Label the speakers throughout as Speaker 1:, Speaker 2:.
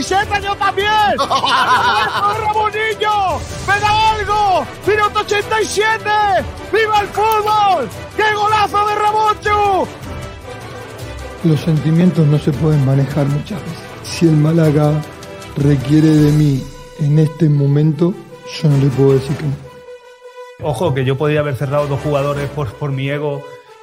Speaker 1: camiseta yo también. Ramonillo, me da algo. Minuto 87. ¡Viva el fútbol! ¡Qué golazo de Ramoncho!
Speaker 2: Los sentimientos no se pueden manejar muchas veces. Si el Málaga requiere de mí en este momento, yo no le puedo decir que no.
Speaker 3: Ojo, que yo podía haber cerrado dos jugadores por, por mi ego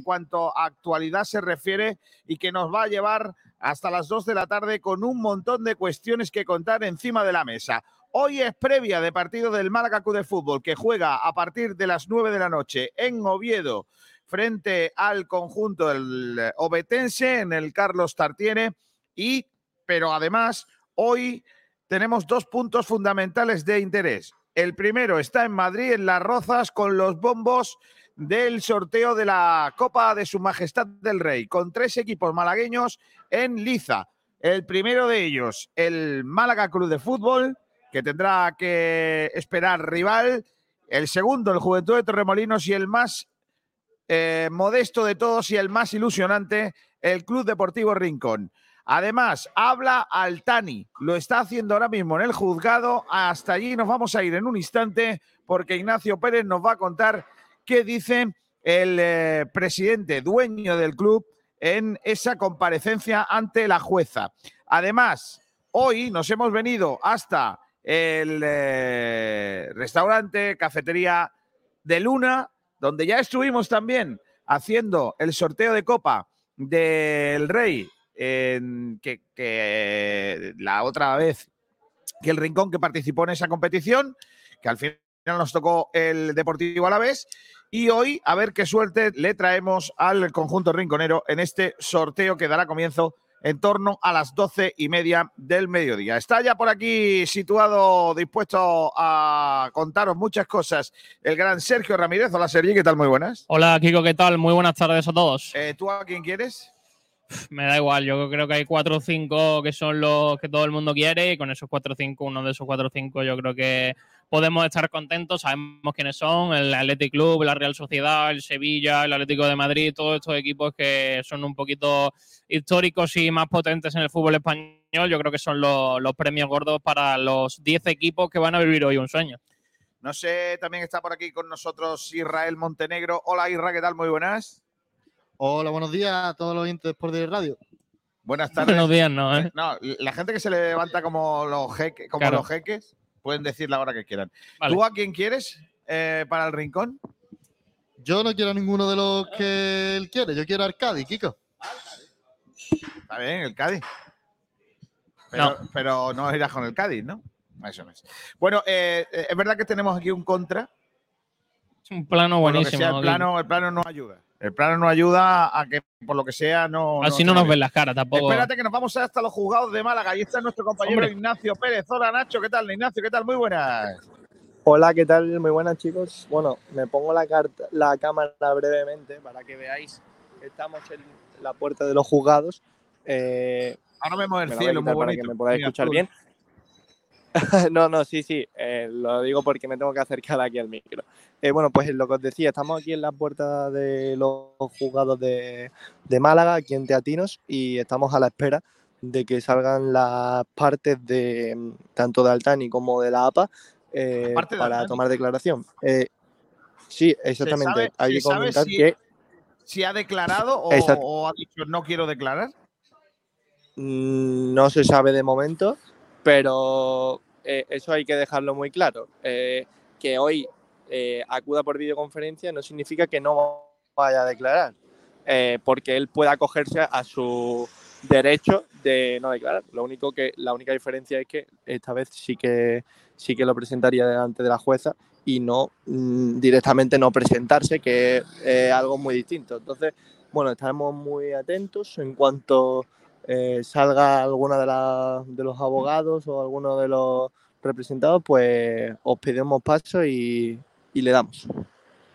Speaker 1: En cuanto a actualidad se refiere y que nos va a llevar hasta las 2 de la tarde con un montón de cuestiones que contar encima de la mesa. Hoy es previa de partido del Málaga Club de Fútbol que juega a partir de las 9 de la noche en Oviedo frente al conjunto del Obetense en el Carlos Tartiere y pero además hoy tenemos dos puntos fundamentales de interés. El primero está en Madrid, en Las Rozas, con los bombos del sorteo de la Copa de Su Majestad del Rey, con tres equipos malagueños en liza. El primero de ellos, el Málaga Club de Fútbol, que tendrá que esperar rival. El segundo, el Juventud de Torremolinos y el más eh, modesto de todos y el más ilusionante, el Club Deportivo Rincón. Además, habla Altani, lo está haciendo ahora mismo en el juzgado. Hasta allí nos vamos a ir en un instante porque Ignacio Pérez nos va a contar qué dice el eh, presidente, dueño del club, en esa comparecencia ante la jueza. Además, hoy nos hemos venido hasta el eh, restaurante, cafetería de Luna, donde ya estuvimos también haciendo el sorteo de copa del Rey, que, que la otra vez que el Rincón que participó en esa competición, que al final nos tocó el Deportivo Alavés. Y hoy, a ver qué suerte le traemos al conjunto rinconero en este sorteo que dará comienzo en torno a las doce y media del mediodía. Está ya por aquí situado, dispuesto a contaros muchas cosas, el gran Sergio Ramírez. Hola, Sergi, ¿qué tal? Muy buenas.
Speaker 4: Hola, Kiko, ¿qué tal? Muy buenas tardes a todos.
Speaker 1: Eh, ¿Tú a quién quieres?
Speaker 4: Me da igual, yo creo que hay cuatro o cinco que son los que todo el mundo quiere y con esos cuatro o cinco, uno de esos cuatro o cinco yo creo que podemos estar contentos, sabemos quiénes son, el Athletic Club, la Real Sociedad, el Sevilla, el Atlético de Madrid, todos estos equipos que son un poquito históricos y más potentes en el fútbol español, yo creo que son los, los premios gordos para los 10 equipos que van a vivir hoy un sueño.
Speaker 1: No sé, también está por aquí con nosotros Israel Montenegro. Hola, Isra, ¿qué tal? Muy buenas.
Speaker 5: Hola, buenos días a todos los oyentes por de radio.
Speaker 1: Buenas tardes.
Speaker 4: Buenos días, no, ¿eh?
Speaker 1: No, la gente que se levanta como los, jeque, como
Speaker 4: Claro.
Speaker 1: los jeques pueden decir la hora que quieran.
Speaker 4: Vale.
Speaker 1: ¿Tú a quién quieres eh, para el rincón?
Speaker 5: Yo no quiero a ninguno de los que él quiere, yo quiero a Arcadi, Kiko.
Speaker 1: Está bien, el Cádiz. Pero
Speaker 4: No.
Speaker 1: pero no irás con el Cádiz, ¿no? Eso no es. Bueno, eh, eh, es verdad que tenemos aquí un contra.
Speaker 4: Es un plano buenísimo.
Speaker 1: sea, el, plano, el plano no ayuda. El plano no ayuda a que, por lo que sea, no.
Speaker 4: Así no nos ven las caras tampoco.
Speaker 1: Espérate que nos vamos hasta los juzgados de Málaga. Ahí está nuestro compañero
Speaker 4: Hombre.
Speaker 1: Ignacio Pérez. Hola Nacho, ¿qué tal? Ignacio, ¿qué tal? Muy buenas.
Speaker 6: Hola, ¿qué tal? Muy buenas, chicos. Bueno, me pongo la, carta, la cámara brevemente para que veáis. Estamos en la puerta de los juzgados. Eh,
Speaker 1: Ahora vemos el
Speaker 6: me
Speaker 1: cielo, muy
Speaker 6: quitar para
Speaker 1: bonito.
Speaker 6: que me podáis escuchar bien. no, no, sí, sí. eh, lo digo porque me tengo que acercar aquí al micro. Eh, bueno, pues lo que os decía, estamos aquí en la puerta de los juzgados de, de Málaga, aquí en Teatinos, y estamos a la espera de que salgan las partes de mm, tanto de Altani como de la APA eh, para tomar declaración. Eh, sí, exactamente.
Speaker 1: sabe-
Speaker 6: Hay que
Speaker 1: se sabe
Speaker 6: comentar
Speaker 1: si-
Speaker 6: que
Speaker 1: Si ha declarado o, ha dicho no quiero declarar.
Speaker 6: Mm, No se sabe de momento, pero eh, eso hay que dejarlo muy claro. Eh, que hoy eh, acuda por videoconferencia no significa que no vaya a declarar, eh, porque él pueda acogerse a su derecho de no declarar. Lo único que, la única diferencia es que esta vez sí que sí que lo presentaría delante de la jueza y no mm, directamente no presentarse, que es algo muy distinto. Entonces, bueno, estaremos muy atentos en cuanto eh, salga alguna de, de los abogados o alguno de los representados, pues os pedimos paso y, y le damos.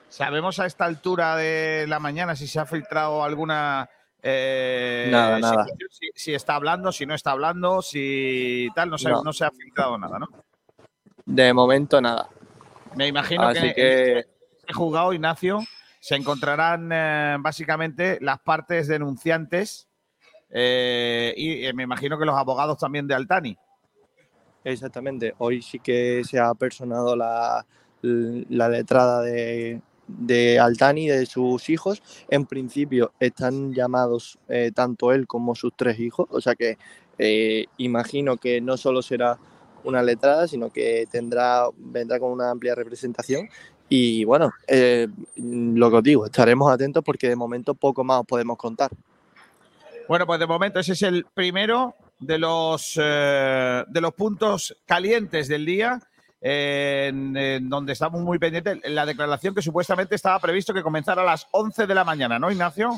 Speaker 1: ¿Sabemos a esta altura de la mañana si se ha filtrado alguna... eh,
Speaker 6: Nada, nada.
Speaker 1: situación? Si, si está hablando, si no está hablando, si tal, no se,
Speaker 6: No.
Speaker 1: no se ha filtrado nada, ¿no?
Speaker 6: De momento nada.
Speaker 1: Me imagino
Speaker 6: Así
Speaker 1: que,
Speaker 6: que-
Speaker 1: en este juzgado, Ignacio, se encontrarán eh, básicamente las partes denunciantes eh, y eh, me imagino que los abogados también de Altani.
Speaker 6: Exactamente. Hoy sí que se ha personado la, la letrada de, de Altani y de sus hijos. En principio están llamados eh, tanto él como sus tres hijos. O sea que eh, imagino que no solo será una letrada, sino que tendrá, vendrá con una amplia representación. Y bueno, eh, lo que os digo, estaremos atentos porque de momento poco más os podemos contar.
Speaker 1: Bueno, pues de momento ese es el primero de los, de los puntos calientes del día. Eh, En, en donde estamos muy pendientes, la declaración que supuestamente estaba previsto que comenzara a las 11 de la mañana, ¿no, Ignacio?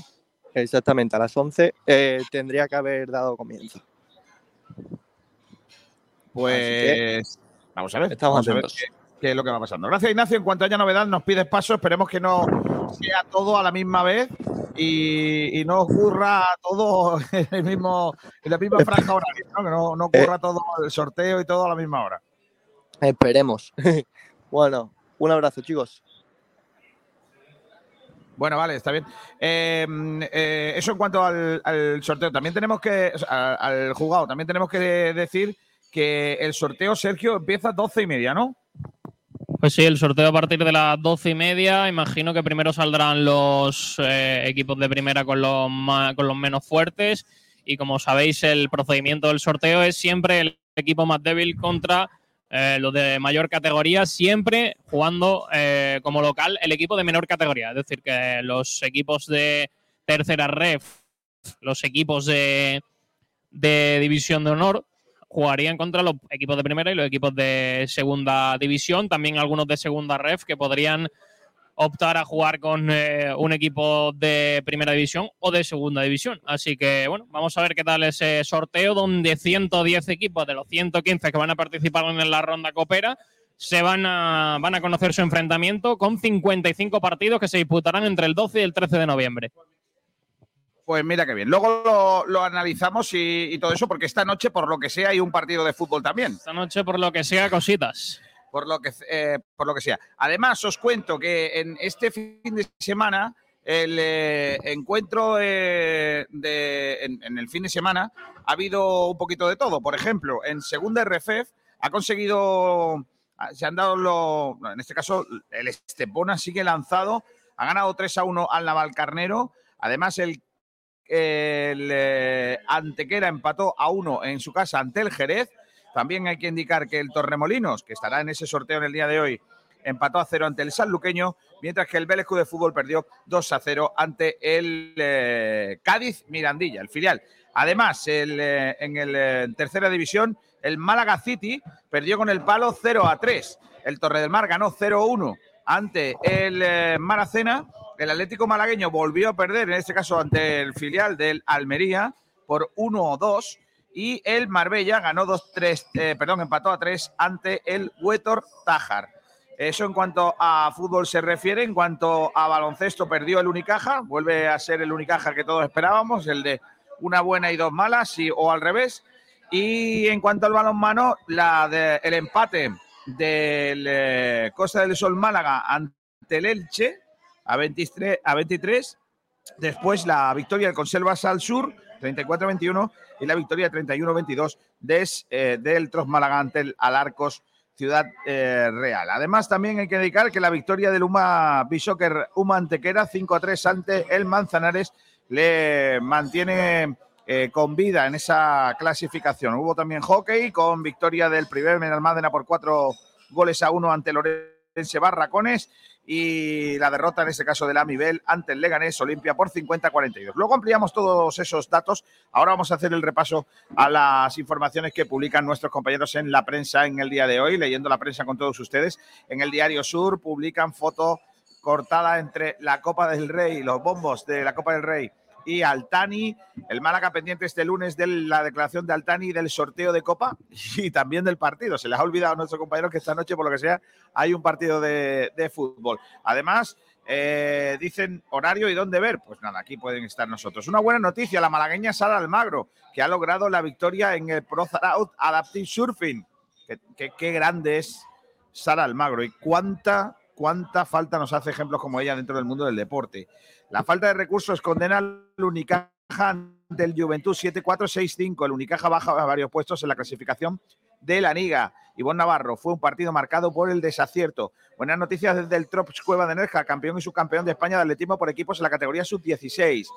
Speaker 6: Exactamente, a las 11 eh, tendría que haber dado comienzo.
Speaker 1: Pues vamos a ver.
Speaker 6: Estamos
Speaker 1: vamos a ver qué, qué es lo que va pasando. Gracias, Ignacio. En cuanto haya novedad, nos pides paso. Esperemos que no sea todo a la misma vez y, y no ocurra todo en, el mismo, en la misma franja horaria, ¿no? que no, no ocurra todo el sorteo y todo a la misma hora.
Speaker 6: Esperemos. bueno, un abrazo, chicos.
Speaker 1: Bueno, vale, está bien. Eh, eh, eso en cuanto al, al sorteo. También tenemos que, o sea, al, al jugado, también tenemos que decir que el sorteo, Sergio, empieza a 12 y media, ¿no?
Speaker 4: Pues sí, el sorteo a partir de las doce y media. Imagino que primero saldrán los eh, equipos de primera con los, con los menos fuertes. Y como sabéis, el procedimiento del sorteo es siempre el equipo más débil contra eh, los de mayor categoría, siempre jugando eh, como local el equipo de menor categoría. Es decir, que los equipos de tercera ref, los equipos de, de división de honor, jugarían contra los equipos de primera y los equipos de segunda división, también algunos de segunda ref que podrían optar a jugar con eh, un equipo de primera división o de segunda división. Así que, bueno, vamos a ver qué tal ese sorteo donde 110 equipos de los 115 que van a participar en la ronda copera se van a, van a conocer su enfrentamiento con 55 partidos que se disputarán entre el 12 y el 13 de noviembre.
Speaker 1: Pues mira qué bien. Luego lo, lo analizamos y, y todo eso, porque esta noche, por lo que sea, hay un partido de fútbol también.
Speaker 4: Esta noche, por lo que sea, cositas.
Speaker 1: Por lo que, eh, por lo que sea. Además, os cuento que en este fin de semana, el eh, encuentro eh, de, en, el fin de semana, ha habido un poquito de todo. Por ejemplo, en segunda RFF ha conseguido, se han dado los, en este caso, el Estepona sigue lanzado, ha ganado 3 a 1 al Navalcarnero. Además, el el eh, Antequera empató a uno en su casa ante el Jerez. También hay que indicar que el Torremolinos, que estará en ese sorteo en el día de hoy, empató a cero ante el Sanluqueño, mientras que el Vélez de Fútbol perdió 2 a 0 ante el eh, Cádiz Mirandilla, el filial. Además, el, eh, en el eh, tercera división, el Málaga City perdió con el palo 0 a 3. El Torre del Mar ganó 0 a 1 ante el Maracena. El Atlético Malagueño volvió a perder, en este caso ante el filial del Almería, por 1 a 2. Y el Marbella ganó 2-3, eh, perdón, empató a 3 ante el Huetor Tájar. Eso en cuanto a fútbol se refiere. En cuanto a baloncesto, perdió el Unicaja. Vuelve a ser el Unicaja que todos esperábamos, el de una buena y dos malas, sí, o al revés. Y en cuanto al balonmano, la de- el empate del eh, Costa del Sol Málaga ante el Elche a 23, a 23. Después la victoria del Conservas al Sur, 34-21, y la victoria 31-22 des, eh, del Tros Málaga ante el Ciudad eh, Real. Además, también hay que dedicar que la victoria del Uma Bishoker Uma Antequera 5-3 ante el Manzanares le mantiene eh, con vida en esa clasificación. Hubo también hockey con victoria del primer Menalmádena por cuatro goles a uno ante Lorenzo Barracones y la derrota en este caso del Amibel ante el Leganés Olimpia por 50-42. Luego ampliamos todos esos datos. Ahora vamos a hacer el repaso a las informaciones que publican nuestros compañeros en la prensa en el día de hoy, leyendo la prensa con todos ustedes. En el Diario Sur publican foto cortada entre la Copa del Rey, los bombos de la Copa del Rey y Altani. El Málaga pendiente este lunes de la declaración de Altani del sorteo de Copa y también del partido. Se les ha olvidado a nuestros compañeros que esta noche, por lo que sea, hay un partido de, fútbol. Además, eh, dicen horario y dónde ver. Pues nada, aquí pueden estar nosotros. Una buena noticia, la malagueña Sara Almagro, que ha logrado la victoria en el Pro Out Adaptive Surfing. Qué, grande es Sara Almagro y cuánta, cuánta falta nos hace ejemplos como ella dentro del mundo del deporte. La falta de recursos condena al Unicaja del Juventud 7-4-6-5. El Unicaja baja a varios puestos en la clasificación de la Liga. Ivonne Navarro fue un partido marcado por el desacierto. Buenas noticias desde el Trops Cueva de Nerja, campeón y subcampeón de España de atletismo por equipos en la categoría sub-16.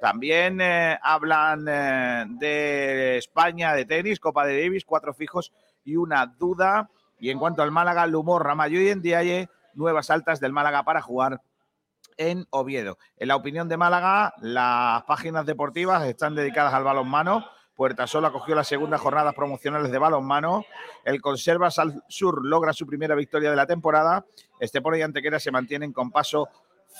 Speaker 1: También eh, hablan eh, de España de tenis, Copa de Davis, cuatro fijos y una duda. Y en cuanto al Málaga, el humor Ramayo y Endiaye, nuevas altas del Málaga para jugar en Oviedo. En la opinión de Málaga, las páginas deportivas están dedicadas al balonmano. Puerta Sol acogió las segundas jornadas promocionales de balonmano. El Conservas al Sur logra su primera victoria de la temporada. Estepona y Antequera se mantienen con paso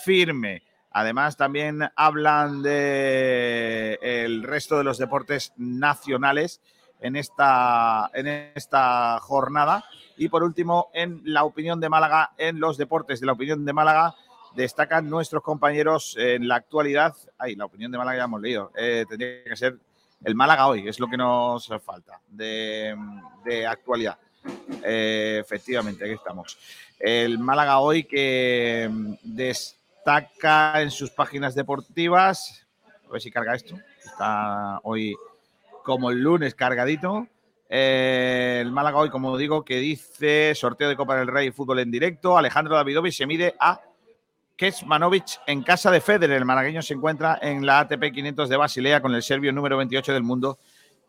Speaker 1: firme. Además, también hablan de el resto de los deportes nacionales en esta, en esta jornada. Y por último, en la opinión de Málaga, en los deportes de la opinión de Málaga, destacan nuestros compañeros en la actualidad. Ay, la opinión de Málaga ya hemos leído. Eh, tendría que ser el Málaga hoy, es lo que nos falta de, actualidad. Eh, efectivamente, aquí estamos. El Málaga hoy que destaca en sus páginas deportivas. A ver si carga esto. Está hoy como el lunes cargadito. Eh, el Málaga hoy, como digo, que dice sorteo de Copa del Rey fútbol en directo. Alejandro Davidovich se mide a Manovic en casa de Federer. El malagueño se encuentra en la ATP 500 de Basilea con el serbio número 28 del mundo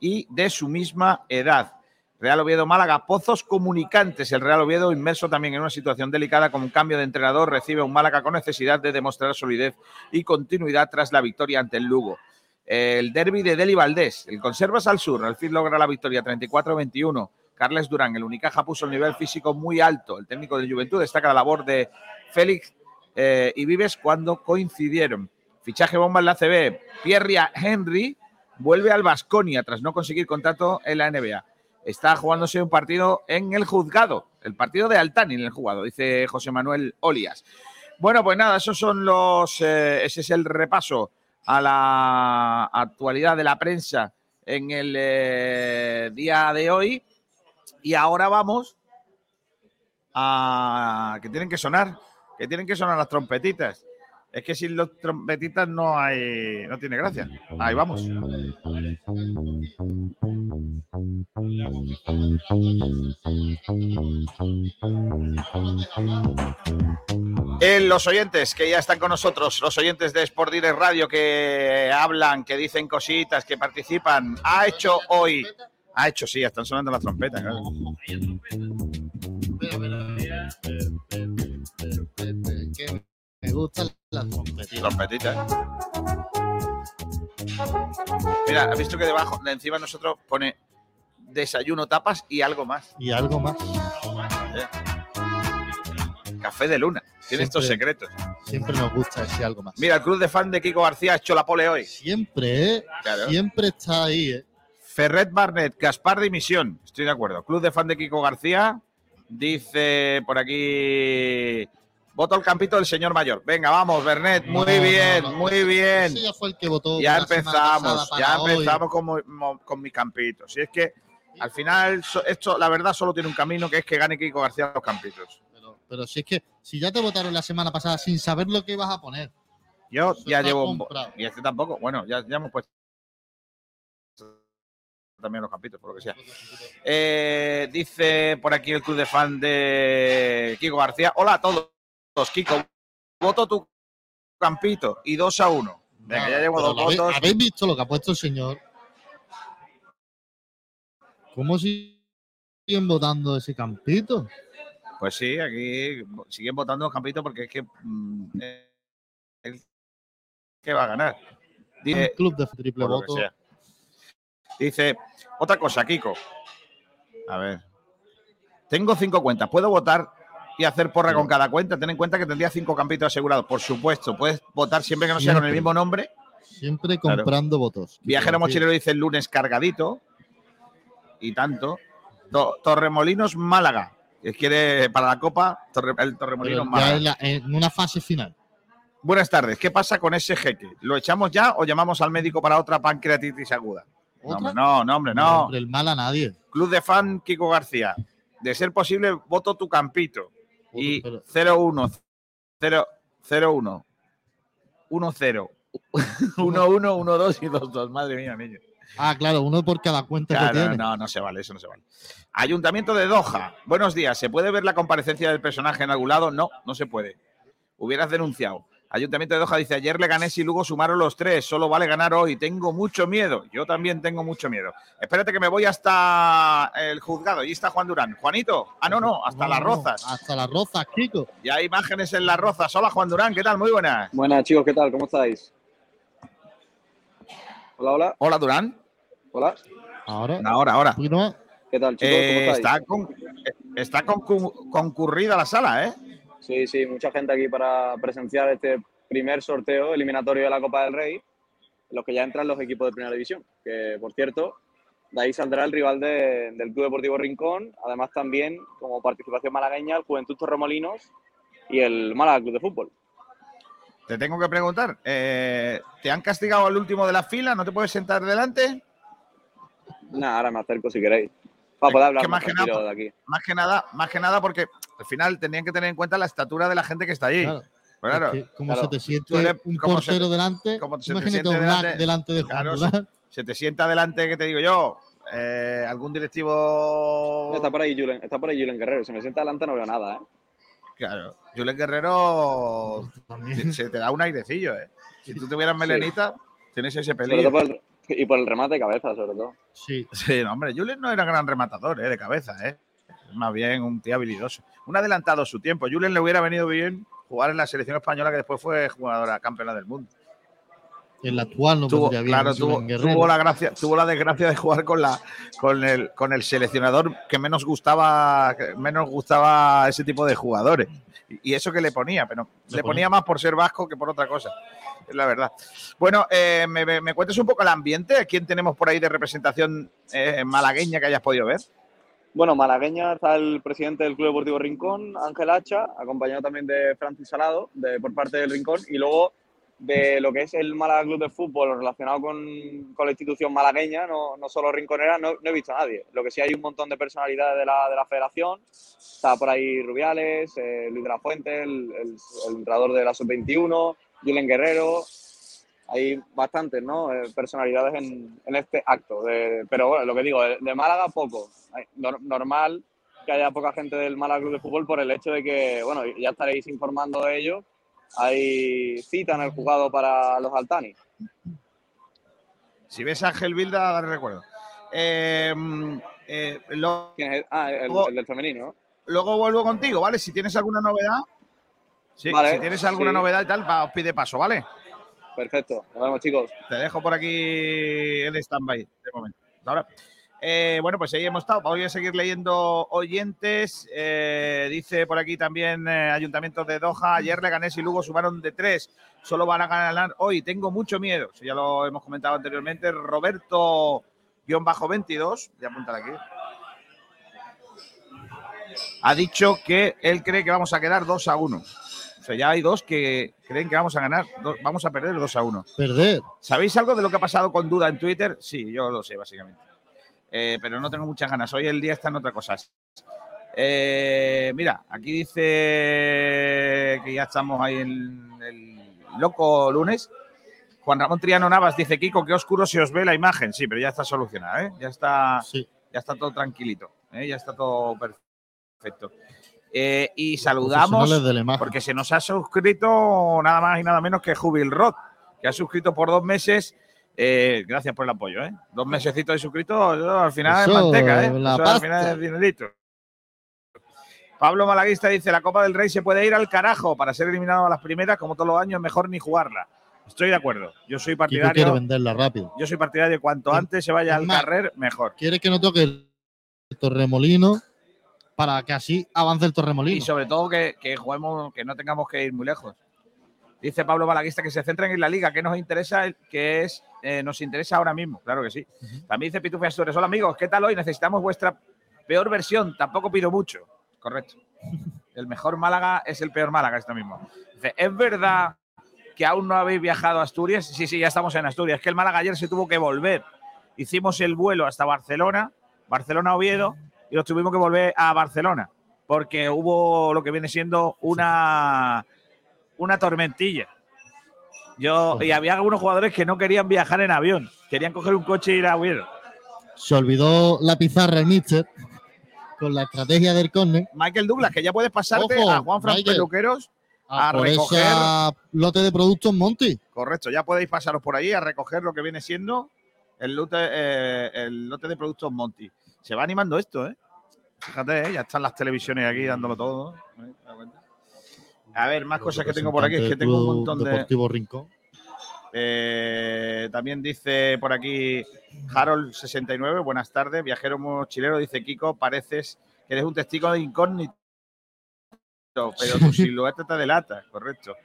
Speaker 1: y de su misma edad. Real Oviedo Málaga, Pozos Comunicantes. El Real Oviedo, inmerso también en una situación delicada con un cambio de entrenador, recibe un Málaga con necesidad de demostrar solidez y continuidad tras la victoria ante el Lugo. El derby de Deli Valdés, el Conservas al sur, al fin logra la victoria 34-21. Carles Durán, el Unicaja puso el nivel físico muy alto. El técnico de Juventud destaca la labor de Félix eh, y Vives cuando coincidieron. Fichaje bomba en la CB. Pierre Henry vuelve al Vasconia tras no conseguir contrato en la NBA. Está jugándose un partido en el juzgado, el partido de Altani en el juzgado, dice José Manuel Olias. Bueno, pues nada, esos son los. Eh, ese es el repaso a la actualidad de la prensa en el eh, día de hoy. Y ahora vamos a que tienen que sonar que tienen que sonar las trompetitas. Es que sin los trompetitas no hay, no tiene gracia. Ahí vamos. En los oyentes que ya están con nosotros, los oyentes de Sport Radio que hablan, que dicen cositas, que participan, ha hecho hoy, ha hecho, sí, están sonando las trompetas.
Speaker 5: Me gustan las trompetitas.
Speaker 1: Mira, ¿has visto que debajo, de encima nosotros pone desayuno, tapas y algo más?
Speaker 5: Y algo más.
Speaker 1: Café de luna. Tiene estos secretos.
Speaker 5: Siempre nos gusta ese algo más.
Speaker 1: Mira, el club de fan de Kiko García ha hecho la pole hoy.
Speaker 5: Siempre, ¿eh? Siempre está ahí, ¿eh?
Speaker 1: Ferret Barnett, Gaspar de Misión. Estoy de acuerdo. Club de fan de Kiko García. Dice por aquí. Voto al campito del señor mayor. Venga, vamos, Bernet. Muy bien, muy bien.
Speaker 5: ya fue el que votó.
Speaker 1: Ya empezamos, ya empezamos con, mis campitos. Si es que al final, esto, la verdad, solo tiene un camino que es que gane Kiko García los campitos.
Speaker 5: Pero, si es que, si ya te votaron la semana pasada sin saber lo que ibas a poner.
Speaker 1: Yo ya llevo un. Y este tampoco. Bueno, ya, ya hemos puesto también los campitos, por lo que sea. Eh, dice por aquí el club de fan de Kiko García. Hola a todos, Kiko. Voto tu campito y 2 a 1. Venga, ya llevo dos votos.
Speaker 5: ¿Habéis visto lo que ha puesto el señor? ¿Cómo siguen votando ese campito?
Speaker 1: Pues sí, aquí siguen votando Campito porque es que mm, él que va a ganar. Dice,
Speaker 5: Un club de triple voto.
Speaker 1: Dice, otra cosa, Kiko. A ver. Tengo cinco cuentas. ¿Puedo votar y hacer porra con cada cuenta? Ten en cuenta que tendría cinco campitos asegurados. Por supuesto, puedes votar siempre que no sea con el mismo nombre.
Speaker 5: Siempre
Speaker 1: Claro.
Speaker 5: comprando votos.
Speaker 1: Viajero Mochilero dice el lunes cargadito. Y tanto. To- Torremolinos Málaga. Quiere para la Copa Torre- el Torremolinos Málaga.
Speaker 5: en, la- en una fase final.
Speaker 1: Buenas tardes. ¿Qué pasa con ese jeque? ¿Lo echamos ya o llamamos al médico para otra pancreatitis aguda? No, no, no, hombre, no.
Speaker 5: Hombre, el mal a nadie.
Speaker 1: Club de fan Kiko García. De ser posible, voto tu campito. Y
Speaker 5: Pero-
Speaker 1: 0-1, 0-1, 1-0, 1-1, 1-2 y 2-2. Madre mía, niño.
Speaker 5: Ah, claro, uno por cada cuenta que
Speaker 1: Claro,
Speaker 5: tiene.
Speaker 1: no, no se vale, eso no se vale. Ayuntamiento de Doha. Buenos días. ¿Se puede ver la comparecencia del personaje en algún lado? No, no se puede. Hubieras denunciado. Ayuntamiento de Doha dice, ayer le gané y luego sumaron los tres, solo vale ganar hoy, tengo mucho miedo. Yo también tengo mucho miedo. Espérate que me voy hasta el juzgado, allí está Juan Durán. Juanito, ah, no, no, hasta
Speaker 5: No,
Speaker 1: las
Speaker 5: no,
Speaker 1: rozas.
Speaker 5: Hasta las rozas, Kiko.
Speaker 1: Ya hay imágenes en las rozas. Hola Juan Durán, ¿qué tal? Muy buenas.
Speaker 7: Buenas chicos, ¿qué tal? ¿Cómo estáis? Hola, hola,
Speaker 1: Hola Durán.
Speaker 7: hola.
Speaker 5: Ahora,
Speaker 1: Ahora, ahora.
Speaker 7: ¿Qué tal chicos?
Speaker 1: Eh,
Speaker 7: ¿Cómo estáis?
Speaker 1: está con- está concu- concurrida la sala, ¿eh?
Speaker 7: Sí, sí, mucha gente aquí para presenciar este primer sorteo eliminatorio de la Copa del Rey, en los que ya entran los equipos de Primera División, que por cierto, de ahí saldrá el rival de- del Club Deportivo Rincón, además también como participación malagueña el Juventud Torremolinos y el Málaga Club de Fútbol.
Speaker 1: Te tengo que preguntar, eh, ¿te han castigado al último de la fila? ¿No te puedes sentar delante?
Speaker 7: Nada, ahora me acerco si queréis. Para poder hablar
Speaker 1: que más
Speaker 7: más
Speaker 1: que nada-
Speaker 7: tranquilo de aquí.
Speaker 1: Más que nada, más que nada porque al final tenían que tener en cuenta la estatura de la gente que está allí.
Speaker 5: Claro.
Speaker 1: Claro,
Speaker 5: Es que como
Speaker 7: claro.
Speaker 5: se te siente
Speaker 1: eres-
Speaker 5: un
Speaker 1: como se
Speaker 5: portero delante,
Speaker 1: como se te
Speaker 5: imagínate
Speaker 1: siente
Speaker 5: un
Speaker 1: delante-
Speaker 5: delante de Juan
Speaker 1: Claro, se te sienta delante, que te digo yo, eh, algún directivo...
Speaker 7: Está por ahí Julen, está por ahí Julen Guerrero. Si me sienta delante no veo nada, ¿eh?
Speaker 1: Claro, Julen Guerrero se te da un airecillo, ¿eh? Si tú tuvieras melenita, tienes ese peligro.
Speaker 7: Y por el remate de cabeza, sobre todo.
Speaker 5: Sí,
Speaker 1: Sí, no, hombre, Julen no era gran rematador, ¿eh? De cabeza, ¿eh? Más bien un tío habilidoso. Un adelantado a su tiempo. Julen le hubiera venido bien jugar en la selección española que después fue jugadora campeona del mundo.
Speaker 5: El actual no
Speaker 1: tuvo,
Speaker 5: bien.
Speaker 1: claro, tuvo, tuvo la gracia, tuvo la desgracia de jugar con la con el con el seleccionador que menos gustaba que menos gustaba ese tipo de jugadores. Y, y eso que le ponía, pero
Speaker 5: Le
Speaker 1: le,
Speaker 5: ponía.
Speaker 1: ponía más por ser vasco que por otra cosa. Es la verdad. Bueno, eh, me, cuentes un poco el ambiente. ¿A quién tenemos por ahí de representación eh, malagueña que hayas podido ver?
Speaker 7: Bueno, malagueña está el presidente del Club Deportivo Rincón, Ángel Hacha, acompañado también de Francis Salado, de, por parte del Rincón, y luego de lo que es el Málaga Club de Fútbol relacionado con, con la institución malagueña, no, no solo rinconera, no, he visto a nadie. Lo que sí hay un montón de personalidades de la, de la federación. Está por ahí Rubiales, eh, Luis de la Fuente, el, el, el entrenador de la Sub-21, Julen Guerrero. Hay bastantes ¿no? Eh, personalidades en, en este acto. de- pero bueno, lo que digo, de, de Málaga poco. Normal que haya poca gente del Málaga Club de Fútbol por el hecho de que, bueno, ya estaréis informando de ello. Hay cita en el jugado para los Altani.
Speaker 1: Si ves a Ángel Bilda, dale recuerdo. Eh, eh, lo-
Speaker 7: ¿Quién es? Ah, el,
Speaker 1: Luego-
Speaker 7: el del femenino. ¿no?
Speaker 1: luego vuelvo contigo, ¿vale? Si tienes alguna novedad. Sí,
Speaker 7: Vale,
Speaker 1: si tienes alguna
Speaker 7: sí.
Speaker 1: novedad y tal, va, os pide paso, ¿vale?
Speaker 7: Perfecto. Nos vemos, chicos.
Speaker 1: Te dejo por aquí el stand-by de momento. Ahora. Eh, bueno, pues ahí hemos estado. Voy a seguir leyendo oyentes. Eh, dice por aquí también eh, Ayuntamiento de Doha. Ayer Leganés y Lugo sumaron de tres. Solo van a ganar hoy. Tengo mucho miedo. Eso ya lo hemos comentado anteriormente. Roberto-22. Voy a apuntar aquí. Ha dicho que él cree que vamos a quedar 2 a 1. O sea, ya hay dos que creen que vamos a ganar. vamos a perder 2 a 1.
Speaker 5: Perder.
Speaker 1: ¿Sabéis algo de lo que ha pasado con Duda en Twitter? Sí, yo lo sé, básicamente. Eh, pero no tengo muchas ganas. Hoy el día está en otra cosa. Eh, mira, aquí dice que ya estamos ahí en el loco lunes. Juan Ramón Triano Navas dice, Kiko, qué oscuro se os ve la imagen. Sí, pero ya está solucionada, ¿eh? Ya está,
Speaker 5: Sí.
Speaker 1: ya está todo tranquilito, ¿eh? ya está todo perfecto. Eh, y saludamos porque se nos ha suscrito nada más y nada menos que Jubil Roth, que ha suscrito por dos meses. Eh, gracias por el apoyo, ¿eh? Dos mesecitos de suscrito, eso al final
Speaker 5: Eso,
Speaker 1: es manteca, ¿eh?
Speaker 5: la
Speaker 1: Eso al final es dinerito. Pablo Malaguista dice, la Copa del Rey se puede ir al carajo para ser eliminado a las primeras, como todos los años, mejor ni jugarla. Estoy de acuerdo. Yo soy partidario.
Speaker 5: venderla rápido.
Speaker 1: Yo soy partidario cuanto
Speaker 5: Es-
Speaker 1: antes se vaya al
Speaker 5: más,
Speaker 1: carrer, mejor.
Speaker 5: Quiere que no toque el Torremolino para que así avance el Torremolino.
Speaker 1: Y sobre todo que, que juguemos, que no tengamos que ir muy lejos. Dice Pablo Balaguista que se centren en la liga, que nos interesa, que es, eh, nos interesa ahora mismo, claro que sí. También dice Pitufo Astures, hola amigos, ¿qué tal hoy? Necesitamos vuestra peor versión, tampoco pido mucho. Correcto. El mejor Málaga es el peor Málaga esto mismo. Dice, ¿es verdad que aún no habéis viajado a Asturias? Sí, sí, ya estamos en Asturias. Que el Málaga ayer se tuvo que volver. Hicimos el vuelo hasta Barcelona, Barcelona-Oviedo, y nos tuvimos que volver a Barcelona, porque hubo lo que viene siendo una, una tormentilla. Yo, y había algunos jugadores que no querían viajar en avión, querían coger un coche e ir a Oviedo.
Speaker 5: Se olvidó la pizarra el Mister con la estrategia del córner.
Speaker 1: Michael Douglas, que ya puedes pasarte
Speaker 5: Ojo,
Speaker 1: a Juan Fran. Peluqueros.
Speaker 5: a
Speaker 1: A
Speaker 5: por
Speaker 1: recoger-
Speaker 5: esa lote de productos Monty.
Speaker 1: Correcto, ya podéis pasaros por allí a recoger lo que viene siendo el lote, eh, el lote de productos Monty. Se va animando esto, ¿eh? Fíjate, ¿eh? ya están las televisiones aquí dándolo todo. ¿eh? A ver, más cosas que tengo por aquí, es que tengo un montón de.
Speaker 5: Deportivo Rincón.
Speaker 1: Eh, también dice por aquí Harold69, buenas tardes, viajero mochilero, dice Kiko, pareces que eres un testigo de incógnito, pero tu silueta te delata, correcto.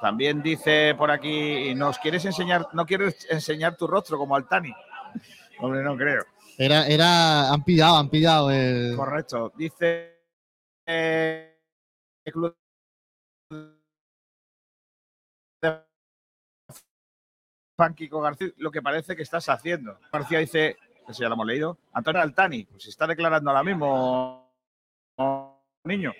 Speaker 1: También dice por aquí, ¿nos quieres enseñar, no quieres enseñar tu rostro como Altani? Hombre, no creo.
Speaker 5: Era, era, han pillado, han pillado el.
Speaker 1: Correcto. Dice eh, club de García, lo que parece que estás haciendo. García dice, eso ya lo hemos leído, Antonio Altani, pues está declarando ahora mismo, niño.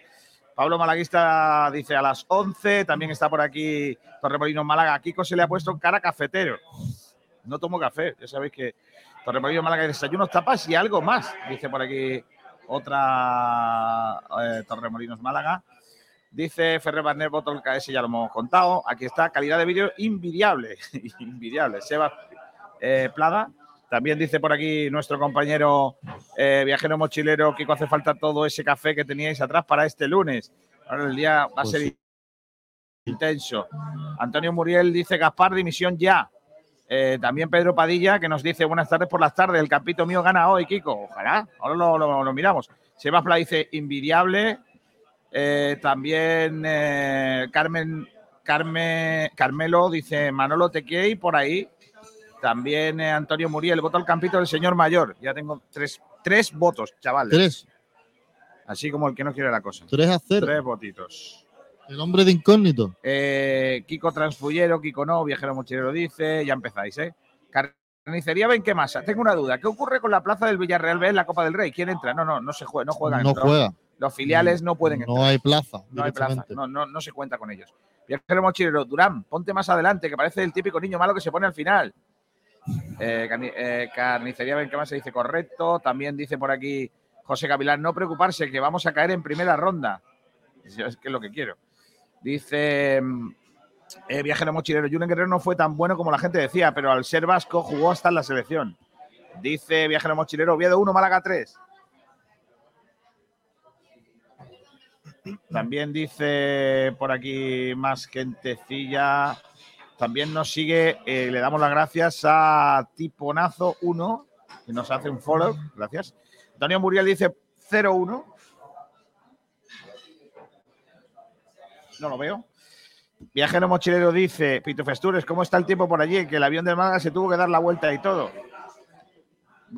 Speaker 1: Pablo Malaguista dice a las 11, también está por aquí Torremolinos Málaga. Kiko se le ha puesto cara cafetero. No tomo café, ya sabéis que Torremolinos Málaga desayunos, tapas y algo más, dice por aquí otra eh, Torremolinos Málaga. Dice Ferrer Barnet, Botol KS, ya lo hemos contado. Aquí está, calidad de vídeo invidiable. invidiable. Seba eh, Plada. También dice por aquí nuestro compañero eh, viajero mochilero, Kiko, hace falta todo ese café que teníais atrás para este lunes. Ahora el día va a
Speaker 5: Pues
Speaker 1: ser
Speaker 5: sí.
Speaker 1: intenso. Antonio Muriel dice Gaspar, dimisión ya. Eh, también Pedro Padilla, que nos dice buenas tardes por las tardes. El capito mío gana hoy, Kiko. Ojalá. Ahora lo, lo- lo miramos. Sebas Pla dice invidiable. Eh, también eh, Carmen, Carmen, Carmelo dice Manolo te quiere ir por ahí. También eh, Antonio Muriel, voto al campito del señor mayor. Ya tengo tres, tres votos, chavales.
Speaker 5: Tres,
Speaker 1: Así como el que no quiere la cosa.
Speaker 5: tres a cero.
Speaker 1: Tres votitos.
Speaker 5: El hombre de incógnito.
Speaker 1: Eh, Kiko Transfullero, Kiko no, Viajero Mochilero dice, ya empezáis, ¿eh? Carnicería Benquemasa, tengo una duda. ¿Qué ocurre con la plaza del Villarreal B en la Copa del Rey? ¿Quién entra? No, no, no se juega, no juegan.
Speaker 5: No juega.
Speaker 1: Los filiales no pueden entrar.
Speaker 5: No hay plaza.
Speaker 1: No hay plaza, no, no, no se cuenta con ellos. Viajero Mochilero, Durán, ponte más adelante, que parece el típico niño malo que se pone al final. Eh, eh, carnicería Benquemasa dice correcto. También dice por aquí José Gavilán, no preocuparse, que vamos a caer en primera ronda. Es es que es lo que quiero. Dice mm, eh, Viajero Mochilero, Julen Guerrero no fue tan bueno como la gente decía, pero al ser vasco jugó hasta en la selección. Dice Viajero Mochilero, Oviedo 1, Málaga 3. También dice por aquí más gentecilla. También nos sigue, eh, le damos las gracias a Tiponazo 1, que nos hace un follow. Gracias. Antonio Muriel dice 0-1. No lo veo. Viajero Mochilero dice, Pito Festures, ¿cómo está el tiempo por allí? Que el avión del Málaga se tuvo que dar la vuelta y todo.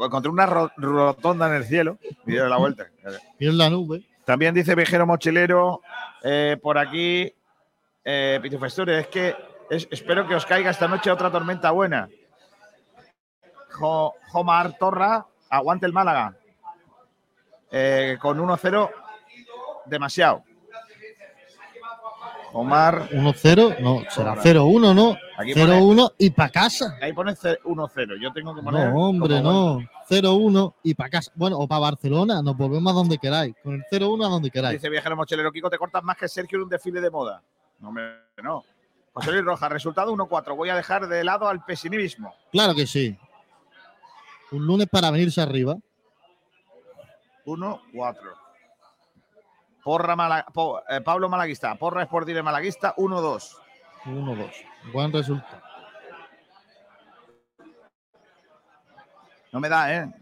Speaker 1: Encontré una ro- rotonda en el cielo y la vuelta.
Speaker 5: En la nube.
Speaker 1: También dice Viajero Mochilero eh, por aquí, eh, Pito Festures, es que es- espero que os caiga esta noche otra tormenta buena. Jo- Jomar Torra, aguante el Málaga. Eh, con 1-0, demasiado. Omar,
Speaker 5: 1-0. No, será 0-1, ¿no?
Speaker 1: Aquí pone-
Speaker 5: 0-1 y para casa.
Speaker 1: ahí pone ce- 1-0. Yo tengo que poner.
Speaker 5: No, hombre, no. 0-1 y para casa. Bueno, o para Barcelona, nos volvemos a donde queráis. Con el 0-1 a donde queráis.
Speaker 1: Dice Viajero Mochilero, Kiko, te cortas más que Sergio en un desfile de moda. No, hombre, no. José Luis Rojas, resultado 1-4. Voy a dejar de lado al pesimismo.
Speaker 5: Claro que sí. Un lunes para venirse arriba.
Speaker 1: 1-4. Porra Mala- Po- eh, Pablo Malaguista, Porra Sporting de Malaguista, 1-2.
Speaker 5: 1-2. Buen resultado.
Speaker 1: No me da, ¿eh?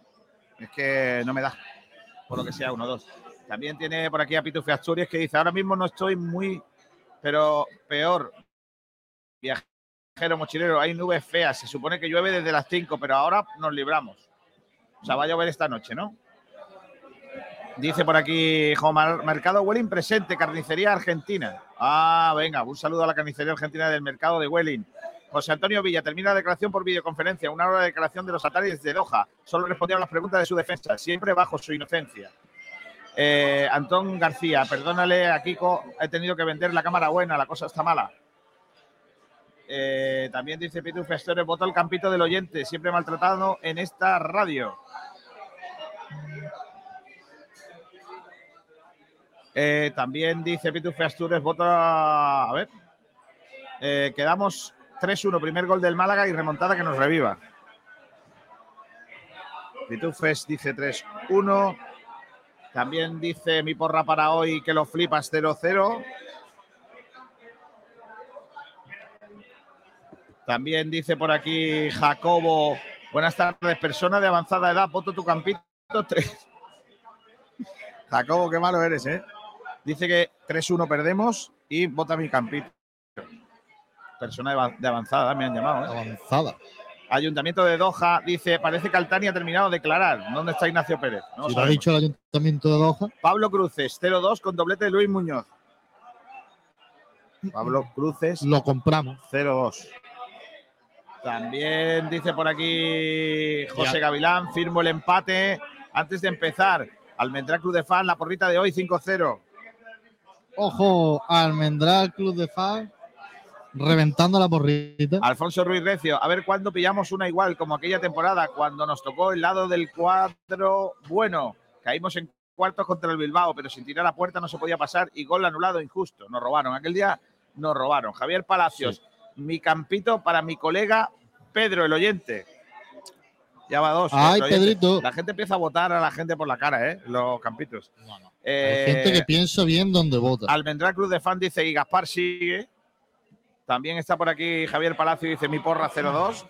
Speaker 1: Es que no me da. Por lo que sea, 1-2. También tiene por aquí a Pitufe Asturias que dice, ahora mismo no estoy muy, pero peor. Viajero, mochilero, hay nubes feas. Se supone que llueve desde las 5, pero ahora nos libramos. O sea, va a llover esta noche, ¿no? Dice por aquí, Mercado Welling presente, carnicería argentina. Ah, venga, un saludo a la carnicería argentina del mercado de Welling. José Antonio Villa termina la declaración por videoconferencia, una hora de declaración de los ataris de Doha. Solo respondieron las preguntas de su defensa, siempre bajo su inocencia. Eh, Antón García, perdónale a Kiko, he tenido que vender la cámara buena, la cosa está mala. Eh, también dice Pitu Festores, vota el campito del oyente, siempre maltratado en esta radio. Eh, también dice Pitufe Astures, vota. A ver. Eh, quedamos 3-1, primer gol del Málaga y remontada que nos reviva. Pitufes dice 3-1. También dice mi porra para hoy que lo flipas 0-0. También dice por aquí Jacobo, buenas tardes, persona de avanzada edad, voto tu campito 3. Jacobo, qué malo eres, ¿eh? Dice que 3-1 perdemos y vota mi campito. Persona de, va- de avanzada, me han llamado. ¿eh?
Speaker 5: Avanzada.
Speaker 1: Ayuntamiento de Doha dice, parece que Altani ha terminado de declarar. ¿Dónde está Ignacio Pérez? No lo
Speaker 5: Si lo ha dicho el Ayuntamiento de Doha,
Speaker 1: Pablo Cruces, 0-2 con doblete de Luis Muñoz. Pablo Cruces,
Speaker 5: lo compramos.
Speaker 1: 0-2. También dice por aquí José
Speaker 5: Ya.
Speaker 1: Gavilán, firmo el empate antes de empezar. Almendrá Cruz de Fan, la porrita de hoy 5-0.
Speaker 5: Ojo, Almendral Club de Fan reventando la porrita.
Speaker 1: Alfonso Ruiz Recio, a ver cuándo pillamos una igual como aquella temporada cuando nos tocó el lado del cuadro bueno. Caímos en cuartos contra el Bilbao, pero sin tirar a puerta no se podía pasar y gol anulado injusto. Nos robaron. Aquel día nos robaron. Javier Palacios, mi campito para mi colega Pedro, el oyente. Ya va dos.
Speaker 5: Ay. Pedrito.
Speaker 1: La gente empieza a votar a la gente por la cara, ¿eh? Los campitos.
Speaker 5: No, no.
Speaker 1: Eh,
Speaker 5: Hay gente que piensa bien donde vota.
Speaker 1: Almendral Cruz de Fan dice y Gaspar sigue. También está por aquí Javier Palacio dice mi porra 0-2.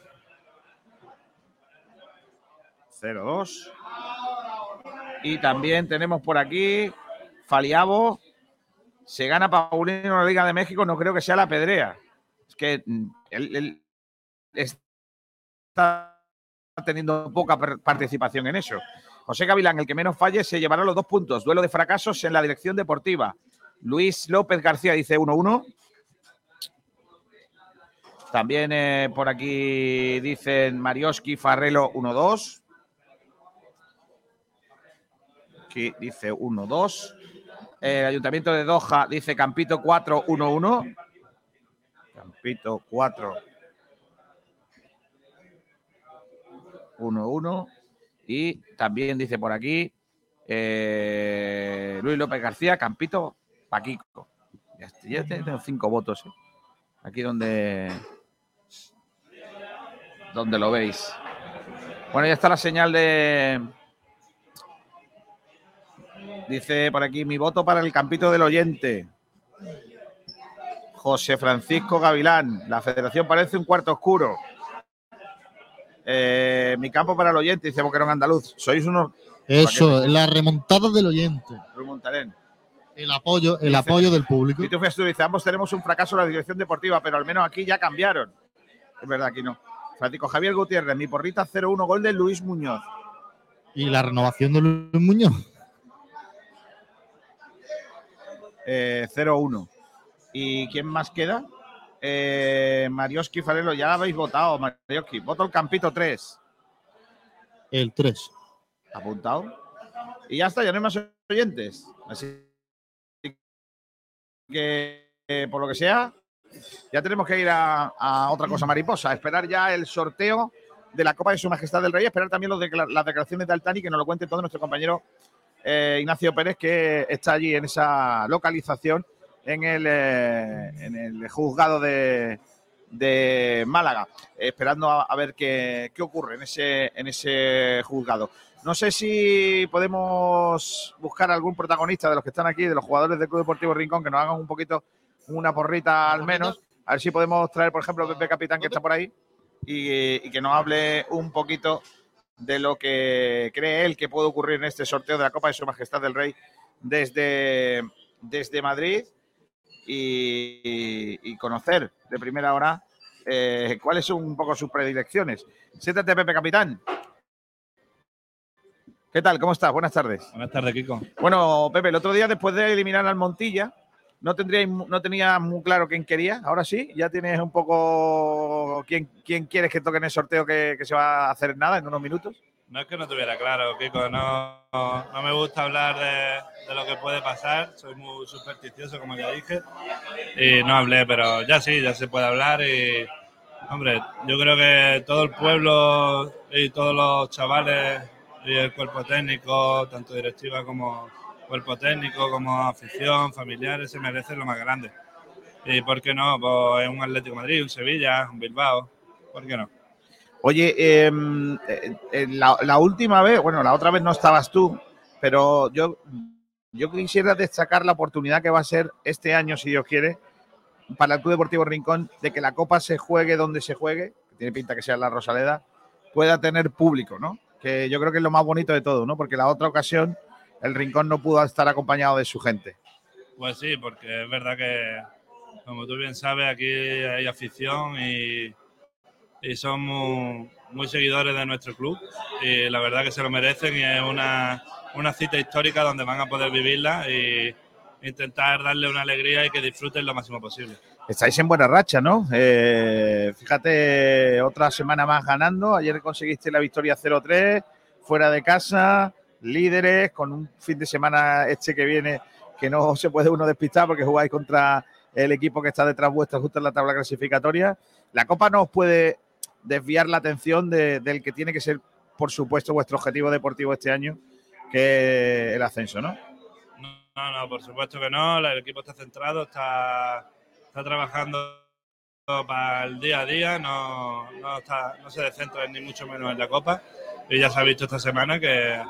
Speaker 1: 0-2. Y también tenemos por aquí Faliabo. Se gana Paulino la Liga de México, no creo que sea la pedrea. Es que mm, él, él está teniendo poca participación en eso. José Gavilán, el que menos falle, se llevará los dos puntos. Duelo de fracasos en la dirección deportiva. Luis López García dice 1-1. También eh, por aquí dicen Marioski Farrelo 1-2. Aquí dice 1-2. El Ayuntamiento de Doha dice Campito 4, 1-1. Campito 4, 1-1. Y también dice por aquí eh, Luis López García, Campito, Paquico. Ya, tengo cinco votos. ¿eh? Aquí donde, donde lo veis. Bueno, ya está la señal de. Dice por aquí, mi voto para el campito del oyente. José Francisco Gavilán, la federación parece un cuarto oscuro. Eh, mi campo para el oyente, dice Boquerón Andaluz. Sois unos
Speaker 5: Eso, la remontada del oyente.
Speaker 1: remontarén.
Speaker 5: El apoyo, el
Speaker 1: Dice-
Speaker 5: apoyo del público.
Speaker 1: Pitufo Asturias dice, ambos tenemos un fracaso en la dirección deportiva, pero al menos aquí ya cambiaron. Es verdad, aquí no. Francisco Javier Gutiérrez, mi porrita 0-1, gol de Luis Muñoz.
Speaker 5: Y la renovación de Luis Muñoz.
Speaker 1: Eh, 0-1. ¿Y quién más queda? Eh, Marioski Farelo, ya habéis votado, Marioski. Voto el Campito 3.
Speaker 5: El 3.
Speaker 1: Apuntado. Y ya está, ya no hay más oyentes. Así que, eh, por lo que sea, ya tenemos que ir a, a otra cosa mariposa. Esperar ya el sorteo de la Copa de Su Majestad del Rey. Esperar también los las declaraciones de Altani, que nos lo cuente todo nuestro compañero eh, Ignacio Pérez, que está allí en esa localización, en el, eh, en el juzgado de, de Málaga, esperando a, a ver qué, qué ocurre en ese, en ese juzgado. No sé si podemos buscar algún protagonista de los que están aquí, de los jugadores del Club Deportivo Rincón, que nos hagan un poquito una porrita al menos. A ver si podemos traer, por ejemplo, a Pepe Capitán, que está por ahí, y, y que nos hable un poquito de lo que cree él que puede ocurrir en este sorteo de la Copa de Su Majestad del Rey desde, desde Madrid y, y conocer de primera hora eh, cuáles son un poco sus predilecciones. Siéntate, Pepe Capitán. ¿Qué tal? ¿Cómo estás? Buenas tardes.
Speaker 8: Buenas tardes, Kiko.
Speaker 1: Bueno, Pepe, el otro día después de eliminar al Montilla, no tendría no tenía muy claro quién quería. Ahora sí, ya tienes un poco quién, quién quieres que toque en el sorteo que, que se va a hacer en nada, en unos minutos.
Speaker 8: No es que no tuviera claro, Kiko, no, no, me gusta hablar de, lo que puede pasar, soy muy supersticioso, como ya dije, y no hablé, pero ya sí, ya se puede hablar y, hombre, yo creo que todo el pueblo y todos los chavales y el cuerpo técnico, tanto directiva como cuerpo técnico, como afición, familiares, se merecen lo más grande. ¿Y por qué no? Pues un Atlético Madrid, un Sevilla, un Bilbao, ¿por qué no?
Speaker 1: Oye, eh, eh, la, la, última vez, bueno, la otra vez no estabas tú, pero yo, yo quisiera destacar la oportunidad que va a ser este año, si Dios quiere, para el Club Deportivo Rincón, de que la Copa se juegue donde se juegue, que tiene pinta que sea la Rosaleda, pueda tener público, ¿no? Que yo creo que es lo más bonito de todo, ¿no? Porque la otra ocasión el Rincón no pudo estar acompañado de su gente.
Speaker 8: Pues sí, porque es verdad que, como tú bien sabes, aquí hay afición y y son muy, muy, seguidores de nuestro club y la verdad que se lo merecen y es una, una cita histórica donde van a poder vivirla y intentar darle una alegría y que disfruten lo máximo posible.
Speaker 1: Estáis en buena racha, ¿no? Eh, fíjate, otra semana más ganando. Ayer conseguiste la victoria 0-3, fuera de casa, líderes, con un fin de semana este que viene que no se puede uno despistar porque jugáis contra el equipo que está detrás vuestra justo en la tabla clasificatoria. La Copa no os puede desviar la atención de, del que tiene que ser, por supuesto, vuestro objetivo deportivo este año, que es el ascenso, ¿no?
Speaker 8: No, no, por supuesto que no. El equipo está centrado, está, está trabajando para el día a día, no, no, está, no se descentra ni mucho menos en la Copa. Y ya se ha visto esta semana que,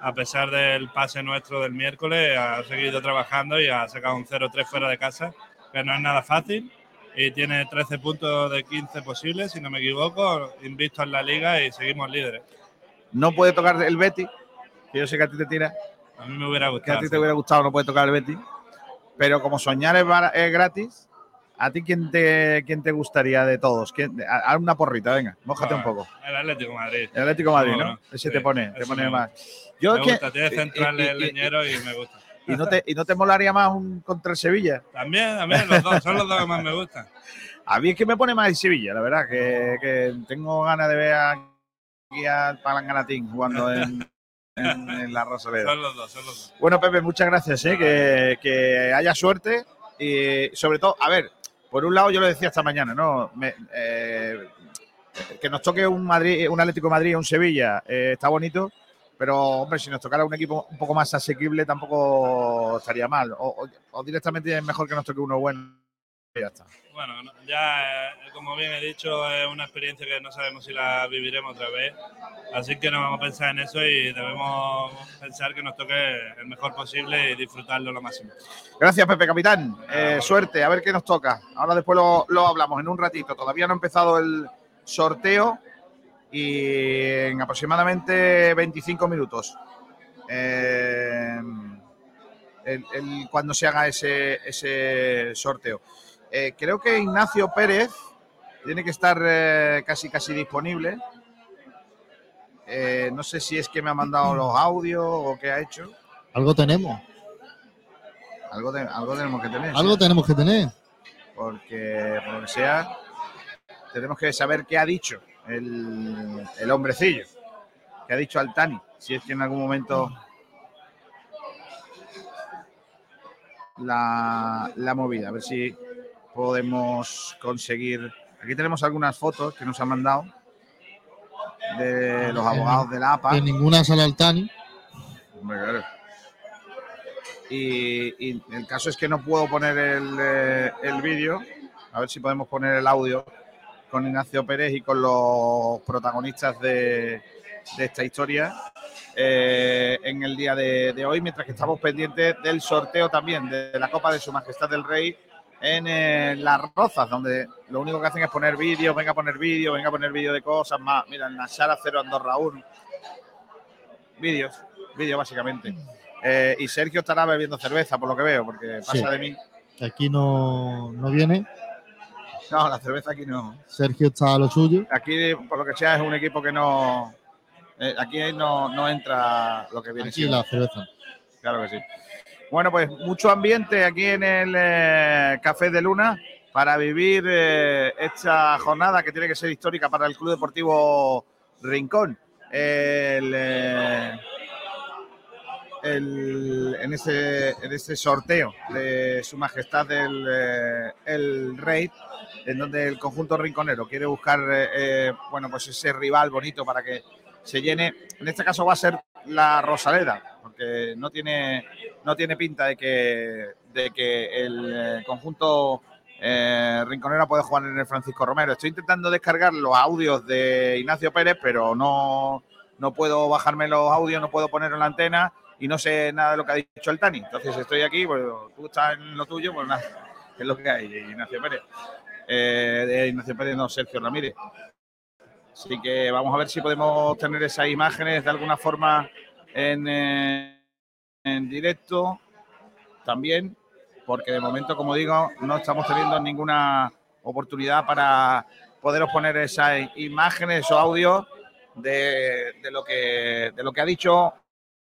Speaker 8: a pesar del pase nuestro del miércoles, ha seguido trabajando y ha sacado un 0-3 fuera de casa, que no es nada fácil y tiene 13 puntos de 15 posibles, si no me equivoco, invisto en la liga y seguimos líderes.
Speaker 1: No puede tocar el Betty, que yo sé que a ti te tira.
Speaker 8: A mí me hubiera gustado.
Speaker 1: Que a ti te hubiera gustado, no puede tocar el Betty. Pero como soñar es, es gratis, ¿a ti quién te, quién te gustaría de todos? Haz una porrita, venga, mójate
Speaker 8: bueno,
Speaker 1: un poco.
Speaker 8: El Atlético Madrid.
Speaker 1: El Atlético Madrid, ¿no? ¿no? Ese sí, te pone, te pone más.
Speaker 8: Yo me gusta, tiene centrales el leñero y, y me gusta.
Speaker 1: ¿Y no, te, ¿Y no te molaría más un contra el Sevilla?
Speaker 8: También, también, los dos, son los dos que más me gustan.
Speaker 1: A mí es que me pone más el Sevilla, la verdad, que, que tengo ganas de ver aquí al Palanganatín jugando en, en, en, la Rosaleda.
Speaker 8: Son los dos, son los dos.
Speaker 1: Bueno, Pepe, muchas gracias, ¿eh? que, que, haya suerte y sobre todo, a ver, por un lado yo lo decía esta mañana, ¿no? Me, eh, que nos toque un Madrid, un Atlético de Madrid, un Sevilla, eh, está bonito, pero hombre, si nos tocara un equipo un poco más asequible tampoco estaría mal. O, o, o directamente es mejor que nos toque uno bueno y ya está.
Speaker 8: Bueno, ya como bien he dicho, es una experiencia que no sabemos si la viviremos otra vez. Así que no vamos a pensar en eso y debemos pensar que nos toque el mejor posible y disfrutarlo lo máximo.
Speaker 1: Gracias, Pepe Capitán. Eh, suerte, a ver qué nos toca. Ahora después lo, lo hablamos en un ratito. Todavía no ha empezado el sorteo y en aproximadamente 25 minutos. Eh, el, el, cuando se haga ese, ese sorteo. Eh, creo que Ignacio Pérez tiene que estar eh, casi casi disponible. Eh, no sé si es que me ha mandado los audios o qué ha hecho.
Speaker 5: Algo tenemos.
Speaker 1: Algo, te, algo tenemos que tener.
Speaker 5: Algo
Speaker 1: ¿sí?
Speaker 5: tenemos que tener.
Speaker 1: Porque, por lo que sea, tenemos que saber qué ha dicho el, el hombrecillo. ¿Qué ha dicho Altani? Si es que en algún momento la, la movida. A ver si podemos conseguir. Aquí tenemos algunas fotos que nos han mandado de los abogados de la APA.
Speaker 5: De ninguna sala Altani.
Speaker 1: Hombre, claro. Y, y, el caso es que no puedo poner el, eh, el vídeo. A ver si podemos poner el audio con Ignacio Pérez y con los protagonistas de, de esta historia eh, en el día de, de hoy, mientras que estamos pendientes del sorteo también de la Copa de Su Majestad del Rey en eh, Las Rozas, donde lo único que hacen es poner vídeos, venga a poner vídeos, venga a poner vídeos de cosas más. Mira, en la Sara 0 Andorra 1. Vídeos, vídeos básicamente. Eh, y Sergio estará bebiendo cerveza, por lo que veo, porque pasa
Speaker 5: Sí.
Speaker 1: de mí.
Speaker 5: Aquí no, no viene.
Speaker 1: No, la cerveza aquí no.
Speaker 5: Sergio está a lo suyo.
Speaker 1: Aquí, por lo que sea, es un equipo que no. eh, aquí no, no entra lo que viene
Speaker 5: Aquí
Speaker 1: siendo.
Speaker 5: la cerveza.
Speaker 1: Claro que sí. Bueno, pues mucho ambiente aquí en el eh, Café de Luna para vivir eh, esta jornada que tiene que ser histórica para el Club Deportivo Rincón. El, el- en, ese, en ese sorteo de Su Majestad el, el Rey, en donde el conjunto rinconero quiere buscar eh, eh, bueno, pues ese rival bonito para que se llene. En este caso va a ser la Rosaleda, porque no tiene, no tiene pinta de que, de que el eh, conjunto eh, rinconero puede jugar en el Francisco Romero. Estoy intentando descargar los audios de Ignacio Pérez, pero no, no puedo bajarme los audios, no puedo poner en la antena y no sé nada de lo que ha dicho el Tani. Entonces estoy aquí, pues tú estás en lo tuyo, pues nada, es lo que hay, Ignacio Pérez. Eh, de Ignacio Pérez, no, Sergio Ramírez. Así que vamos a ver si podemos tener esas imágenes de alguna forma en, eh, en directo también, porque de momento, como digo, no estamos teniendo ninguna oportunidad para poderos poner esas imágenes o audios de, de lo que de lo que ha dicho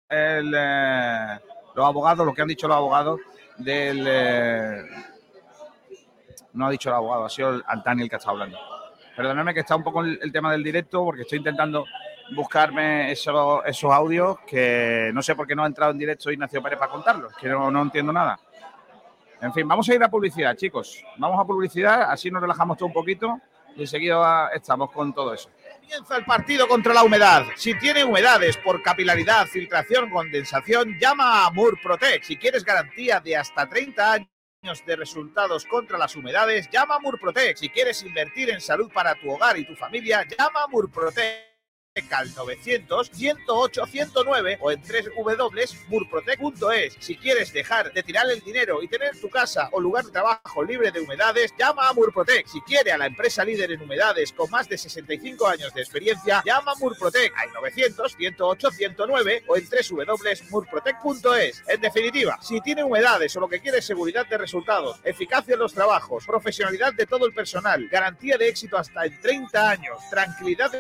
Speaker 1: el, eh, los abogados, lo que han dicho los abogados del no ha dicho el abogado, ha sido el Altani el que está hablando. Perdóname que está un poco el, el tema del directo porque estoy intentando buscarme esos, esos audios que no sé por qué no ha entrado en directo Ignacio Pérez para contarlos, que no, no entiendo nada. En fin, vamos a ir a publicidad, chicos. Vamos a publicidad, así nos relajamos todo un poquito y enseguida estamos con todo eso. Comienza el partido contra la humedad. Si tiene humedades por capilaridad, filtración, condensación, llama a Murprotec. Si quieres garantía de hasta 30 años de resultados contra las humedades, llama a Murprotec. Si quieres invertir en salud para tu hogar y tu familia, llama a Murprotec al 900 108 109 o en www.murprotec.es. Si quieres dejar de tirar el dinero y tener tu casa o lugar de trabajo libre de humedades, llama a Murprotec. Si quiere a la empresa líder en humedades con más de 65 años de experiencia, llama a Murprotec al 900 108 109 o en www.murprotec.es. En definitiva, si tiene humedades o lo que quiere es seguridad de resultados, eficacia en los trabajos, profesionalidad de todo el personal, garantía de éxito hasta en 30 años, tranquilidad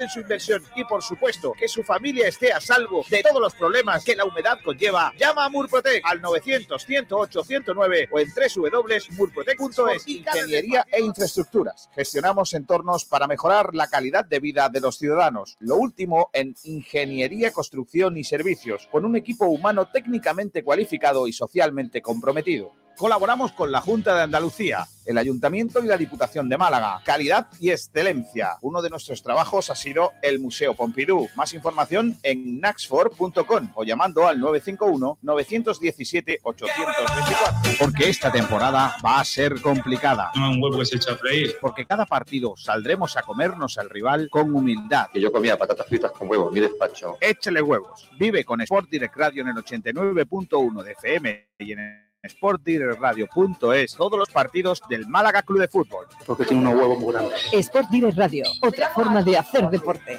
Speaker 1: en su inversión y por supuesto que su familia esté a salvo de todos los problemas que la humedad conlleva, llama a Murprotec al 900 108 109 o en www.murprotec.es. Ingeniería e infraestructuras. Gestionamos entornos para mejorar la calidad de vida de los ciudadanos. Lo último en ingeniería, construcción y servicios, con un equipo humano técnicamente cualificado y socialmente comprometido. Colaboramos con la Junta de Andalucía, el Ayuntamiento y la Diputación de Málaga. Calidad y excelencia. Uno de nuestros trabajos ha sido el Museo Pompidou. Más información en naxfor.com o llamando al 951-917-824. Porque esta temporada va a ser complicada.
Speaker 9: un huevo que se echa a freír.
Speaker 1: Porque cada partido saldremos a comernos al rival con humildad.
Speaker 10: Que yo comía patatas fritas con huevos, mi despacho.
Speaker 1: Échale huevos. Vive con Sport Direct Radio en el 89.1 de FM y en sportdirectradio.es todos los partidos del Málaga Club de Fútbol.
Speaker 10: Porque tiene unos huevos muy grandes.
Speaker 11: Sport Radio, otra forma de hacer deporte.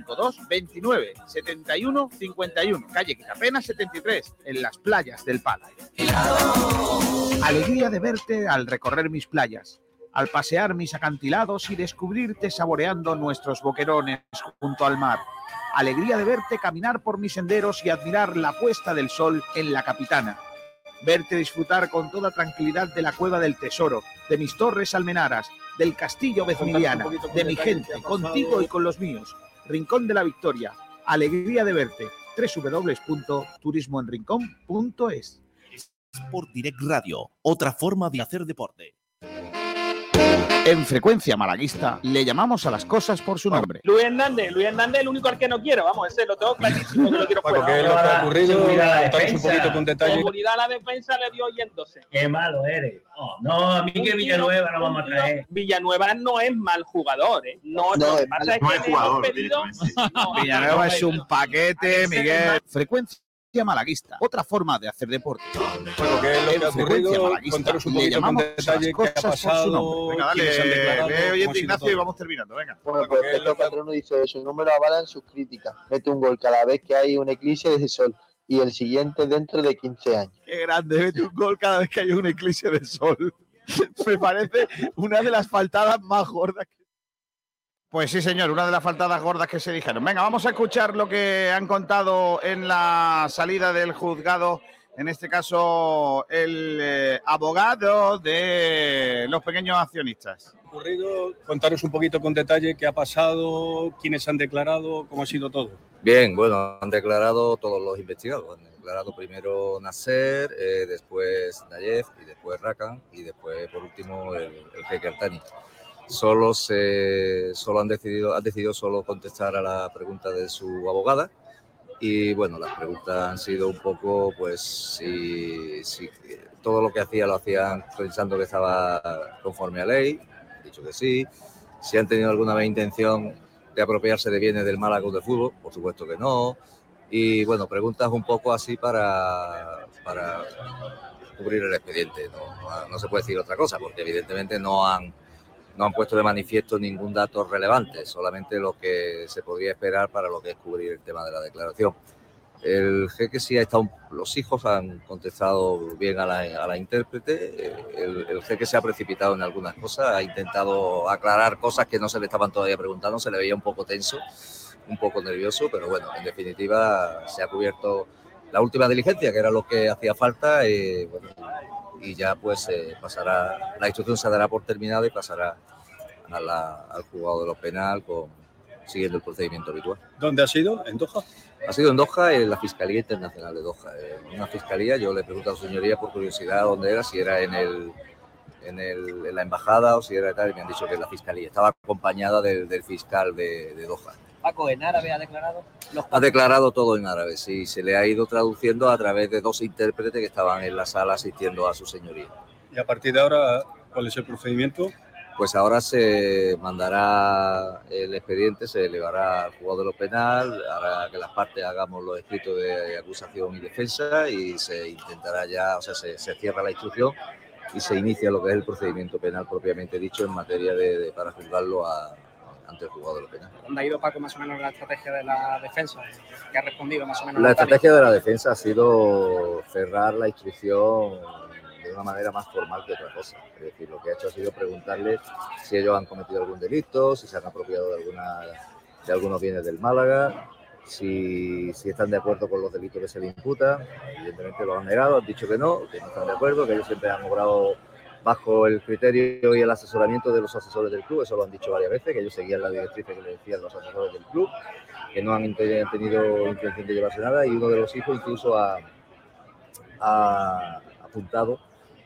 Speaker 1: 29 71 51, calle Quitapena 73, en las playas del Pala. Alegría de verte al recorrer mis playas, al pasear mis acantilados y descubrirte saboreando nuestros boquerones junto al mar. Alegría de verte caminar por mis senderos y admirar la puesta del sol en la capitana. verte disfrutar con toda tranquilidad de la Cueva del Tesoro, de mis torres almenaras, del castillo Vezmiliana, de mi gente, contigo y con los míos. Rincón de la Victoria, alegría de verte. www.turismoenrincón.es
Speaker 9: Sport Direct Radio, otra forma de hacer deporte.
Speaker 1: En frecuencia malaguista le llamamos a las cosas por su nombre.
Speaker 12: Luis Hernández, Luis Hernández es el único al que no quiero, vamos, ese lo tengo clarísimo que lo quiero fuera.
Speaker 13: Porque lo que ha ocurrido,
Speaker 12: la
Speaker 13: un
Speaker 12: defensa.
Speaker 13: poquito con detalle.
Speaker 12: Seguridad a la defensa le dio yéndose.
Speaker 14: Qué malo eres. No, no, a mí que Villanueva lo vamos a traer.
Speaker 12: Villanueva no es mal jugador, ¿eh? No,
Speaker 14: No, es jugador,
Speaker 1: Villanueva es un paquete, Miguel. Frecuencia malaguista, otra forma de hacer deporte.
Speaker 13: Bueno, ¿qué es lo que ha
Speaker 1: frecuencia
Speaker 13: ocurrido?
Speaker 1: malaguista
Speaker 13: Contaros un poquito con
Speaker 1: llamamos
Speaker 13: detalle
Speaker 1: a las
Speaker 13: qué ha
Speaker 1: cosas por su
Speaker 13: pasado,
Speaker 1: nombre. Venga, dale,
Speaker 13: sido
Speaker 1: Ignacio y vamos terminando, venga.
Speaker 15: Bueno, pues Pedro Patrono dice eso, no me lo avalan sus críticas. Mete un gol cada vez que hay un eclipse de sol y el siguiente dentro de 15 años.
Speaker 1: Qué grande, mete un gol cada vez que hay un eclipse de sol. Me parece una de las faltadas más gordas. que- Pues sí, señor, una de las faltadas gordas que se dijeron. Venga, vamos a escuchar lo que han contado en la salida del juzgado. En este caso, el eh, abogado de los pequeños accionistas.
Speaker 13: ocurrido? Contaros un poquito con detalle qué ha pasado, quiénes han declarado, cómo ha sido todo.
Speaker 16: Bien, bueno, han declarado todos los investigados. Han declarado primero Nasser, eh, después Nayef y después Rakan y después, por último, el, el jeque Altani. Solo, se, solo han, decidido, han decidido solo contestar a la pregunta de su abogada y bueno, las preguntas han sido un poco, pues, si, si todo lo que hacía lo hacían pensando que estaba conforme a ley, dicho que sí. Si han tenido alguna vez intención de apropiarse de bienes del Málaga de fútbol, por supuesto que no. Y bueno, preguntas un poco así para, para cubrir el expediente. No, no- no se puede decir otra cosa, porque evidentemente no han, no han puesto de manifiesto ningún dato relevante, solamente lo que se podría esperar para lo que es cubrir el tema de la declaración. El jeque sí ha estado, los hijos han contestado bien a la, a la intérprete, eh, el, el jeque se ha precipitado en algunas cosas, ha intentado aclarar cosas que no se le estaban todavía preguntando, se le veía un poco tenso, un poco nervioso, pero bueno, en definitiva se ha cubierto la última diligencia, que era lo que hacía falta, y, bueno, y ya pues eh, pasará, la instrucción se dará por terminada y pasará a la- al juzgado de lo penal con, siguiendo el procedimiento habitual.
Speaker 13: ¿Dónde ha sido? ¿En Doha?
Speaker 16: Ha sido en Doha, en la Fiscalía Internacional de Doha. En una fiscalía, yo le pregunto a su señoría por curiosidad dónde era, si era en, el, en, el- en la embajada o si era tal, y me han dicho que en la fiscalía. Estaba acompañada del, del fiscal de, de Doha.
Speaker 14: Paco, en árabe ha declarado. Los
Speaker 16: Ha declarado todo en árabe, sí, se le ha ido traduciendo a través de dos intérpretes que estaban en la sala asistiendo a su señoría.
Speaker 13: Y a partir de ahora, ¿cuál es el procedimiento?
Speaker 16: Pues ahora se mandará el expediente, se elevará al juzgado de lo penal, hará que las partes hagamos los escritos de acusación y defensa y se intentará ya, o sea, se, se cierra la instrucción y se inicia lo que es el procedimiento penal propiamente dicho en materia de, de- para juzgarlo a- ante el lo penal.
Speaker 12: ¿Dónde ha ido Paco más o menos la estrategia de la defensa? ¿Qué ha respondido más o menos?
Speaker 16: La estrategia de la defensa ha sido cerrar la instrucción de una manera más formal que otra cosa. Es decir, lo que ha hecho ha sido preguntarles si ellos han cometido algún delito, si se han apropiado de, alguna, de algunos bienes del Málaga, si, si están de acuerdo con los delitos que se le imputan. Evidentemente lo han negado, han dicho que no, que no están de acuerdo, que ellos siempre han obrado bajo el criterio y el asesoramiento de los asesores del club, eso lo han dicho varias veces, que ellos seguían la directriz que le decían los asesores del club, que no han tenido intención de llevarse nada y uno de los hijos incluso ha, ha apuntado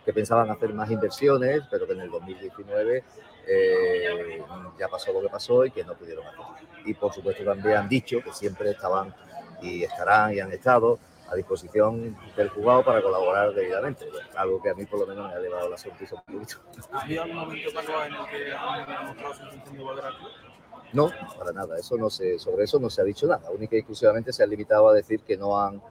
Speaker 16: que pensaban hacer más inversiones, pero que en el 2019 eh, ya pasó lo que pasó y que no pudieron hacer. Y por supuesto también han dicho que siempre estaban y estarán y han estado a disposición del juzgado para colaborar debidamente, algo que a mí por lo menos me ha elevado la sonrisa un poquito.
Speaker 17: ¿Ha habido algún momento, Paco, en el que han demostrado su intención de volver al club?
Speaker 16: No, para nada. Eso no se, sobre eso no se ha dicho nada. Única y exclusivamente se ha limitado a decir que no han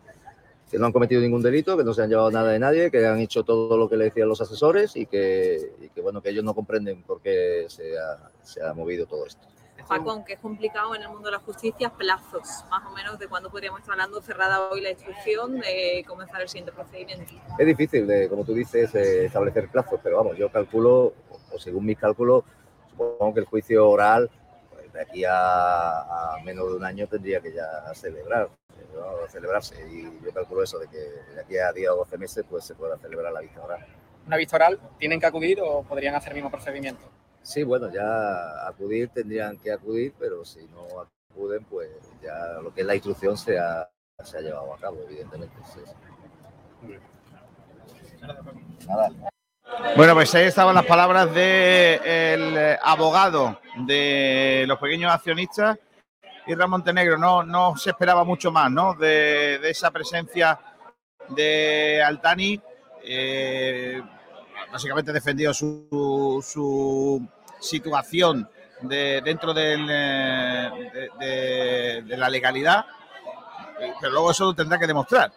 Speaker 16: que no han cometido ningún delito, que no se han llevado nada de nadie, que han hecho todo lo que le decían los asesores y que, y que, bueno que ellos no comprenden por qué se ha, se ha movido todo esto.
Speaker 18: Paco, aunque es complicado en el mundo de la justicia, plazos, más o menos de cuándo podríamos estar hablando cerrada hoy la instrucción de comenzar el siguiente procedimiento.
Speaker 16: Es difícil, de, como tú dices, eh, establecer plazos, pero vamos, yo calculo, o según mis cálculos, supongo que el juicio oral, pues, de aquí a, a menos de un año tendría que ya celebrar. ¿no? celebrarse. Y yo calculo eso, de que de aquí a 10 o 12 meses pues se pueda celebrar la vista oral.
Speaker 12: Una vista oral, ¿tienen que acudir o podrían hacer el mismo procedimiento?
Speaker 16: Sí, bueno, ya acudir tendrían que acudir, pero si no acuden, pues ya lo que es la instrucción se ha, se ha llevado a cabo, evidentemente. sí, sí. Nada.
Speaker 1: Bueno, pues ahí estaban las palabras del abogado de los pequeños accionistas y Ramón Montenegro. No, no se esperaba mucho más, ¿no? De, de esa presencia de Altani. eh, básicamente defendió su, situación de, dentro del, eh, de, la legalidad, pero luego eso lo tendrá que demostrar.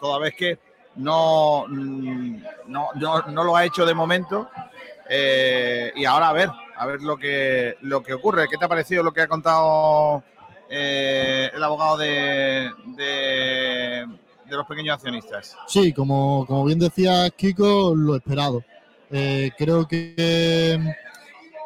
Speaker 1: Toda vez que no, mm, no, no, no lo ha hecho de momento. eh, y ahora a ver, a ver lo que, lo que ocurre. ¿Qué te ha parecido lo que ha contado eh, el abogado de, de, de los pequeños accionistas?
Speaker 5: Sí, como, como bien decía Kiko, lo esperado. Eh, creo que,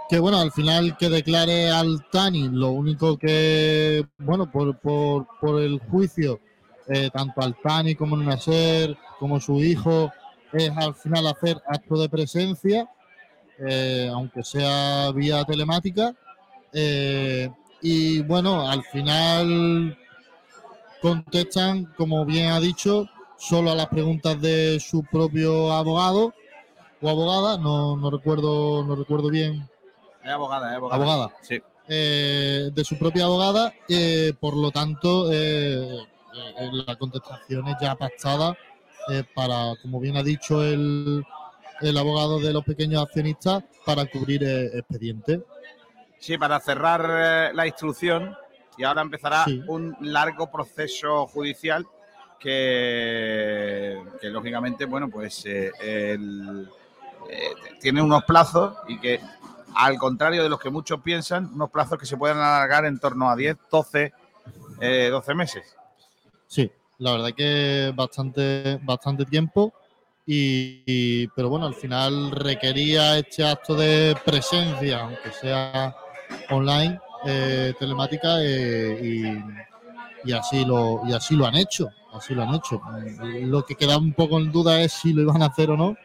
Speaker 5: que, bueno, al final que declare al Tani, lo único que, bueno, por, por, por el juicio, eh, tanto al Tani como Nasser, como su hijo, es al final hacer acto de presencia, eh, aunque sea vía telemática. Y bueno, al final contestan, como bien ha dicho, solo a las preguntas de su propio abogado o abogada, no, no recuerdo, no recuerdo bien,
Speaker 1: Es abogada, es abogada.
Speaker 5: Abogada.
Speaker 1: Sí.
Speaker 5: eh, de su propia abogada, eh, por lo tanto, eh, eh, la contestación es ya pactada para, como bien ha dicho el, el abogado de los pequeños accionistas, para cubrir eh, expediente.
Speaker 1: Sí, para cerrar la instrucción y ahora empezará
Speaker 5: Sí.
Speaker 1: un largo proceso judicial que, que lógicamente, bueno, pues eh, el- eh, tiene unos plazos y que, al contrario de los que muchos piensan, unos plazos que se pueden alargar en torno a 10, 12, eh, 12 meses.
Speaker 5: Sí, la verdad que bastante, bastante tiempo. Y, y- pero bueno, al final requería este acto de presencia, aunque sea online, eh, telemática, eh, y, así lo, y así lo han hecho. Así lo han hecho. Lo que queda un poco en duda es si lo iban a hacer o no.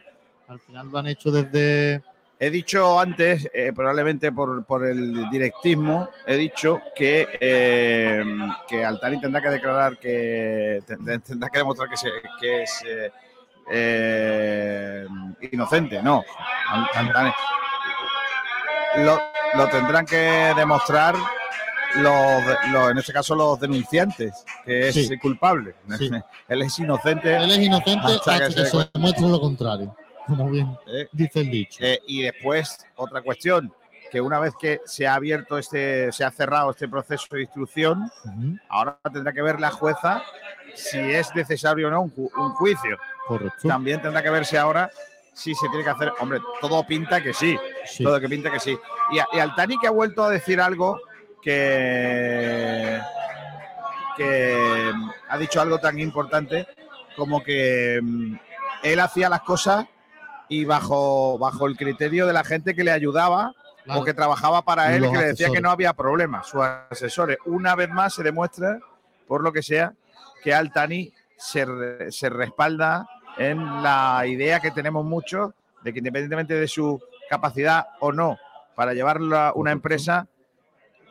Speaker 5: Al final lo han hecho desde.
Speaker 1: He dicho antes, eh, probablemente por, el directismo, he dicho que, eh, que Altani tendrá que declarar que tend- tendrá que demostrar que, es inocente. No, Al- Altani lo tendrán que demostrar los, en este caso los denunciantes, que es
Speaker 5: Sí.
Speaker 1: culpable.
Speaker 5: Sí.
Speaker 1: Él es inocente.
Speaker 5: Él es inocente
Speaker 1: hasta
Speaker 5: hasta
Speaker 1: que
Speaker 5: que
Speaker 1: se
Speaker 5: demuestre lo contrario. Como bien
Speaker 1: Eh,
Speaker 5: dice el dicho.
Speaker 1: eh, y después, otra cuestión, que una vez que se ha abierto este, se ha cerrado este proceso de instrucción, ahora tendrá que ver la jueza si es necesario o no un, ju- un juicio.
Speaker 5: Correcto.
Speaker 1: También tendrá que verse ahora si se tiene que hacer. Hombre, todo pinta que sí.
Speaker 5: Sí.
Speaker 1: Todo que pinta que sí. Y, y Altani que ha vuelto a decir algo que, que ha dicho algo tan importante como que mm, él hacía las cosas y bajo, bajo el criterio de la gente que le ayudaba
Speaker 5: Claro.
Speaker 1: o que trabajaba para él,
Speaker 5: Los
Speaker 1: que le decía que no había problema, sus asesores. Una vez más se demuestra, por lo que sea, que Altani se, se respalda en la idea que tenemos muchos de que independientemente de su capacidad o no para llevarla una empresa,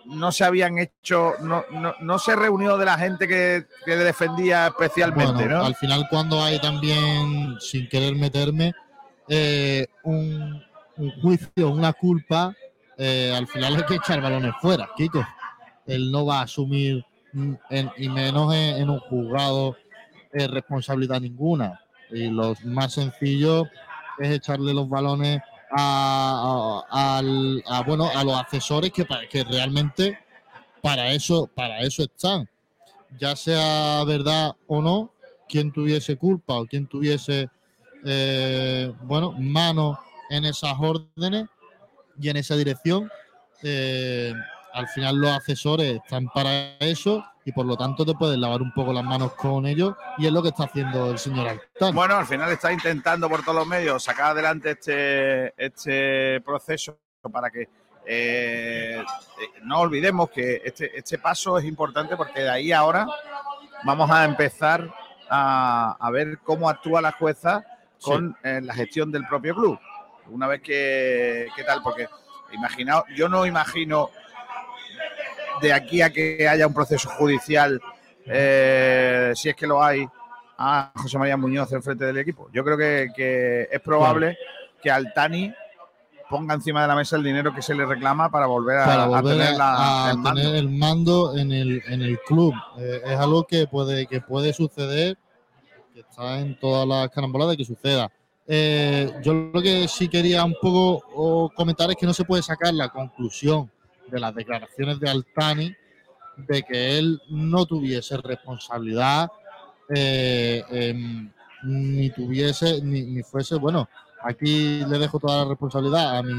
Speaker 1: no se habían hecho, no, no, no se reunió de la gente que, que le defendía especialmente,
Speaker 5: Bueno,
Speaker 1: ¿no?
Speaker 5: Al final, cuando hay también, sin querer meterme, eh, un, un juicio, una culpa, eh, al final hay que echar balones fuera, Kiko. Él no va a asumir, mm, en- y menos en, en un juzgado, eh, responsabilidad ninguna. Y lo más sencillo es echarle los balones a, bueno, a los asesores que, que realmente para eso, para eso están. Ya sea verdad o no, quien tuviese culpa o quien tuviese, eh, bueno, mano en esas órdenes y en esa dirección, eh, al final los asesores están para eso y por lo tanto te puedes lavar un poco las manos con ellos y es lo que está haciendo el señor Altani.
Speaker 1: Bueno, al final está intentando por todos los medios sacar adelante este, este proceso para que eh, eh, no olvidemos que este, este paso es importante porque de ahí ahora vamos a empezar a, a ver cómo actúa la jueza con eh, la gestión del propio club. Una vez que, ¿qué tal? Porque imaginaos, yo no imagino de aquí a que haya un proceso judicial, eh, si es que lo hay, a José María Muñoz en frente del equipo. Yo creo que, que es probable que Altani ponga encima de la mesa el dinero que se le reclama para volver a,
Speaker 5: para
Speaker 1: a
Speaker 5: volver
Speaker 1: tener, la-
Speaker 5: a,
Speaker 1: el mando.
Speaker 5: tener el mando en el, en el club. Eh, es algo que puede, que puede suceder, que está en todas las caramboladas que suceda. Eh, yo lo que sí quería un poco o, comentar es que no se puede sacar la conclusión de las declaraciones de Altani de que él no tuviese responsabilidad eh, em, ni tuviese ni, fuese bueno aquí le dejo toda la responsabilidad a mi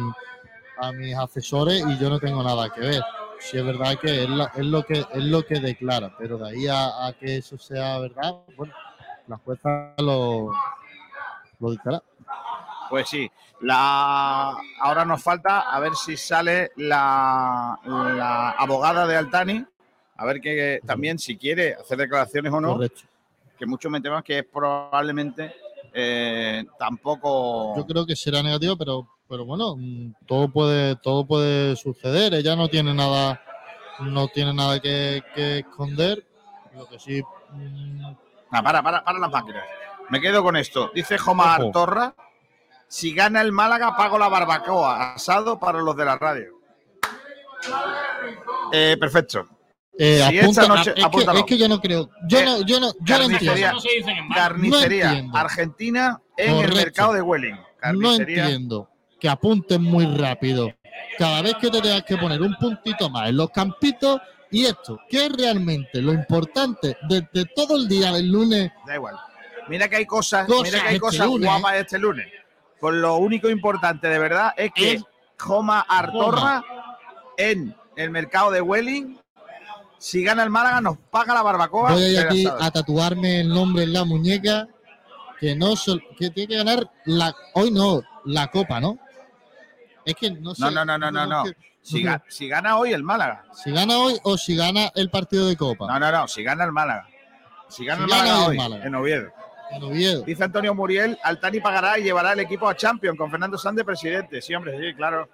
Speaker 5: a mis asesores y yo no tengo nada que ver. Si es verdad que es, la- es lo que es lo que declara, pero de ahí a, a que eso sea verdad, bueno, la jueza lo, lo dictará.
Speaker 1: Pues sí, la... ahora nos falta a ver si sale la, la abogada de Altani, a ver que también si quiere hacer declaraciones o no,
Speaker 5: Correcto.
Speaker 1: que muchos me temen que es probablemente eh, tampoco...
Speaker 5: Yo creo que será negativo, pero pero bueno, mm, todo puede todo puede suceder. Ella no tiene nada no tiene nada que, que esconder. Lo que sí mm,
Speaker 1: Ah, para, para, para las máquinas. Me quedo con esto. Dice Jomar
Speaker 5: Ojo.
Speaker 1: Torra, si gana el Málaga pago la barbacoa, asado para los de la radio. Eh, perfecto.
Speaker 5: eh,
Speaker 1: Si
Speaker 5: apunta-
Speaker 1: esta noche-
Speaker 5: es, que,
Speaker 1: apúntalo.
Speaker 5: es que yo no creo. Yo
Speaker 1: Eh,
Speaker 5: no, yo no, yo no entiendo.
Speaker 1: carnicería
Speaker 5: No entiendo.
Speaker 1: argentina en el mercado de Welling.
Speaker 5: No entiendo que apunten muy rápido. Cada vez que te tengas que poner un puntito más en los campitos y esto, que es realmente lo importante desde todo el día del lunes.
Speaker 1: Da igual. Mira que hay cosas,
Speaker 5: Cosas
Speaker 1: mira que hay
Speaker 5: este
Speaker 1: cosas
Speaker 5: lunes.
Speaker 1: guapas este lunes. Pues lo único importante de verdad es que
Speaker 5: Es
Speaker 1: Joma Artorra en el mercado de Welling, si gana el Málaga, nos paga la barbacoa.
Speaker 5: Voy a aquí a tatuarme el nombre en la muñeca. Que no que tiene que ganar la hoy no, la copa, ¿no? Es que no sé.
Speaker 1: No, no, no, no, no, no. Si, ga- si gana hoy el Málaga.
Speaker 5: Si gana hoy o si gana el partido de copa.
Speaker 1: No, no, no, si gana el Málaga. Si gana
Speaker 5: Si
Speaker 1: el
Speaker 5: gana
Speaker 1: Málaga
Speaker 5: hoy el
Speaker 1: hoy,
Speaker 5: Málaga.
Speaker 1: en Oviedo.
Speaker 5: En Oviedo.
Speaker 1: Dice Antonio Muriel, Altani pagará y llevará el equipo a Champions con Fernando de presidente. Sí, hombre, sí, claro.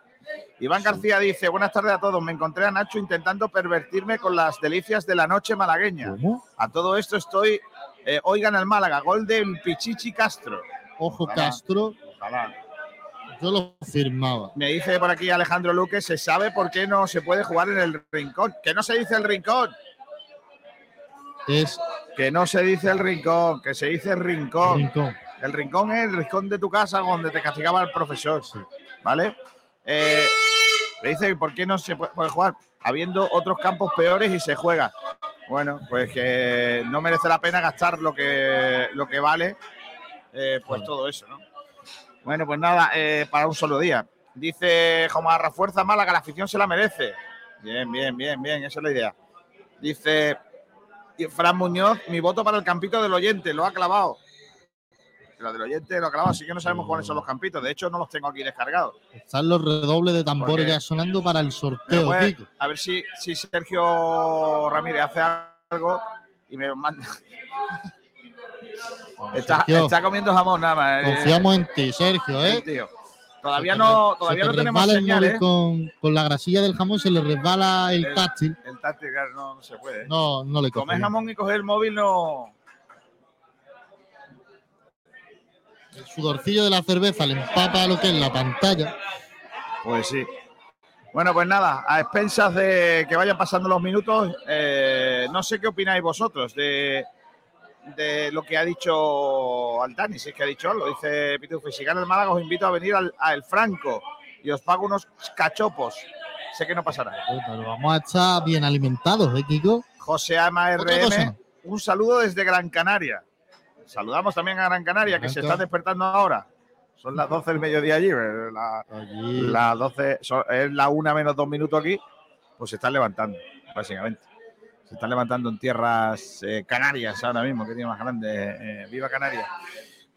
Speaker 1: Iván García dice, buenas tardes a todos. Me encontré a Nacho intentando pervertirme con las delicias de la noche malagueña. A todo esto estoy... eh, hoy gana el Málaga, gol del Pichichi Castro.
Speaker 5: Ojo
Speaker 1: Ojalá.
Speaker 5: Castro,
Speaker 1: Ojalá.
Speaker 5: yo lo firmaba.
Speaker 1: Me dice por aquí Alejandro Luque, ¿se sabe por qué no se puede jugar en el rincón? Que no se dice el rincón.
Speaker 5: Es
Speaker 1: Que no se dice el rincón, que se dice rincón.
Speaker 5: rincón.
Speaker 1: El rincón es el rincón de tu casa donde te castigaba el profesor. ¿Vale? Eh, me dice, ¿por qué no se puede jugar? Habiendo otros campos peores y se juega. Bueno, pues que no merece la pena gastar lo que, lo que vale, eh, pues todo eso, ¿no? Bueno, pues nada, eh, para un solo día. Dice Jomarra, fuerza Málaga, la afición se la merece. Bien, bien, bien, bien, esa es la idea. Dice y Fran Muñoz, mi voto para el campito del oyente, lo ha clavado. La del oyente lo ha clavado, así que no sabemos cuáles son los campitos. De hecho, no los tengo aquí descargados.
Speaker 5: Están los redobles de tambores
Speaker 1: Porque-
Speaker 5: ya sonando para el sorteo,
Speaker 1: puede- a ver si, si Sergio Ramírez hace algo y me manda. Está,
Speaker 5: Sergio.
Speaker 1: está comiendo jamón nada más. eh,
Speaker 5: Confiamos en ti, Sergio, ¿eh?
Speaker 1: tío. Todavía no, todavía no
Speaker 5: te
Speaker 1: tenemos
Speaker 5: resbala el móvil
Speaker 1: señales.
Speaker 5: Con, con la grasilla del jamón se le resbala el
Speaker 1: El-
Speaker 5: táctil.
Speaker 1: El táctil claro, no, no se puede.
Speaker 5: No, no le coge.
Speaker 1: Comer jamón y coger el móvil no.
Speaker 5: El sudorcillo de la cerveza le empapa lo que es la pantalla.
Speaker 1: Pues sí. Bueno, pues nada, a expensas de que vayan pasando los minutos, eh, no sé qué opináis vosotros de, de lo que ha dicho Altani, si es que ha dicho algo. Dice Pitufo, si gana el Málaga os invito a venir al, a El Franco y os pago unos cachopos. Sé que no pasará.
Speaker 5: Pero vamos a estar bien alimentados, ¿eh, Kiko?
Speaker 1: José Ama. RM, un saludo desde Gran Canaria. Saludamos también a Gran Canaria, que se está despertando ahora. Son las 12 del mediodía allí. La,
Speaker 5: Allí.
Speaker 1: las 12, son- es la una menos dos minutos aquí. Pues se están levantando, básicamente. Se están levantando en tierras eh, canarias ahora mismo, que tiene más grande. eh, viva Canarias.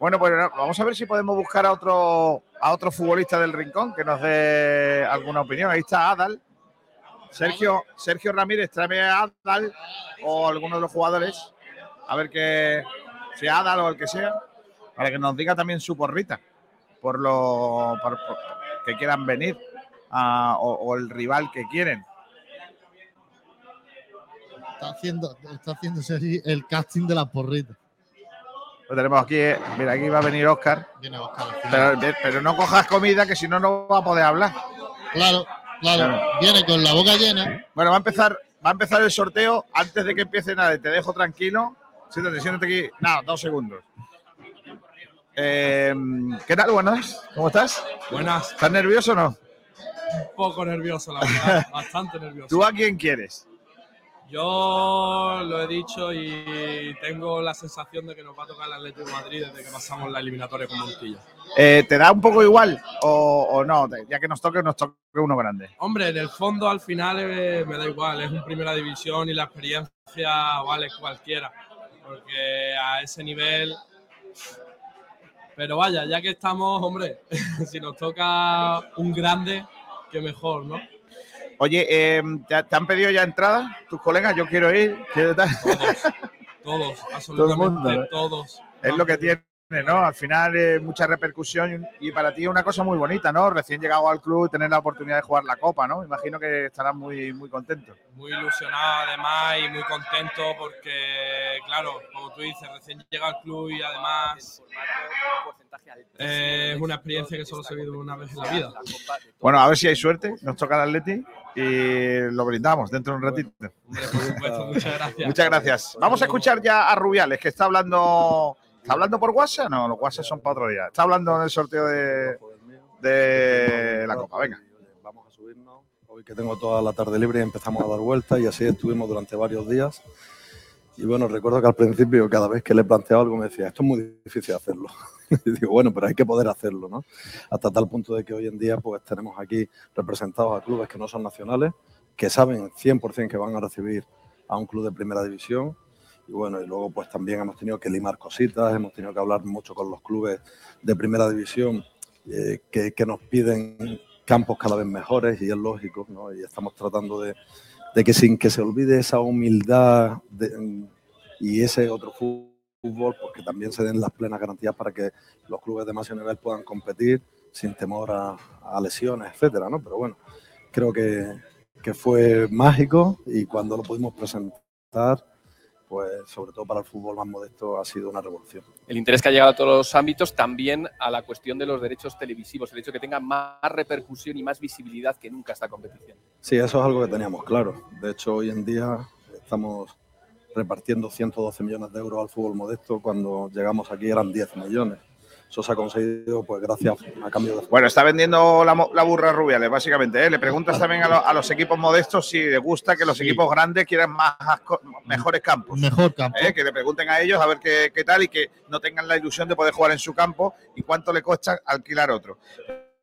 Speaker 1: Bueno, pues vamos a ver si podemos buscar a otro, a otro futbolista del rincón que nos dé alguna opinión. Ahí está Adal. Sergio, Sergio Ramírez, tráeme a Adal o alguno de los jugadores. a ver qué sea Adal o el que sea, para que nos diga también su porrita por lo que quieran venir a- o, o el rival que quieren.
Speaker 5: Está haciendo, está haciéndose allí el casting de las porritas.
Speaker 1: Lo tenemos aquí, eh, mira, aquí va a venir Oscar.
Speaker 5: Viene Oscar.
Speaker 1: Pero, pero no cojas comida que si no, no va a poder hablar.
Speaker 5: Claro, claro. Viene con la boca llena.
Speaker 1: Bueno, va a empezar, va a empezar el sorteo. Antes de que empiece nada, te dejo tranquilo. Siéntate, siéntate aquí. Nada, dos segundos. Eh, ¿Qué tal? Buenas. ¿Cómo estás?
Speaker 19: Buenas.
Speaker 1: ¿Estás nervioso o no?
Speaker 19: Un poco nervioso, la verdad. Bastante nervioso.
Speaker 1: ¿Tú a quién quieres?
Speaker 19: Yo lo he dicho y tengo la sensación de que nos va a tocar el Atlético de Madrid desde que pasamos la eliminatoria con Montilla.
Speaker 1: Eh, ¿Te da un poco igual o, o no? Ya que nos toque, nos toque uno grande.
Speaker 19: Hombre, en el fondo al final eh, me da igual, es un primera división y la experiencia vale cualquiera, porque a ese nivel... Pero vaya, ya que estamos, hombre, si nos toca un grande, qué mejor, ¿no?
Speaker 1: Oye, eh, ¿te, ha- te han pedido ya entrada tus colegas? Yo quiero ir. quiero.
Speaker 19: Todos,
Speaker 1: Todo el
Speaker 19: absolutamente
Speaker 1: mundo, ¿no?
Speaker 19: todos.
Speaker 1: Es lo que tiene, ¿no? Al final eh, mucha repercusión y para ti es una cosa muy bonita, ¿no? Recién llegado al club, tener la oportunidad de jugar la Copa, ¿no? Imagino que estarás muy, muy contento.
Speaker 19: muy ilusionado además y muy contento porque, claro, como tú dices, recién llega al club y además eh, es una experiencia que solo se vive una vez en la vida.
Speaker 1: Bueno, a ver si hay suerte, nos toca el Atleti y lo brindamos dentro de un ratito.
Speaker 19: supuesto, muchas gracias.
Speaker 1: Muchas gracias. Vamos a escuchar ya a Rubiales, que está hablando. ¿Está hablando por WhatsApp? No, los WhatsApp son para otro día. Está hablando en el sorteo de, de la Copa. Venga.
Speaker 20: Vamos a subirnos. Hoy que tengo toda la tarde libre empezamos a dar vueltas y así estuvimos durante varios días. Y bueno, recuerdo que al principio cada vez que le planteaba algo me decía, esto es muy difícil hacerlo. y digo, bueno, pero hay que poder hacerlo, ¿no? Hasta tal punto de que hoy en día pues tenemos aquí representados a clubes que no son nacionales, que saben 100% que van a recibir a un club de primera división. Y bueno, y luego pues también hemos tenido que limar cositas, hemos tenido que hablar mucho con los clubes de primera división eh, que, que nos piden campos cada vez mejores y es lógico, ¿no? Y estamos tratando de, de que sin que se olvide esa humildad de- y ese otro fútbol, pues que también se den las plenas garantías para que los clubes de máximo nivel puedan competir sin temor a, a lesiones, etcétera, ¿no? Pero bueno, creo que, que fue mágico y cuando lo pudimos presentar, pues sobre todo para el fútbol más modesto ha sido una revolución.
Speaker 21: el interés que ha llegado a todos los ámbitos, también a la cuestión de los derechos televisivos, el hecho de que tenga más repercusión y más visibilidad que nunca esta competición.
Speaker 20: Sí, eso es algo que teníamos claro. De hecho, hoy en día estamos repartiendo 112 millones de euros al fútbol modesto. Cuando llegamos aquí eran 10 millones. Eso se ha conseguido pues gracias a cambio de...
Speaker 1: Bueno, está vendiendo la, mo- la burra Rubiales, básicamente. ¿eh? Le preguntas también a, lo- a los equipos modestos si les gusta que los equipos grandes quieran más mejores campos.
Speaker 5: Mejor campo.
Speaker 1: ¿eh? Que le pregunten a ellos a ver qué, qué tal y que no tengan la ilusión de poder jugar en su campo y cuánto le cuesta alquilar otro.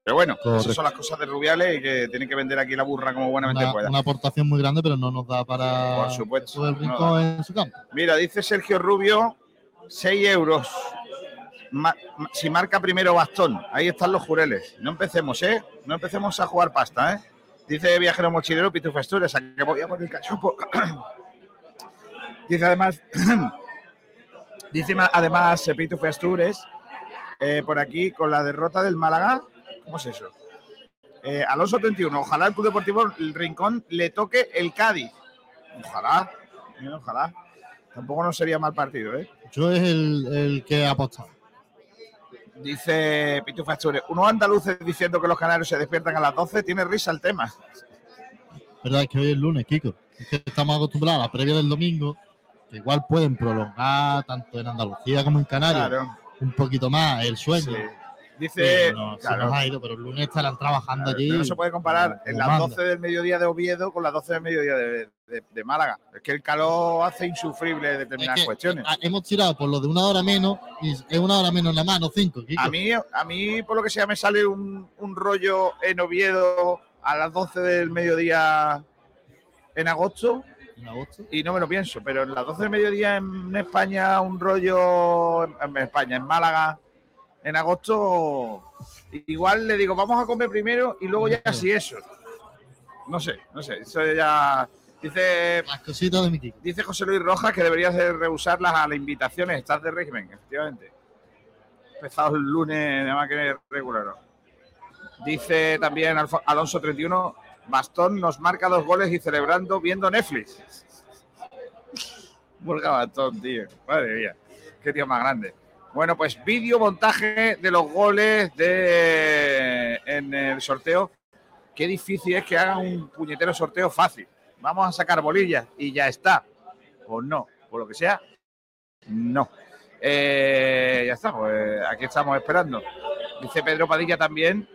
Speaker 1: Pero bueno, esas son las cosas de Rubiales y que tienen que vender aquí la burra como buenamente
Speaker 5: Una,
Speaker 1: pueda.
Speaker 5: una aportación muy grande, pero no nos da para
Speaker 1: Por supuesto,
Speaker 5: todo el
Speaker 1: no
Speaker 5: rincón
Speaker 1: da.
Speaker 5: en su campo.
Speaker 1: Mira, dice Sergio Rubio, 6 euros. Si marca primero bastón, ahí están los jureles. No empecemos, ¿eh? No empecemos a jugar pasta, ¿eh? Dice Viajero Mochilero Pitufo Asturias, a que a el cachopo. dice además, dice además eh, Pitufo Astures, eh, por aquí, con la derrota del Málaga, ¿cómo es eso? Eh, Alonso 31, ojalá el Club Deportivo Rincón le toque el Cádiz. Ojalá, eh, ojalá. Tampoco no sería mal partido, ¿eh?
Speaker 5: Yo es el, que ha apostado.
Speaker 1: Dice Pitufo Astures, unos andaluces diciendo que los canarios se despiertan a las 12, tiene risa el tema.
Speaker 5: Verdad es que hoy es lunes, Kiko. Es que estamos acostumbrados a la previa del domingo, que igual pueden prolongar tanto en Andalucía como en Canarias
Speaker 1: Claro.
Speaker 5: un poquito más el sueño.
Speaker 1: Dice,
Speaker 5: no, se
Speaker 1: claro.
Speaker 5: nos ha ido, pero el lunes estarán trabajando
Speaker 1: Claro,
Speaker 5: allí.
Speaker 1: no se puede comparar en las
Speaker 5: manda.
Speaker 1: 12 del mediodía de Oviedo con las 12 del mediodía de, de- de Málaga. Es que el calor hace insufrible determinadas
Speaker 5: Es que,
Speaker 1: cuestiones.
Speaker 5: ah, Hemos tirado por lo de una hora menos y es una hora menos nada más, no cinco. Kiko.
Speaker 1: A mí, a mí, por lo que sea, me sale un, un rollo en Oviedo a las 12 del mediodía en agosto. Y no me lo pienso, pero en las 12 del mediodía en España, un rollo en España, en Málaga, en agosto, igual le digo, vamos a comer primero y luego ya casi eso. No sé, no sé, eso ya Dice,
Speaker 5: Las cositas de mi Kiko.
Speaker 1: dice José Luis Rojas que deberías de rehusar las, a las invitaciones. Estás de régimen, efectivamente. Empezado el lunes, nada más que regular. Dice también Alonso 31, Bastón nos marca dos goles y celebrando viendo Netflix. Burga Bastón, tío. Madre mía. Qué tío más grande. Bueno, pues vídeo montaje de los goles de en el sorteo. Qué difícil es que hagan un puñetero sorteo fácil. Vamos a sacar bolillas y ya está. O no, por lo que sea, no. Eh, ya está, pues aquí estamos esperando. Dice Pedro Padilla también,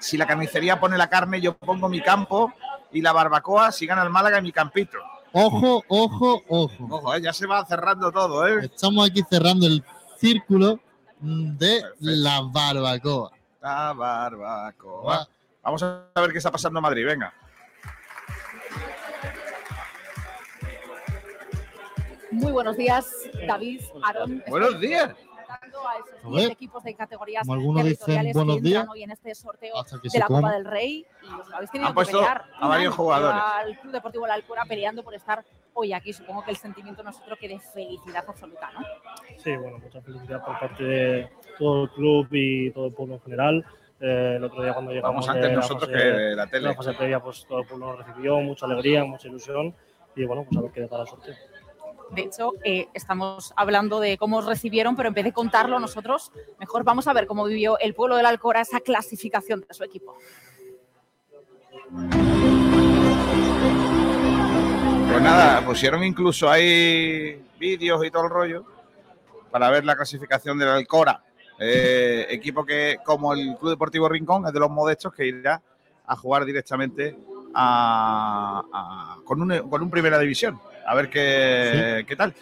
Speaker 1: si la carnicería pone la carne, yo pongo mi campo y la barbacoa, si gana el Málaga, mi campito.
Speaker 5: Ojo, ojo, ojo.
Speaker 1: Ojo, eh, ya se va cerrando todo, ¿eh?
Speaker 5: Estamos aquí cerrando el círculo mm, de la barbacoa.
Speaker 1: La barbacoa. Vamos a ver qué está pasando en Madrid, venga.
Speaker 22: Muy buenos días, David, Aaron.
Speaker 1: Buenos días.
Speaker 22: A esos
Speaker 5: A
Speaker 22: 10
Speaker 5: ver.
Speaker 22: equipos de categorías
Speaker 5: Como algunos dicen
Speaker 22: territoriales
Speaker 5: buenos
Speaker 22: que entran
Speaker 5: días,
Speaker 22: hoy en este sorteo
Speaker 5: hasta que
Speaker 22: de
Speaker 5: se
Speaker 22: la Copa del Rey y os habéis tenido
Speaker 1: Han
Speaker 22: que pelear
Speaker 1: a varios jugadores.
Speaker 22: Al Club Deportivo La Alcura peleando por estar hoy aquí. Supongo que el sentimiento no es otro que de felicidad absoluta, ¿no?
Speaker 23: Sí, bueno, mucha felicidad por parte de todo el club y todo el pueblo en general. Eh, el otro día cuando llegamos
Speaker 1: Vamos antes
Speaker 23: de la
Speaker 1: nosotros
Speaker 23: fase-
Speaker 1: que de la tele.
Speaker 23: La fase previa, pues todo el pueblo nos recibió, mucha alegría, mucha ilusión y bueno, pues a ver qué depara el sorteo.
Speaker 22: De hecho, eh, estamos hablando de cómo os recibieron, pero en vez de contarlo nosotros, mejor vamos a ver cómo vivió el pueblo del Alcora esa clasificación de su equipo.
Speaker 1: Pues nada, pusieron incluso ahí vídeos y todo el rollo para ver la clasificación del Alcora. Eh, equipo que, como el Club Deportivo Rincón, es de los modestos que irá a jugar directamente con, un, con un Primera División. A ver qué, qué tal.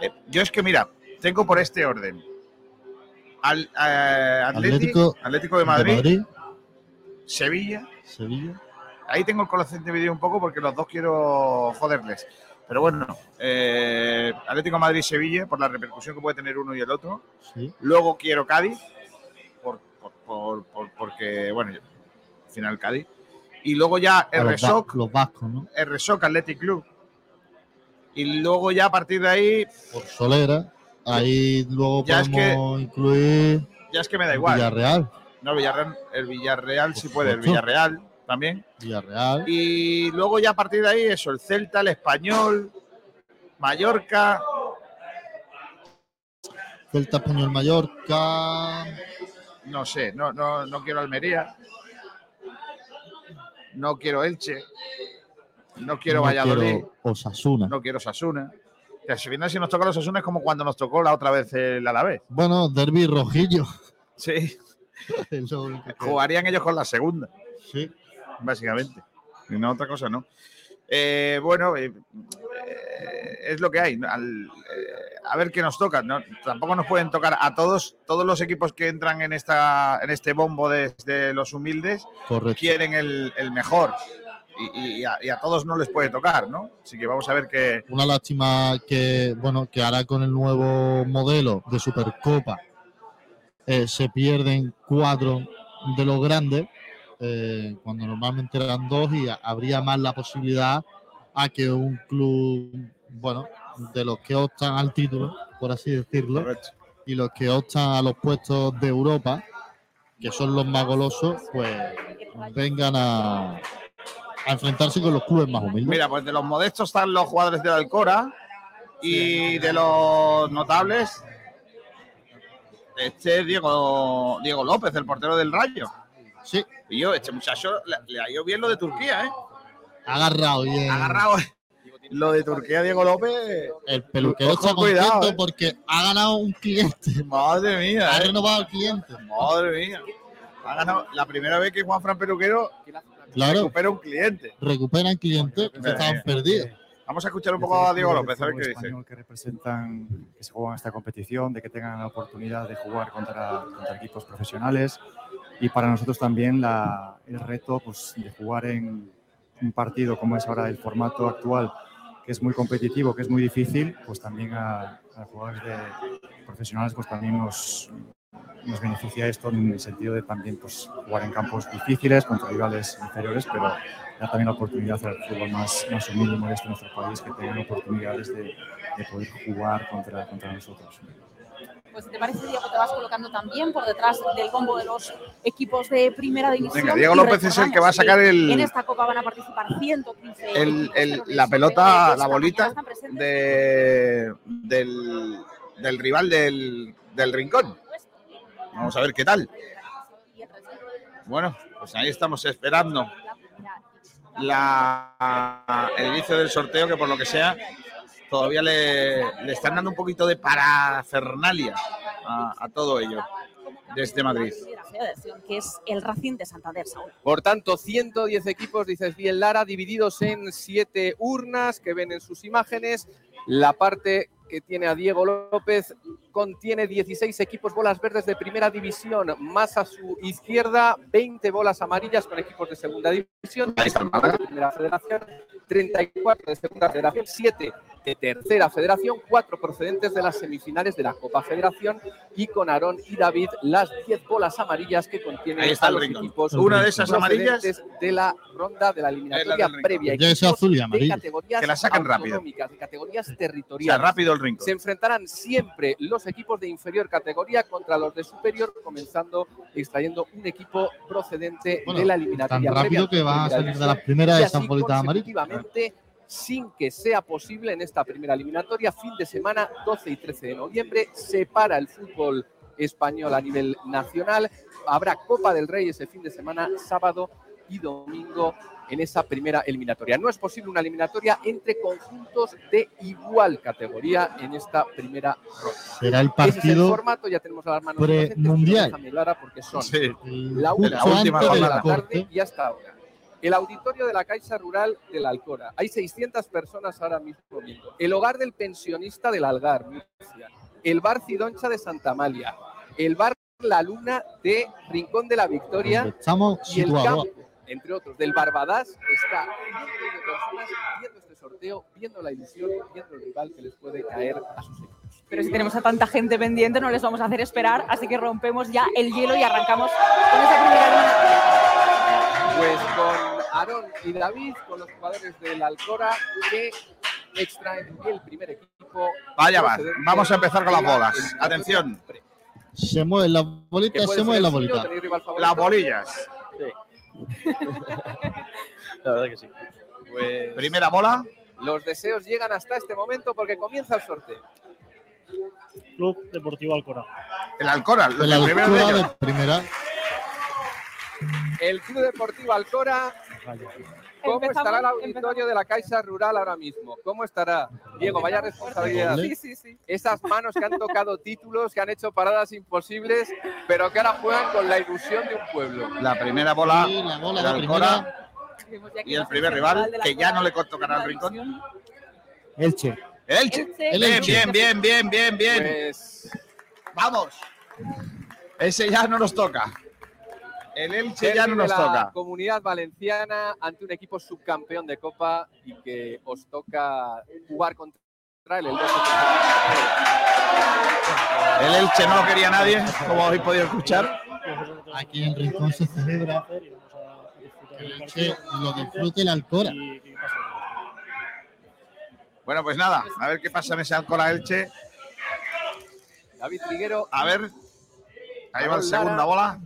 Speaker 1: Eh, yo es que, mira, tengo por este orden. Al, eh,
Speaker 5: Atlético,
Speaker 1: Atlético de Madrid, Sevilla,
Speaker 5: Sevilla.
Speaker 1: Ahí tengo el corazón dividido un poco porque los dos quiero joderles. Pero bueno, eh, Atlético de Madrid-Sevilla, por la repercusión que puede tener uno y el otro.
Speaker 5: Sí.
Speaker 1: Luego quiero Cádiz, por, por- por- por- porque, bueno, al final Cádiz. Y luego ya
Speaker 5: va-
Speaker 1: RSOC,
Speaker 5: los vascos, ¿no?
Speaker 1: RSOC Athletic Club. Y luego ya a partir de ahí,
Speaker 5: Por Solera. Ahí luego
Speaker 1: Ya es
Speaker 5: podemos incluir
Speaker 1: ya es que me da igual.
Speaker 5: Villarreal.
Speaker 1: No, Villarreal, el Villarreal sí puede, el. Villarreal también.
Speaker 5: Villarreal.
Speaker 1: Y luego ya a partir de ahí, eso, el Celta, el Español, Mallorca,
Speaker 5: Celta Español Mallorca.
Speaker 1: no sé, no, no, no quiero Almería, no quiero Elche, no quiero
Speaker 5: no
Speaker 1: Valladolid,
Speaker 5: quiero Osasuna.
Speaker 1: no quiero Sasuna. O sea, si si nos toca los Sasuna es como cuando nos tocó la otra vez el Alavés.
Speaker 5: Bueno, Derby Rojillo.
Speaker 1: Sí, jugarían ellos con la segunda,
Speaker 5: Sí.
Speaker 1: básicamente. Y no otra cosa, ¿no? Eh, bueno, eh, eh, es lo que hay. a ver qué nos toca. ¿no? Tampoco nos pueden tocar a todos, todos los equipos que entran en esta, en este bombo de, de los humildes
Speaker 5: Correcto.
Speaker 1: quieren el, el mejor. Y, y a, y a todos no les puede tocar, ¿no? Así que vamos a ver qué.
Speaker 5: Una lástima que, bueno, que ahora con el nuevo modelo de Supercopa eh, se pierden cuatro de los grandes, eh, cuando normalmente eran dos, y habría más la posibilidad a que un club, bueno, de los que optan al título, por así decirlo, y los que optan a los puestos de Europa, que son los más golosos, pues vengan a, a enfrentarse con los clubes más humildes.
Speaker 1: Mira, pues de los modestos están los jugadores del Alcora y de los notables, este es Diego, Diego López, el portero del Rayo.
Speaker 5: Sí.
Speaker 1: Y yo, este muchacho le, le ha ido bien lo de Turquía, ¿eh?
Speaker 5: agarrado bien.
Speaker 1: Ha agarrado lo de Turquía, Diego López.
Speaker 5: El peluquero está
Speaker 1: cuidado,
Speaker 5: contento
Speaker 1: eh.
Speaker 5: porque ha ganado un cliente.
Speaker 1: Madre mía.
Speaker 5: Ha
Speaker 1: eh.
Speaker 5: renovado el cliente.
Speaker 1: Madre mía. Ha ganado la primera vez que Juan Fran Peluquero
Speaker 5: Claro.
Speaker 1: recupera un cliente.
Speaker 5: Recuperan clientes que
Speaker 1: Madre
Speaker 5: estaban perdidos.
Speaker 1: Vamos a escuchar un poco a Diego López, a ver qué dice.
Speaker 24: que representan, que se juegan esta competición, de que tengan la oportunidad de jugar contra, contra equipos profesionales y para nosotros también la- el reto pues, de jugar en un partido como es ahora el formato actual, que es muy competitivo, que es muy difícil, pues también a, a jugadores de profesionales pues también nos, nos beneficia esto en el sentido de también pues, jugar en campos difíciles contra rivales inferiores, pero da también la oportunidad al fútbol más, más humilde y modesto de nuestro país que tengan oportunidades de, de poder jugar contra, contra nosotros.
Speaker 22: Pues si te parece, Diego, te vas colocando también por detrás del combo de los equipos de primera división.
Speaker 1: Venga, Diego López es el que va a sacar el-
Speaker 22: En esta copa van a participar 115
Speaker 1: El- la pelota,
Speaker 22: de
Speaker 1: la bolita de, del, del rival del, del rincón. Vamos a ver qué tal. Bueno, pues ahí estamos esperando la, el inicio del sorteo, que por lo que sea, todavía le, le están dando un poquito de parafernalia a, a todo ello desde Madrid.
Speaker 22: que es el Racing de Santander, Saúl.
Speaker 21: Por tanto, 110 equipos, dices bien Lara, divididos en siete urnas que ven en sus imágenes. La parte que tiene a Diego López contiene 16 equipos bolas verdes de primera división, más a su izquierda 20 bolas amarillas con equipos de segunda división, de primera federación, 34 de segunda federación, 7 de tercera federación, 4 procedentes de las semifinales de la Copa Federación y con Aarón y David las 10 bolas amarillas que contienen
Speaker 1: Ahí está
Speaker 21: a los
Speaker 1: rincón.
Speaker 21: equipos
Speaker 1: Una de esas amarillas
Speaker 21: de la ronda de la eliminatoria
Speaker 1: rincón.
Speaker 21: previa.
Speaker 5: Ya es azul y
Speaker 21: de
Speaker 5: amarillo.
Speaker 21: categorías
Speaker 1: Que la saquen rápido.
Speaker 21: de categorías
Speaker 1: O sea,
Speaker 21: territoriales.
Speaker 1: rápido el rincón.
Speaker 21: Se enfrentarán siempre los equipos de inferior categoría contra los de superior, comenzando extrayendo un equipo procedente
Speaker 5: Bueno,
Speaker 21: de la
Speaker 5: tan
Speaker 21: eliminatoria
Speaker 5: rápido
Speaker 21: previa
Speaker 5: que van a
Speaker 21: primera
Speaker 5: salir de esas
Speaker 21: así
Speaker 5: bolitas amarillas.
Speaker 21: consecutivamente, sin que sea posible en esta primera eliminatoria, fin de semana 12 y 13 de noviembre, se para el fútbol español a nivel nacional. Habrá Copa del Rey ese fin de semana, sábado y domingo en esa primera eliminatoria. No es posible una eliminatoria entre conjuntos de igual categoría en esta primera ronda.
Speaker 5: Será el
Speaker 21: Ese es el
Speaker 5: partido
Speaker 21: formato, ya tenemos a las manos Lara, porque son
Speaker 1: Sí.
Speaker 21: la una, última
Speaker 5: antes
Speaker 21: hora de la tarde y hasta ahora. El auditorio de la Caixa Rural de la Alcora. Hay 600 personas ahora mismo viendo. El hogar del pensionista del Algar, Murcia. El bar Cidoncha de Santa Amalia. El bar La Luna de Rincón de la Victoria.
Speaker 5: Estamos
Speaker 21: y el
Speaker 5: situados.
Speaker 21: campo, entre otros, del Barbadas, está de personas viendo este sorteo, viendo la ilusión, viendo el rival que les puede caer a sus equipos.
Speaker 22: Pero si tenemos a tanta gente pendiente, no les vamos a hacer esperar, así que rompemos ya el hielo y arrancamos con esa primera.
Speaker 21: Pues con Aarón y David, con los jugadores del Alcora, que extraen el primer equipo.
Speaker 1: Vaya va, vamos a empezar con las bolas. Atención,
Speaker 5: Se mueven las
Speaker 21: ¿Que
Speaker 5: bolitas, se mueven las bolitas.
Speaker 1: Las bolillas.
Speaker 21: La verdad que sí. Pues
Speaker 1: Primera bola.
Speaker 21: los deseos llegan hasta este momento porque comienza el sorteo.
Speaker 23: Club Deportivo Alcora.
Speaker 1: El Alcora,
Speaker 5: El
Speaker 1: de ellos.
Speaker 5: de primera.
Speaker 21: El Club Deportivo Alcora. ¿Cómo
Speaker 22: Empezamos-
Speaker 21: estará el auditorio de la Caixa Rural ahora mismo? ¿Cómo estará? Diego, vaya responsabilidad.
Speaker 5: Sí,
Speaker 22: sí, sí.
Speaker 21: Esas manos que han tocado títulos, que han hecho paradas imposibles, pero que ahora juegan con la ilusión de un pueblo.
Speaker 1: La primera bola
Speaker 5: Sí, la bola de
Speaker 1: Alcora y el primer rival, que ya no le tocará al rincón.
Speaker 5: Elche.
Speaker 1: El Elche.
Speaker 22: Elche.
Speaker 5: El
Speaker 1: Bien, bien, bien, bien, bien, bien.
Speaker 21: Pues
Speaker 1: Vamos. Ese ya no nos toca. El Elche ya no nos
Speaker 21: de la
Speaker 1: toca.
Speaker 21: Comunidad Valenciana ante un equipo subcampeón de Copa y que os toca jugar contra él el 12
Speaker 1: El Elche no lo quería nadie, como habéis podido escuchar.
Speaker 5: Aquí en Rincón se celebra que el Elche lo disfrute el Alcora.
Speaker 1: Bueno, pues nada, a ver qué pasa en ese Alcora Elche.
Speaker 21: David Triguero,
Speaker 1: A ver. Ahí va la segunda bola.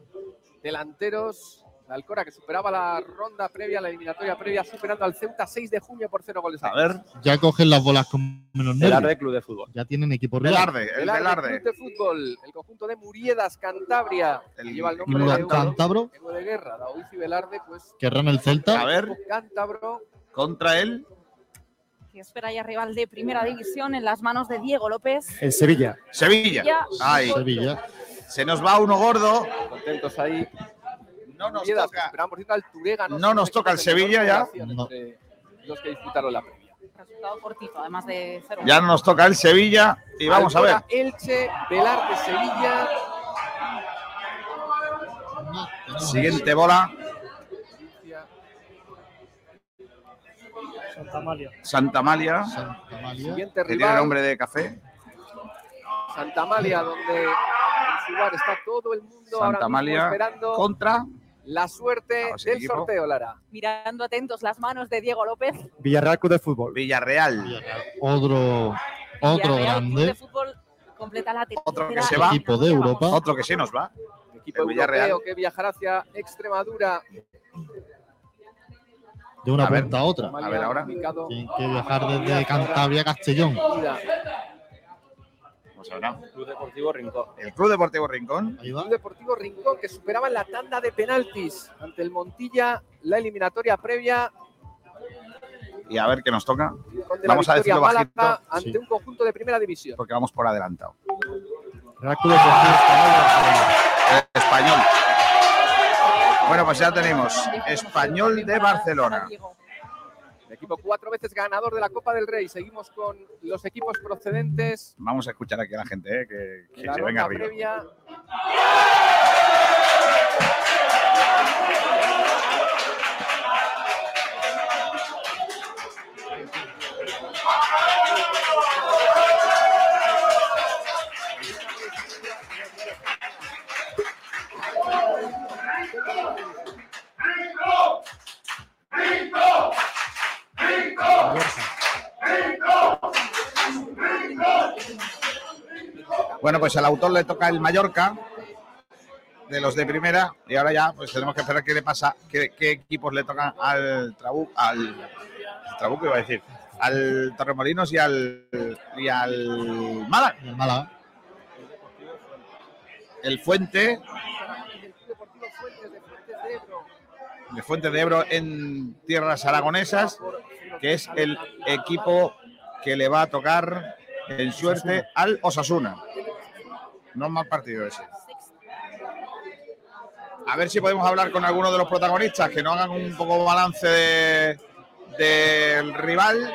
Speaker 21: Delanteros. La Alcora que superaba la ronda previa, la eliminatoria previa, superando al Ceuta 6 de junio por 0 goles.
Speaker 1: A ver.
Speaker 5: Ya cogen las bolas con menos nervios.
Speaker 21: Club de Fútbol.
Speaker 5: Ya tienen equipo real.
Speaker 1: Velarde, el
Speaker 21: Velarde,
Speaker 1: Velarde.
Speaker 21: Club de Fútbol, el conjunto de Muriedas, Cantabria, que
Speaker 1: El
Speaker 21: lleva el nombre de
Speaker 5: Cántabro,
Speaker 21: de guerra, Daoiz y Velarde, pues
Speaker 5: querrán el
Speaker 1: A
Speaker 5: Celta.
Speaker 1: ver,
Speaker 21: cántabro,
Speaker 1: contra él.
Speaker 22: Que espera ya rival de primera división en las manos de Diego López.
Speaker 24: El Sevilla.
Speaker 1: Sevilla. Ahí.
Speaker 5: Sevilla.
Speaker 1: Se nos va uno gordo.
Speaker 21: contentos ahí.
Speaker 1: No nos
Speaker 21: que
Speaker 1: toca.
Speaker 21: esperaban, por cierto, al Turega,
Speaker 1: No
Speaker 21: son
Speaker 1: nos toca el Sevilla ya.
Speaker 5: No.
Speaker 21: Los que disputaron la previa.
Speaker 22: Resultado cortito, además de cero.
Speaker 1: Ya no nos toca el Sevilla. Y vamos a ver.
Speaker 21: Alcora, Elche, Velarde, Sevilla.
Speaker 1: Siguiente bola.
Speaker 23: Santa Amalia.
Speaker 1: Santa Amalia.
Speaker 5: Santa Amalia.
Speaker 21: Siguiente
Speaker 1: Que tiene
Speaker 21: rival.
Speaker 1: nombre de café.
Speaker 21: Santa Amalia, donde jugar. Está todo el mundo ahora
Speaker 1: Santa
Speaker 21: mismo
Speaker 1: Amalia
Speaker 21: esperando
Speaker 1: contra
Speaker 21: la suerte del
Speaker 1: equipo.
Speaker 21: sorteo, Lara.
Speaker 22: Mirando atentos las manos de Diego López.
Speaker 24: Villarreal Club de Fútbol.
Speaker 1: Villarreal.
Speaker 5: Otro, otro
Speaker 22: Villarreal Club de
Speaker 5: grande
Speaker 22: Fútbol completa la
Speaker 1: Otro que se va.
Speaker 5: equipo de Europa.
Speaker 1: Otro que se nos va.
Speaker 21: Equipo
Speaker 1: El Villarreal.
Speaker 21: europeo que viajará hacia Extremadura.
Speaker 5: de una
Speaker 1: A ver.
Speaker 5: punta a otra.
Speaker 1: A ver ahora.
Speaker 5: Tienen que viajar desde Cantabria a Castellón.
Speaker 21: ida.
Speaker 1: Ver.
Speaker 12: Club Deportivo Rincón.
Speaker 1: El Club Deportivo Rincón.
Speaker 5: Ahí va.
Speaker 21: Club Deportivo Rincón que superaba en la tanda de penaltis ante el Montilla la eliminatoria previa
Speaker 1: Y a ver qué nos toca. Vamos a decirlo
Speaker 21: Málaga
Speaker 1: bajito.
Speaker 21: ante
Speaker 5: Sí.
Speaker 21: un conjunto de primera división.
Speaker 1: Porque vamos por adelantado.
Speaker 24: Real Club Deportivo Español.
Speaker 1: El español. Bueno, pues ya tenemos Español de Barcelona.
Speaker 21: Equipo cuatro veces ganador de la Copa del Rey. Seguimos con los equipos procedentes
Speaker 1: Vamos a escuchar aquí a la gente, eh, que, que
Speaker 21: la
Speaker 1: se venga arriba.
Speaker 21: previa.
Speaker 1: Bueno, pues al autor le toca el Mallorca de los de primera y ahora ya pues tenemos que esperar qué le pasa, qué, qué equipos le tocan al Trabuc, al Trabuco iba a decir, al Torremolinos y al y al Málaga.
Speaker 5: El Málaga.
Speaker 1: El Fuente de Fuente de Ebro en tierras aragonesas, que es el equipo que le va a tocar en suerte al Osasuna. No es mal partido ese. A ver si podemos hablar con alguno de los protagonistas, que nos hagan un poco balance de- del rival.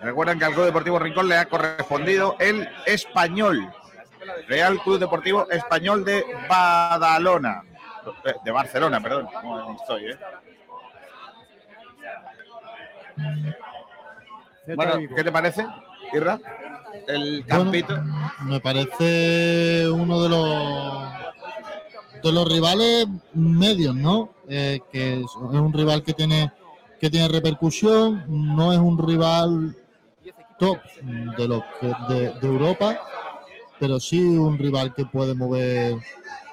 Speaker 1: Recuerden que al Club Deportivo Rincón le ha correspondido el español. Real Club Deportivo Español de Badalona. De Barcelona, perdón. No estoy, ¿eh? Bueno, ¿qué te parece, Irra? El campito.
Speaker 5: Me parece uno de los de los rivales medios, ¿no? Eh, que es es un rival que tiene que tiene repercusión, no es un rival top de los que- de, de Europa, pero sí un rival que puede mover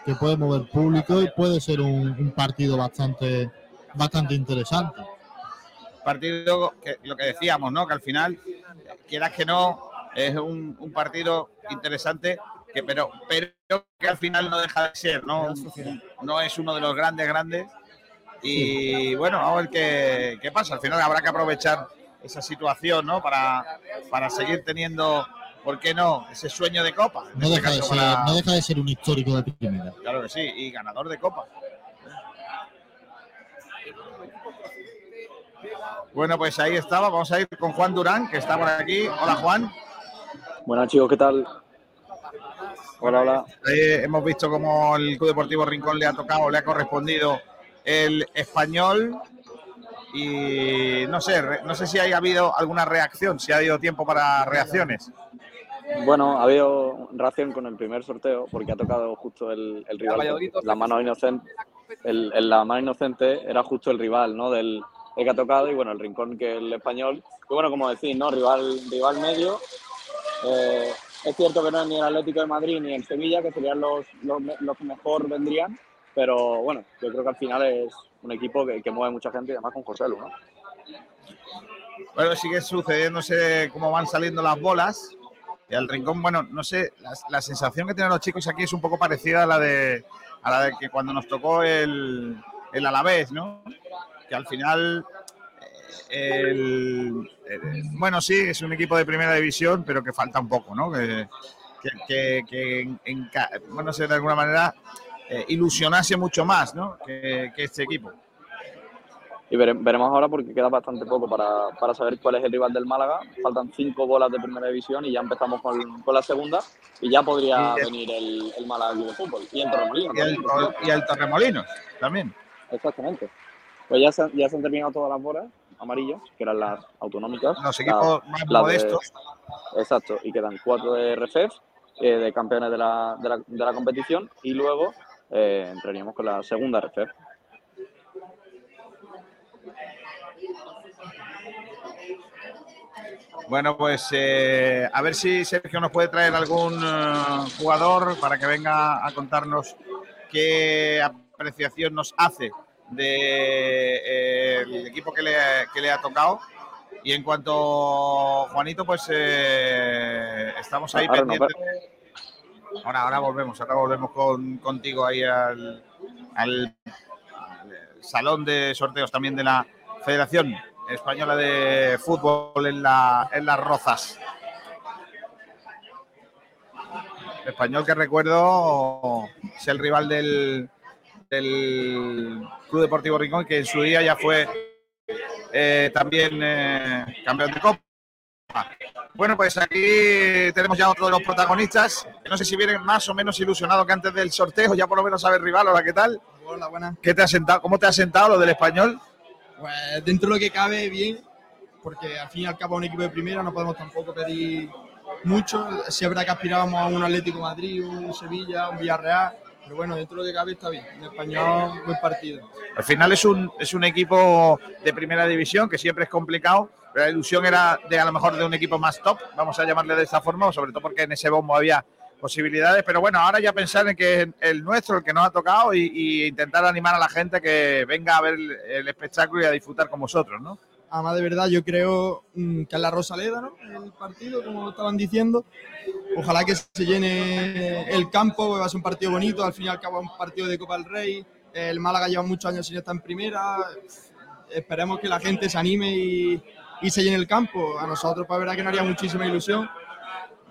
Speaker 5: que puede mover público y puede ser un, un partido bastante bastante interesante.
Speaker 1: Partido que lo que decíamos, ¿no? Que al final, quieras que no, es un, un partido interesante, que, pero, pero que al final no deja de ser, ¿no? No es uno de los grandes, grandes. Y bueno, vamos a ver qué, qué pasa. Al final habrá que aprovechar esa situación, ¿no? Para, para seguir teniendo, ¿por qué no? Ese sueño de copa.
Speaker 5: No
Speaker 1: este
Speaker 5: deja de ser,
Speaker 1: para-
Speaker 5: no deja de ser un histórico de primera.
Speaker 1: Claro que sí, y ganador de copa. Bueno, pues ahí estaba. Vamos a ir con Juan Durán, que está por aquí. Hola, Juan.
Speaker 7: Buenas chicos, ¿qué tal? Hola, hola.
Speaker 1: Eh, hemos visto cómo el Club Deportivo Rincón le ha tocado, le ha correspondido el español. Y no sé, no sé si haya habido alguna reacción, si ha habido tiempo para reacciones.
Speaker 7: Bueno, ha habido reacción con el primer sorteo porque ha tocado justo el, el rival. La mano inocente, el, el- la mano inocente era justo el rival, ¿no? Del el que ha tocado y bueno, el rincón que el español. Y bueno, como decís, ¿no? Rival, rival medio. Eh, es cierto que no es ni el Atlético de Madrid ni el Sevilla, que serían los, los, los que mejor vendrían. Pero bueno, yo creo que al final es un equipo que, que mueve mucha gente y además con José Lu, ¿no?
Speaker 1: Bueno, sigue sucediéndose cómo van saliendo las bolas. Y al rincón, bueno, no sé, la, la sensación que tienen los chicos aquí es un poco parecida a la de, a la de que cuando nos tocó el, el Alavés, ¿no? Que al final, eh, el- el- bueno, sí, es un equipo de primera división, pero que falta un poco, ¿no? Que, que, que- en- bueno, no sé, de alguna manera eh, ilusionase mucho más, ¿no? Que, que este equipo.
Speaker 7: Y vere- veremos ahora porque queda bastante poco para, para saber cuál es el rival del Málaga. Faltan cinco bolas de primera división y ya empezamos con, con la segunda. Y ya podría
Speaker 1: Y el-
Speaker 7: venir el, el Málaga de Fútbol. Y el Torremolinos.
Speaker 1: Y el,
Speaker 7: también, por cierto.
Speaker 1: y el Torremolinos también.
Speaker 7: Exactamente. Pues ya se, han- ya se han terminado todas las bolas amarillas, que eran las autonómicas.
Speaker 1: Los equipos
Speaker 7: las-
Speaker 1: más
Speaker 7: las de-
Speaker 1: modestos.
Speaker 7: exacto, y quedan cuatro de RFEF, eh, de campeones de la, de la, de la competición, y luego eh, entraríamos con la segunda RFEF.
Speaker 1: Bueno, pues eh, a ver si Sergio nos puede traer algún eh, jugador para que venga a contarnos qué apreciación nos hace del equipo que le, que le ha tocado. Y en cuanto Juanito, pues eh, estamos ahí
Speaker 7: Ahora
Speaker 1: pendientes. Ahora, ahora volvemos, ahora volvemos con, contigo ahí al, al- al salón de sorteos también de la Federación Española de Fútbol en, la, en las Rozas. El español que recuerdo es el rival del, del Club Deportivo Rincón, que en su día ya fue eh, también eh, campeón de Copa. Bueno, pues aquí tenemos ya otro de los protagonistas. No sé si vienen más o menos ilusionados que antes del sorteo, ya por lo menos sabe el rival. Hola, ¿qué tal?
Speaker 25: Hola, buenas.
Speaker 1: ¿Qué te ha sentado? ¿Cómo te ha sentado lo del español?
Speaker 25: Pues dentro de lo que cabe, bien, porque al fin y al cabo un equipo de primera no podemos tampoco pedir mucho. Si es verdad que aspirábamos a un Atlético Madrid, un Sevilla, un Villarreal, pero bueno, dentro de lo que cabe está bien. En español, buen partido.
Speaker 1: Al final es un, es un equipo de primera división que siempre es complicado. Pero la ilusión era de a lo mejor de un equipo más top, vamos a llamarle de esta forma, sobre todo porque en ese bombo había posibilidades. Pero bueno, ahora ya pensar en que es el nuestro, el que nos ha tocado, y, intentar animar a la gente que venga a ver el, el espectáculo y a disfrutar con vosotros, ¿no?
Speaker 25: Además, de verdad, yo creo mm, que es la Rosaleda, ¿no? El partido, como estaban diciendo. Ojalá que se llene el campo, va a ser un partido bonito. Al fin y al cabo, un partido de Copa del Rey. El Málaga lleva muchos años sin estar en primera. Esperemos que la gente se anime y, se llene el campo. A nosotros, pues, verdad que nos haría muchísima ilusión.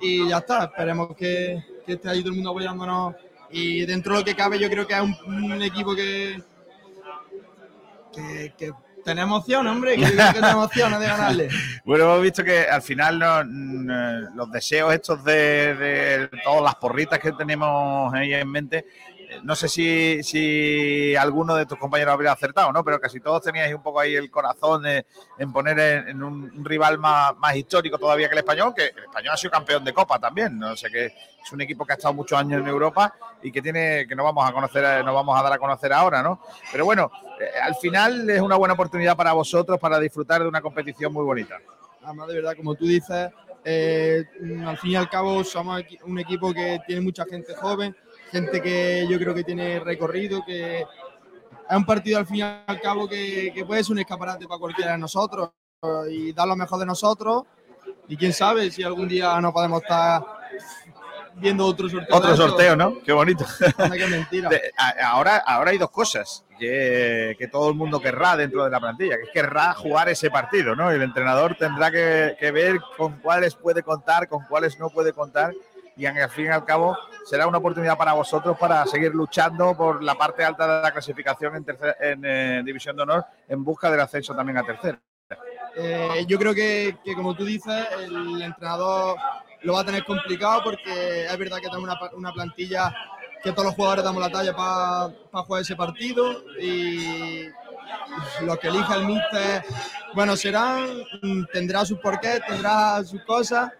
Speaker 25: Y ya está, esperemos que, que esté ahí todo el mundo apoyándonos. Y dentro de lo que cabe, yo creo que es un, equipo que, que tenemos opción, hombre, que, opciones de ganarle.
Speaker 1: Bueno, hemos visto que al final no- n- los deseos estos de, de todas las porritas que tenemos ahí en mente, eh, no sé si, si alguno de tus compañeros habría acertado, ¿no? Pero casi todos teníais un poco ahí el corazón en poner en, un, rival más, más histórico todavía que el español, que el español ha sido campeón de Copa también, ¿no? O sea que es un equipo que ha estado muchos años en Europa y que tiene que no vamos a conocer, no vamos a dar a conocer ahora, ¿no? Pero bueno, eh, al final es una buena oportunidad para vosotros para disfrutar de una competición muy bonita.
Speaker 25: Además, de verdad, como tú dices, eh, al fin y al cabo somos un equipo que tiene mucha gente joven, gente que yo creo que tiene recorrido, que es un partido al fin y al cabo que, que puede ser un escaparate para cualquiera de nosotros y dar lo mejor de nosotros. Y quién sabe si algún día no podemos estar viendo otro sorteo.
Speaker 1: Otro sorteo, ¿no? Qué bonito.
Speaker 25: Qué mentira.
Speaker 1: Ahora, ahora hay dos cosas que, que todo el mundo querrá dentro de la plantilla, que querrá jugar ese partido, ¿no? Y el entrenador tendrá que, que ver con cuáles puede contar, con cuáles no puede contar. Y al fin y al cabo será una oportunidad para vosotros para seguir luchando por la parte alta de la clasificación en, tercera- en eh, División de Honor en busca del ascenso también a tercera.
Speaker 25: Eh, yo creo que, como tú dices, el entrenador lo va a tener complicado porque es verdad que tenemos una, pa- plantilla que todos los jugadores damos la talla para jugar ese partido y lo que elija el míster, bueno, serán, mm, tendrá sus porqués, tendrá sus cosas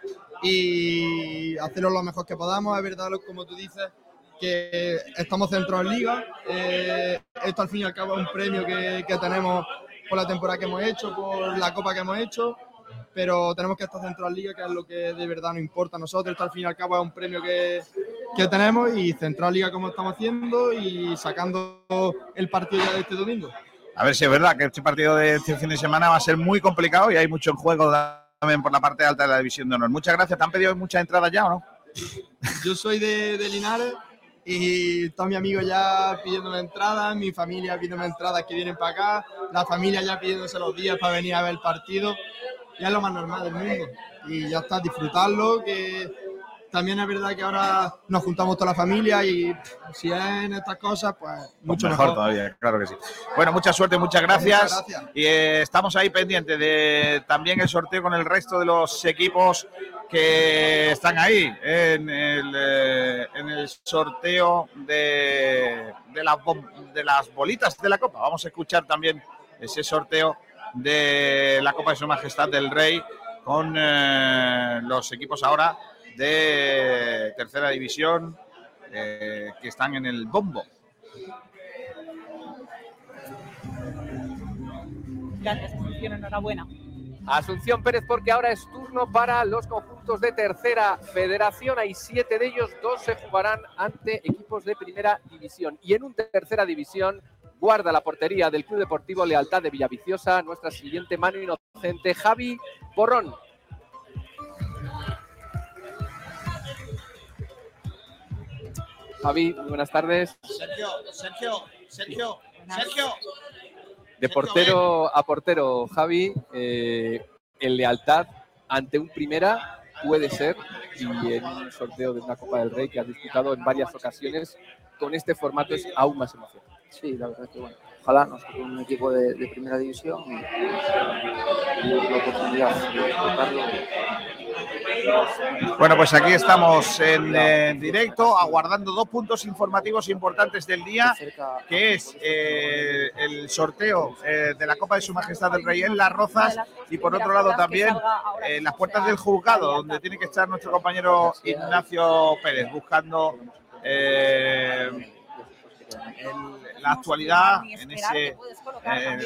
Speaker 25: y hacerlo lo mejor que podamos. Es verdad, como tú dices, que estamos centrados en liga. Eh, esto al fin y al cabo es un premio que, que tenemos por la temporada que hemos hecho, por la copa que hemos hecho, pero tenemos que estar centrados en liga, que es lo que de verdad nos importa a nosotros. Esto al fin y al cabo es un premio que, que tenemos y centrado en liga como estamos haciendo y sacando el partido ya de este domingo.
Speaker 1: A ver si es verdad que este partido de este fin de semana va a ser muy complicado y hay mucho en juego también por la parte alta de la División de Honor. Muchas gracias. ¿Te han pedido muchas entradas ya o no?
Speaker 25: Yo soy de, de Linares y todos mis amigos ya pidiéndome entradas, mi familia pidiéndome entradas que vienen para acá, la familia ya pidiéndose los días para venir a ver el partido. Ya es lo más normal del mundo. Y ya está, disfrutarlo, que también es verdad que ahora nos juntamos toda la familia y pff, si es en estas cosas, pues mucho
Speaker 1: mejor,
Speaker 25: mejor.
Speaker 1: todavía, claro que sí. Bueno, mucha suerte, muchas gracias.
Speaker 25: Muchas gracias.
Speaker 1: Y eh, estamos ahí pendientes de también el sorteo con el resto de los equipos que están ahí en el, eh, en el sorteo de, de, las de las bolitas de la Copa. Vamos a escuchar también ese sorteo de la Copa de Su Majestad del Rey con eh, los equipos ahora de tercera división eh, que están en el bombo.
Speaker 22: Gracias, Asunción, enhorabuena.
Speaker 21: Asunción Pérez, porque ahora es turno para los conjuntos de tercera federación. Hay siete de ellos, dos se jugarán ante equipos de primera división. Y en un tercera división guarda la portería del Club Deportivo Lealtad de Villaviciosa, nuestra siguiente mano inocente, Javi Borrón. Javi, muy buenas tardes.
Speaker 1: Sergio, Sergio, Sergio, Sergio.
Speaker 21: De portero a portero, Javi, eh, en lealtad ante un primera puede ser y en un sorteo de una Copa del Rey que has disputado en varias ocasiones, con este formato es aún más emocionante.
Speaker 26: Sí, la verdad es que bueno, ojalá nos toque un equipo de, de primera división y, y la oportunidad de.
Speaker 1: Bueno, pues aquí estamos en eh, directo aguardando dos puntos informativos importantes del día, que es eh, el sorteo eh, de la Copa de Su Majestad del Rey en Las Rozas y por otro lado también eh, las puertas del juzgado, donde tiene que estar nuestro compañero Ignacio Pérez buscando el- la actualidad en ese, eh,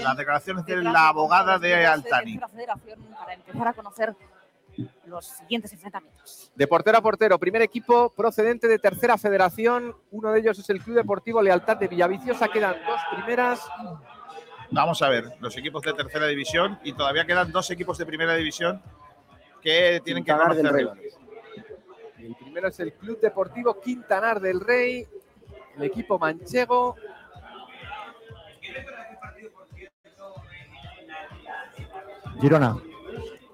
Speaker 1: las declaraciones de la abogada de Altani.
Speaker 22: Para empezar a conocer los siguientes enfrentamientos.
Speaker 21: De portero a portero, primer equipo procedente de tercera federación. Uno de ellos es el Club Deportivo Lealtad de Villaviciosa. Quedan dos primeras.
Speaker 1: Vamos a ver, los equipos de tercera división y todavía quedan dos equipos de primera división que tienen que
Speaker 26: del Rey.
Speaker 1: rivales.
Speaker 21: El primero es el Club Deportivo Quintanar del Rey. El equipo manchego.
Speaker 24: Girona.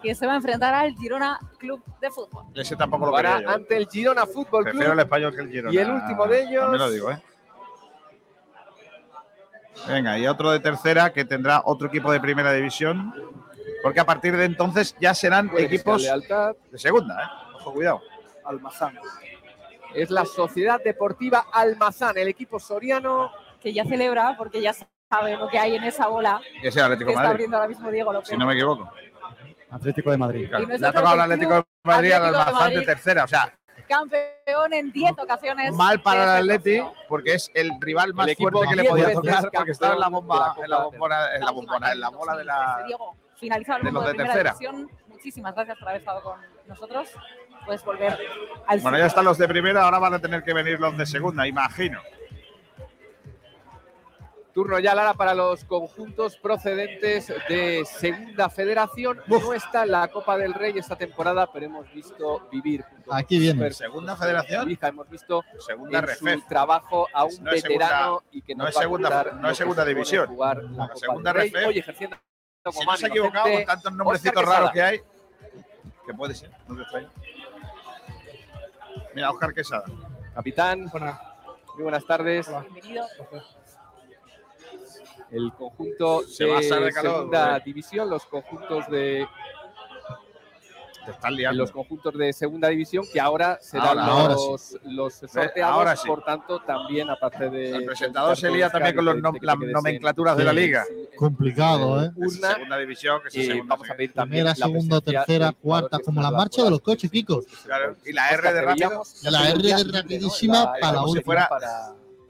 Speaker 22: Que se va a enfrentar al Girona Club de Fútbol.
Speaker 1: Ese tampoco lo quería yo.
Speaker 21: ante el Girona Fútbol Club.
Speaker 1: Prefiero el español que el Girona.
Speaker 21: Y el último de ellos.
Speaker 1: También lo digo, ¿eh? Venga, y otro de tercera que tendrá otro equipo de primera división. Porque a partir de entonces ya serán equipos de segunda, ¿eh? Ojo, cuidado.
Speaker 26: Almazán.
Speaker 21: Es la Sociedad Deportiva Almazán, el equipo soriano.
Speaker 22: Que ya celebra porque ya sabe lo que hay en esa bola
Speaker 1: Que es el Atlético
Speaker 22: que
Speaker 1: de
Speaker 22: está
Speaker 1: Madrid,
Speaker 22: abriendo ahora mismo Diego López.
Speaker 1: si no me equivoco.
Speaker 24: Atlético de Madrid.
Speaker 1: Claro, Le ha tocado
Speaker 22: el
Speaker 1: Atlético de Madrid al
Speaker 22: de
Speaker 1: Almazán de
Speaker 22: Madrid.
Speaker 1: tercera. O sea,
Speaker 22: Campeón en 10 ocasiones.
Speaker 1: mal para el Atleti porque es el rival más
Speaker 21: El
Speaker 1: fuerte que le podía tocar porque estaba en la bomba, en la bombona, en la bombona, en la bola de la.
Speaker 22: Diego, finalizar el
Speaker 1: de
Speaker 22: de,
Speaker 1: de
Speaker 22: primera
Speaker 1: tercera.
Speaker 22: división. Muchísimas gracias por haber estado con nosotros. Puedes volver al
Speaker 1: Bueno, ya están los de primera, ahora van a tener que venir los de segunda, imagino.
Speaker 21: Turno ya, Lara, para los conjuntos procedentes de Segunda Federación. No está en la Copa del Rey esta temporada, pero hemos visto vivir.
Speaker 5: Aquí viene.
Speaker 21: Super
Speaker 1: Segunda Federación.
Speaker 21: Hija, hemos visto
Speaker 1: Segunda
Speaker 21: en
Speaker 1: Refef.
Speaker 21: su trabajo a un
Speaker 1: No
Speaker 21: veterano
Speaker 1: segunda-
Speaker 21: y que
Speaker 1: no
Speaker 21: nos
Speaker 1: es
Speaker 21: va a
Speaker 1: segunda- no es segunda división.
Speaker 21: Jugar la
Speaker 1: La
Speaker 21: Copa
Speaker 1: segunda
Speaker 21: del Rey. Ejerciendo
Speaker 1: Si
Speaker 21: como
Speaker 1: no se ha equivocado con tantos nombrecitos raros que hay, que puede ser, no te. Mira, Oscar Quesada.
Speaker 21: Capitán, muy buenas tardes.
Speaker 22: Bienvenido.
Speaker 21: El conjunto
Speaker 1: Se va a
Speaker 21: de
Speaker 1: de
Speaker 21: segunda
Speaker 1: eh.
Speaker 21: división, los conjuntos de
Speaker 1: Te liando.
Speaker 21: los conjuntos de segunda división que ahora serán
Speaker 1: Ahora, ahora
Speaker 21: los, los sorteados,
Speaker 1: ahora sí.
Speaker 21: por tanto también aparte de
Speaker 1: El presentador se lía también con los nom- las nomenclaturas de la liga.
Speaker 5: Complicado, ¿eh?
Speaker 21: urna
Speaker 1: Segunda división, que es
Speaker 21: y
Speaker 1: segunda.
Speaker 21: vamos a pedir también
Speaker 5: Primera,
Speaker 21: la
Speaker 5: segunda, tercera, cuarta, como la marcha de los coches, Kiko.
Speaker 1: Claro, y la R de rápido.
Speaker 5: la R de rapidísima para la última.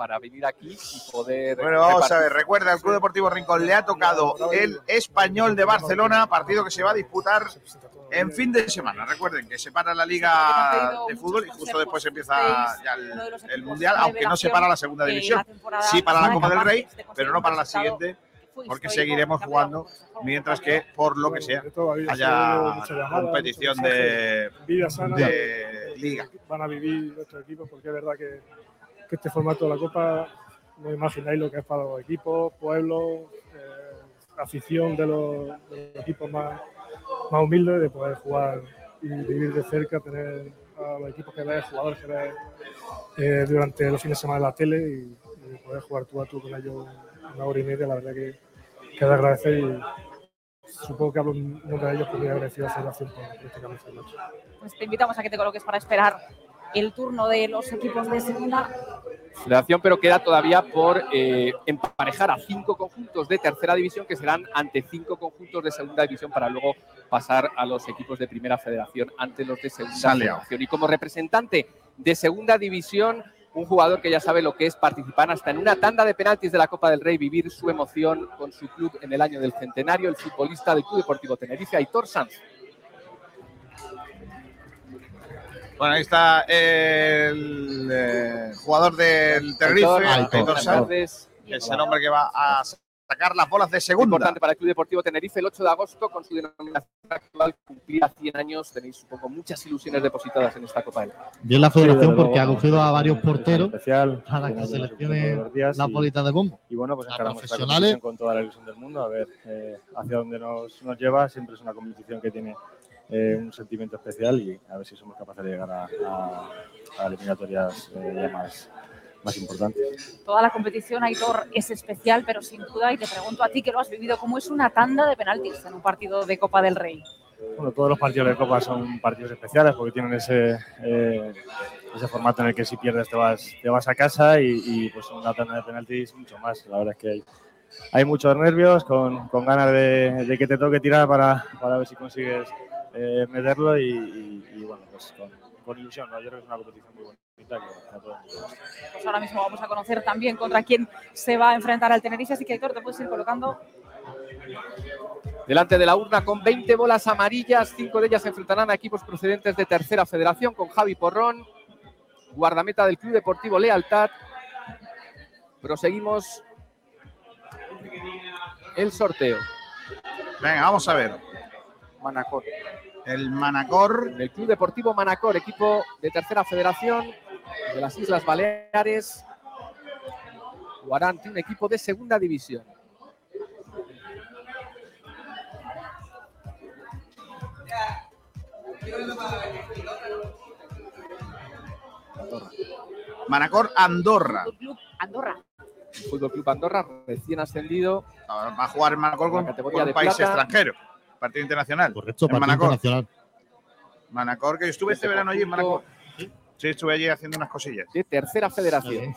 Speaker 21: Para, venir aquí y poder
Speaker 1: Bueno, vamos a
Speaker 21: repartir.
Speaker 1: ver, recuerda, el Club Deportivo Rincón le ha tocado el Español de Barcelona, partido que se va a disputar en fin de semana. Recuerden que se para la Liga de Fútbol y justo después empieza ya el, el Mundial, aunque no se para la segunda división. Sí para la Copa del Rey, pero no para la siguiente, porque seguiremos jugando, mientras que, por lo que sea, haya competición de, de Liga.
Speaker 27: van a vivir nuestros equipos porque es verdad que, este formato de la Copa no imagináis lo que es para los equipos, pueblos, eh, afición de los, de equipos más, humildes de poder jugar y vivir de cerca, tener a los equipos que ves, jugadores que ves eh, durante los fines de semana en la tele y, poder jugar tú a tú con ellos una hora y media, la verdad que, que de agradecer y supongo que hablo nombre de ellos porque agradecido a la Federación por este.
Speaker 22: Pues te invitamos a que te coloques para esperar el turno de los equipos de segunda.
Speaker 21: Federación, pero queda todavía por eh, emparejar a cinco conjuntos de tercera división que serán ante cinco conjuntos de segunda división para luego pasar a los equipos de primera federación ante los de segunda
Speaker 1: liado.
Speaker 21: federación. Y como representante de segunda división, un jugador que ya sabe lo que es participar hasta en una tanda de penaltis de la Copa del Rey, vivir su emoción con su club en el año del centenario, el futbolista del Club Deportivo Tenerife, Aitor Sanz.
Speaker 1: Bueno, ahí está el eh, jugador del Tenerife,
Speaker 21: Aitor, tardes.
Speaker 1: que es el hombre que va a sacar las bolas de segunda.
Speaker 21: Importante para el Club Deportivo Tenerife, el 8 de agosto, con su denominación actual, cumplirá 100 años. Tenéis, supongo, muchas ilusiones depositadas en esta Copa del.
Speaker 5: Bien la
Speaker 24: Sí,
Speaker 5: federación porque
Speaker 24: luego,
Speaker 5: ha cogido a varios porteros
Speaker 24: especial,
Speaker 5: para
Speaker 24: que
Speaker 5: seleccione
Speaker 24: y-
Speaker 5: bolitas de bombo.
Speaker 24: Y bueno, pues
Speaker 5: A
Speaker 24: encaramos esta
Speaker 5: profesionales.
Speaker 24: competición con toda la ilusión del mundo, a ver eh, hacia dónde nos, nos lleva. Siempre es una competición que tiene eh, un sentimiento especial y a ver si somos capaces de llegar a, a- a eliminatorias eh, más, más importantes.
Speaker 22: Toda la competición, Aitor, es especial, pero sin duda, y te pregunto a ti que lo has vivido, ¿cómo es una tanda de penaltis en un partido de Copa del Rey?
Speaker 24: Bueno, todos los partidos de Copa son partidos especiales porque tienen ese, eh, ese formato en el que si pierdes te vas, te vas a casa y, y, pues una tanda de penaltis mucho más. La verdad es que hay, hay muchos nervios, con, con ganas de, de que te toque tirar para, para ver si consigues eh, meterlo y, y- y, bueno, pues con, con ilusión. ¿no? Yo creo que es una competición muy bonita que a gusta.
Speaker 22: Pues ahora mismo vamos a conocer también contra quién se va a enfrentar al Tenerife, así que Aitor, te puedes ir colocando.
Speaker 21: Delante de la urna con 20 bolas amarillas, cinco de ellas se enfrentarán a equipos procedentes de tercera federación con Javi Porrón, guardameta del Club Deportivo Lealtad. Proseguimos el sorteo.
Speaker 1: Venga, vamos a ver.
Speaker 21: Manacor.
Speaker 1: El Manacor.
Speaker 21: El Club Deportivo Manacor, equipo de tercera federación de las Islas Baleares. Jugará ante un equipo de segunda división.
Speaker 1: Manacor Andorra.
Speaker 22: Club Andorra.
Speaker 21: Fútbol Club Andorra, recién ascendido.
Speaker 1: Va a jugar Manacor con,
Speaker 21: categoría
Speaker 1: con
Speaker 21: de
Speaker 1: un país
Speaker 21: plata.
Speaker 1: extranjero. Partido internacional.
Speaker 5: Correcto,
Speaker 1: En
Speaker 5: partido
Speaker 1: Manacor.
Speaker 5: internacional.
Speaker 1: Manacor, que yo estuve este verano allí en Manacor. Sí, estuve allí haciendo unas cosillas.
Speaker 21: De tercera federación.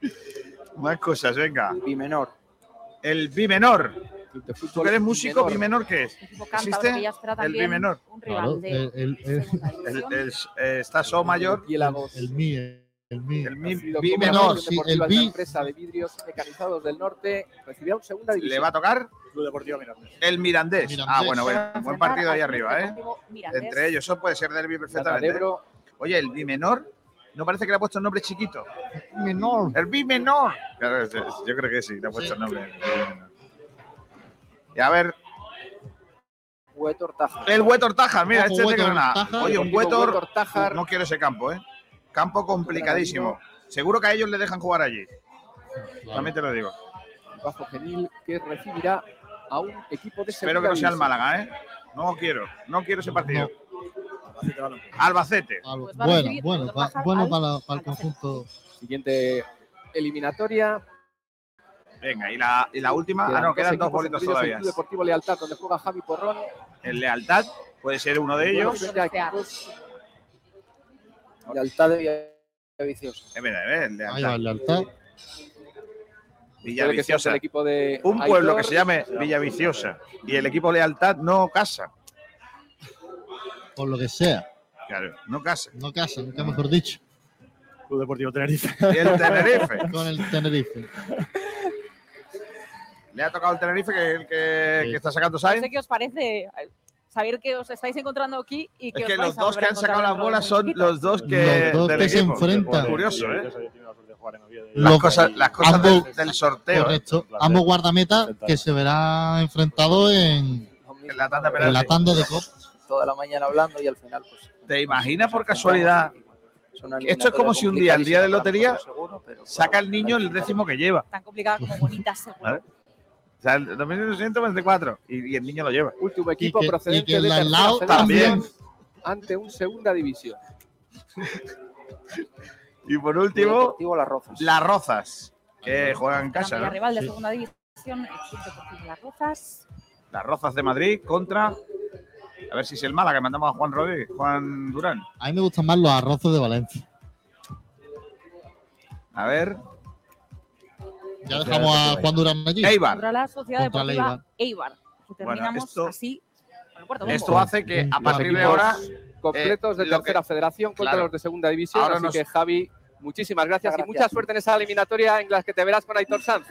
Speaker 1: Más cosas, venga.
Speaker 21: Bimenor.
Speaker 1: El bimenor. ¿Tú que eres músico?
Speaker 21: bimenor.
Speaker 1: ¿Bimenor qué es? ¿Existe? El bimenor.
Speaker 22: un rival de
Speaker 5: el, el, el,
Speaker 1: El, el- está So mayor.
Speaker 5: el mi, el mi.
Speaker 1: El mi,
Speaker 21: Nacido
Speaker 1: bi
Speaker 21: como
Speaker 1: menor.
Speaker 5: Sí, el
Speaker 21: una empresa de vidrios mecanizados del norte recibirá un segunda división.
Speaker 1: ¿Le va a tocar?
Speaker 24: Club Deportivo Mirandés.
Speaker 1: El Mirandés.
Speaker 5: Mirandés.
Speaker 1: Ah, bueno, bueno. Buen partido ahí arriba, ¿eh?
Speaker 22: Mirandés.
Speaker 1: Entre ellos, eso puede ser derbi perfectamente.
Speaker 21: Ebro.
Speaker 1: Oye, el bimenor, ¿no parece que le ha puesto el nombre chiquito?
Speaker 5: Menor.
Speaker 1: El bimenor. Claro, es- es- yo creo que sí, le ha puesto el nombre. Y a ver,
Speaker 21: Huetor Taja.
Speaker 1: el Huetor Tajar, mira,
Speaker 5: Ojo,
Speaker 1: este es de Granada. Oye, un Huetor, no quiero ese campo, ¿eh? Campo complicadísimo. Seguro que a ellos le dejan jugar allí. También te lo digo.
Speaker 21: Bajo Genil que recibirá a un equipo de
Speaker 1: Espero que no sea el. Málaga, ¿eh? No quiero, no quiero ese partido.
Speaker 24: Albacete Balompié.
Speaker 1: Albacete.
Speaker 5: Al-
Speaker 22: Pues
Speaker 5: bueno, bueno, pa- bueno para, para el conjunto.
Speaker 21: Siguiente eliminatoria.
Speaker 1: Venga, y la, y la última. Ah, no, quedan dos bolitos todavía.
Speaker 21: El Club Deportivo Lealtad, donde juega Javi Porrón.
Speaker 1: El Lealtad puede ser uno de ellos.
Speaker 26: Lealtad de Villaviciosa.
Speaker 1: Mira, eh, el
Speaker 5: Ahí
Speaker 1: Lealtad.
Speaker 5: va el lealtad.
Speaker 1: Villaviciosa.
Speaker 21: el equipo de
Speaker 1: Un pueblo
Speaker 21: Aitor.
Speaker 1: que se llame Villaviciosa y el equipo Lealtad no casa.
Speaker 5: Por lo que sea.
Speaker 1: Claro, no casa.
Speaker 5: No casa, nunca mejor dicho.
Speaker 24: Club Deportivo Tenerife.
Speaker 1: Y el Tenerife.
Speaker 5: Con el Tenerife.
Speaker 1: Le ha tocado el Tenerife que el que,
Speaker 5: Sí.
Speaker 1: que está sacando
Speaker 22: No
Speaker 1: Sainz.
Speaker 22: sé qué os parece saber que os estáis encontrando aquí y que
Speaker 1: Es
Speaker 22: os
Speaker 1: que
Speaker 22: vais
Speaker 1: los dos que han sacado las bolas son los dos que
Speaker 5: Los dos
Speaker 1: del
Speaker 5: que se enfrentan.
Speaker 1: Curioso, ¿eh?
Speaker 24: Y-
Speaker 1: Las cosas, las cosas
Speaker 5: ambos-
Speaker 1: del, del sorteo. ¿eh?
Speaker 5: Correcto. Ambos guardametas que se verán enfrentados en,
Speaker 1: En la tanda
Speaker 5: en la tanda de Copa.
Speaker 26: Toda la mañana hablando y al final, pues.
Speaker 1: ¿Te imaginas por casualidad?
Speaker 26: es una
Speaker 1: Esto es como si un día, el día de lotería,
Speaker 26: seguro, pero,
Speaker 1: saca el niño el décimo que lleva.
Speaker 22: Tan complicada como bonita, seguro.
Speaker 1: Sea, el 2224 y, y el niño lo lleva.
Speaker 21: Último equipo
Speaker 5: que- y
Speaker 21: procedente de federación
Speaker 1: también.
Speaker 21: ante un segunda división.
Speaker 1: Y por último,
Speaker 26: Las Rozas.
Speaker 1: las Rozas, que juegan en casa. ¿no?
Speaker 22: rival de
Speaker 5: Sí.
Speaker 22: segunda división, Las Rozas.
Speaker 1: Las Rozas de Madrid contra. A ver si es el Málaga, que mandamos a Juan Rodríguez, Juan Durán.
Speaker 5: A mí me gustan más los arroces de Valencia.
Speaker 1: A ver.
Speaker 5: Ya dejamos a Juan Durán allí.
Speaker 1: Eibar.
Speaker 22: Contra la Sociedad
Speaker 5: Contra el
Speaker 22: Deportiva Eibar. Que terminamos
Speaker 1: esto-
Speaker 22: así.
Speaker 1: Esto hace que a partir de ahora.
Speaker 21: completos de
Speaker 1: eh,
Speaker 21: tercera
Speaker 1: que-
Speaker 21: federación contra
Speaker 1: claro.
Speaker 21: los de segunda división.
Speaker 1: Ahora
Speaker 21: así
Speaker 1: nos-
Speaker 21: que Javi, muchísimas gracias, y mucha suerte en esa eliminatoria en las que te verás con Aitor Sanz.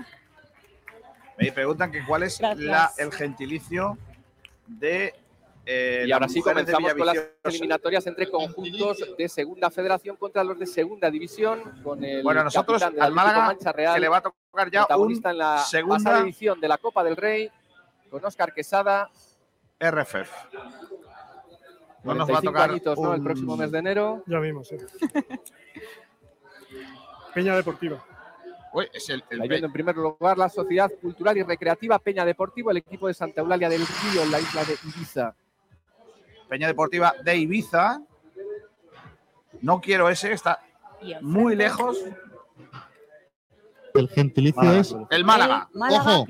Speaker 1: Me preguntan que cuál es la- el gentilicio de. Eh,
Speaker 21: y ahora sí comenzamos con las eliminatorias entre conjuntos de segunda federación contra los de segunda división. Con el
Speaker 1: Bueno, nosotros
Speaker 21: del
Speaker 1: al Málaga
Speaker 21: Mancha Real,
Speaker 1: que le va a tocar ya un
Speaker 21: en la
Speaker 1: segunda
Speaker 21: pasada edición de la Copa del Rey con Óscar Quesada.
Speaker 1: RFF. No nos va a
Speaker 21: 45
Speaker 1: tocar
Speaker 21: añitos, ¿no? El próximo mes de enero.
Speaker 27: Ya mismo, sí. Peña Deportiva.
Speaker 1: Uy, es el, el
Speaker 21: en primer lugar la Sociedad Cultural y Recreativa Peña Deportivo, el equipo de Santa Eulalia del Río en la isla de Ibiza.
Speaker 1: Peña Deportiva de Ibiza. No quiero ese, está muy lejos.
Speaker 5: El gentilicio
Speaker 1: Málaga.
Speaker 5: es.
Speaker 1: El Málaga.
Speaker 22: El Málaga
Speaker 5: Ojo.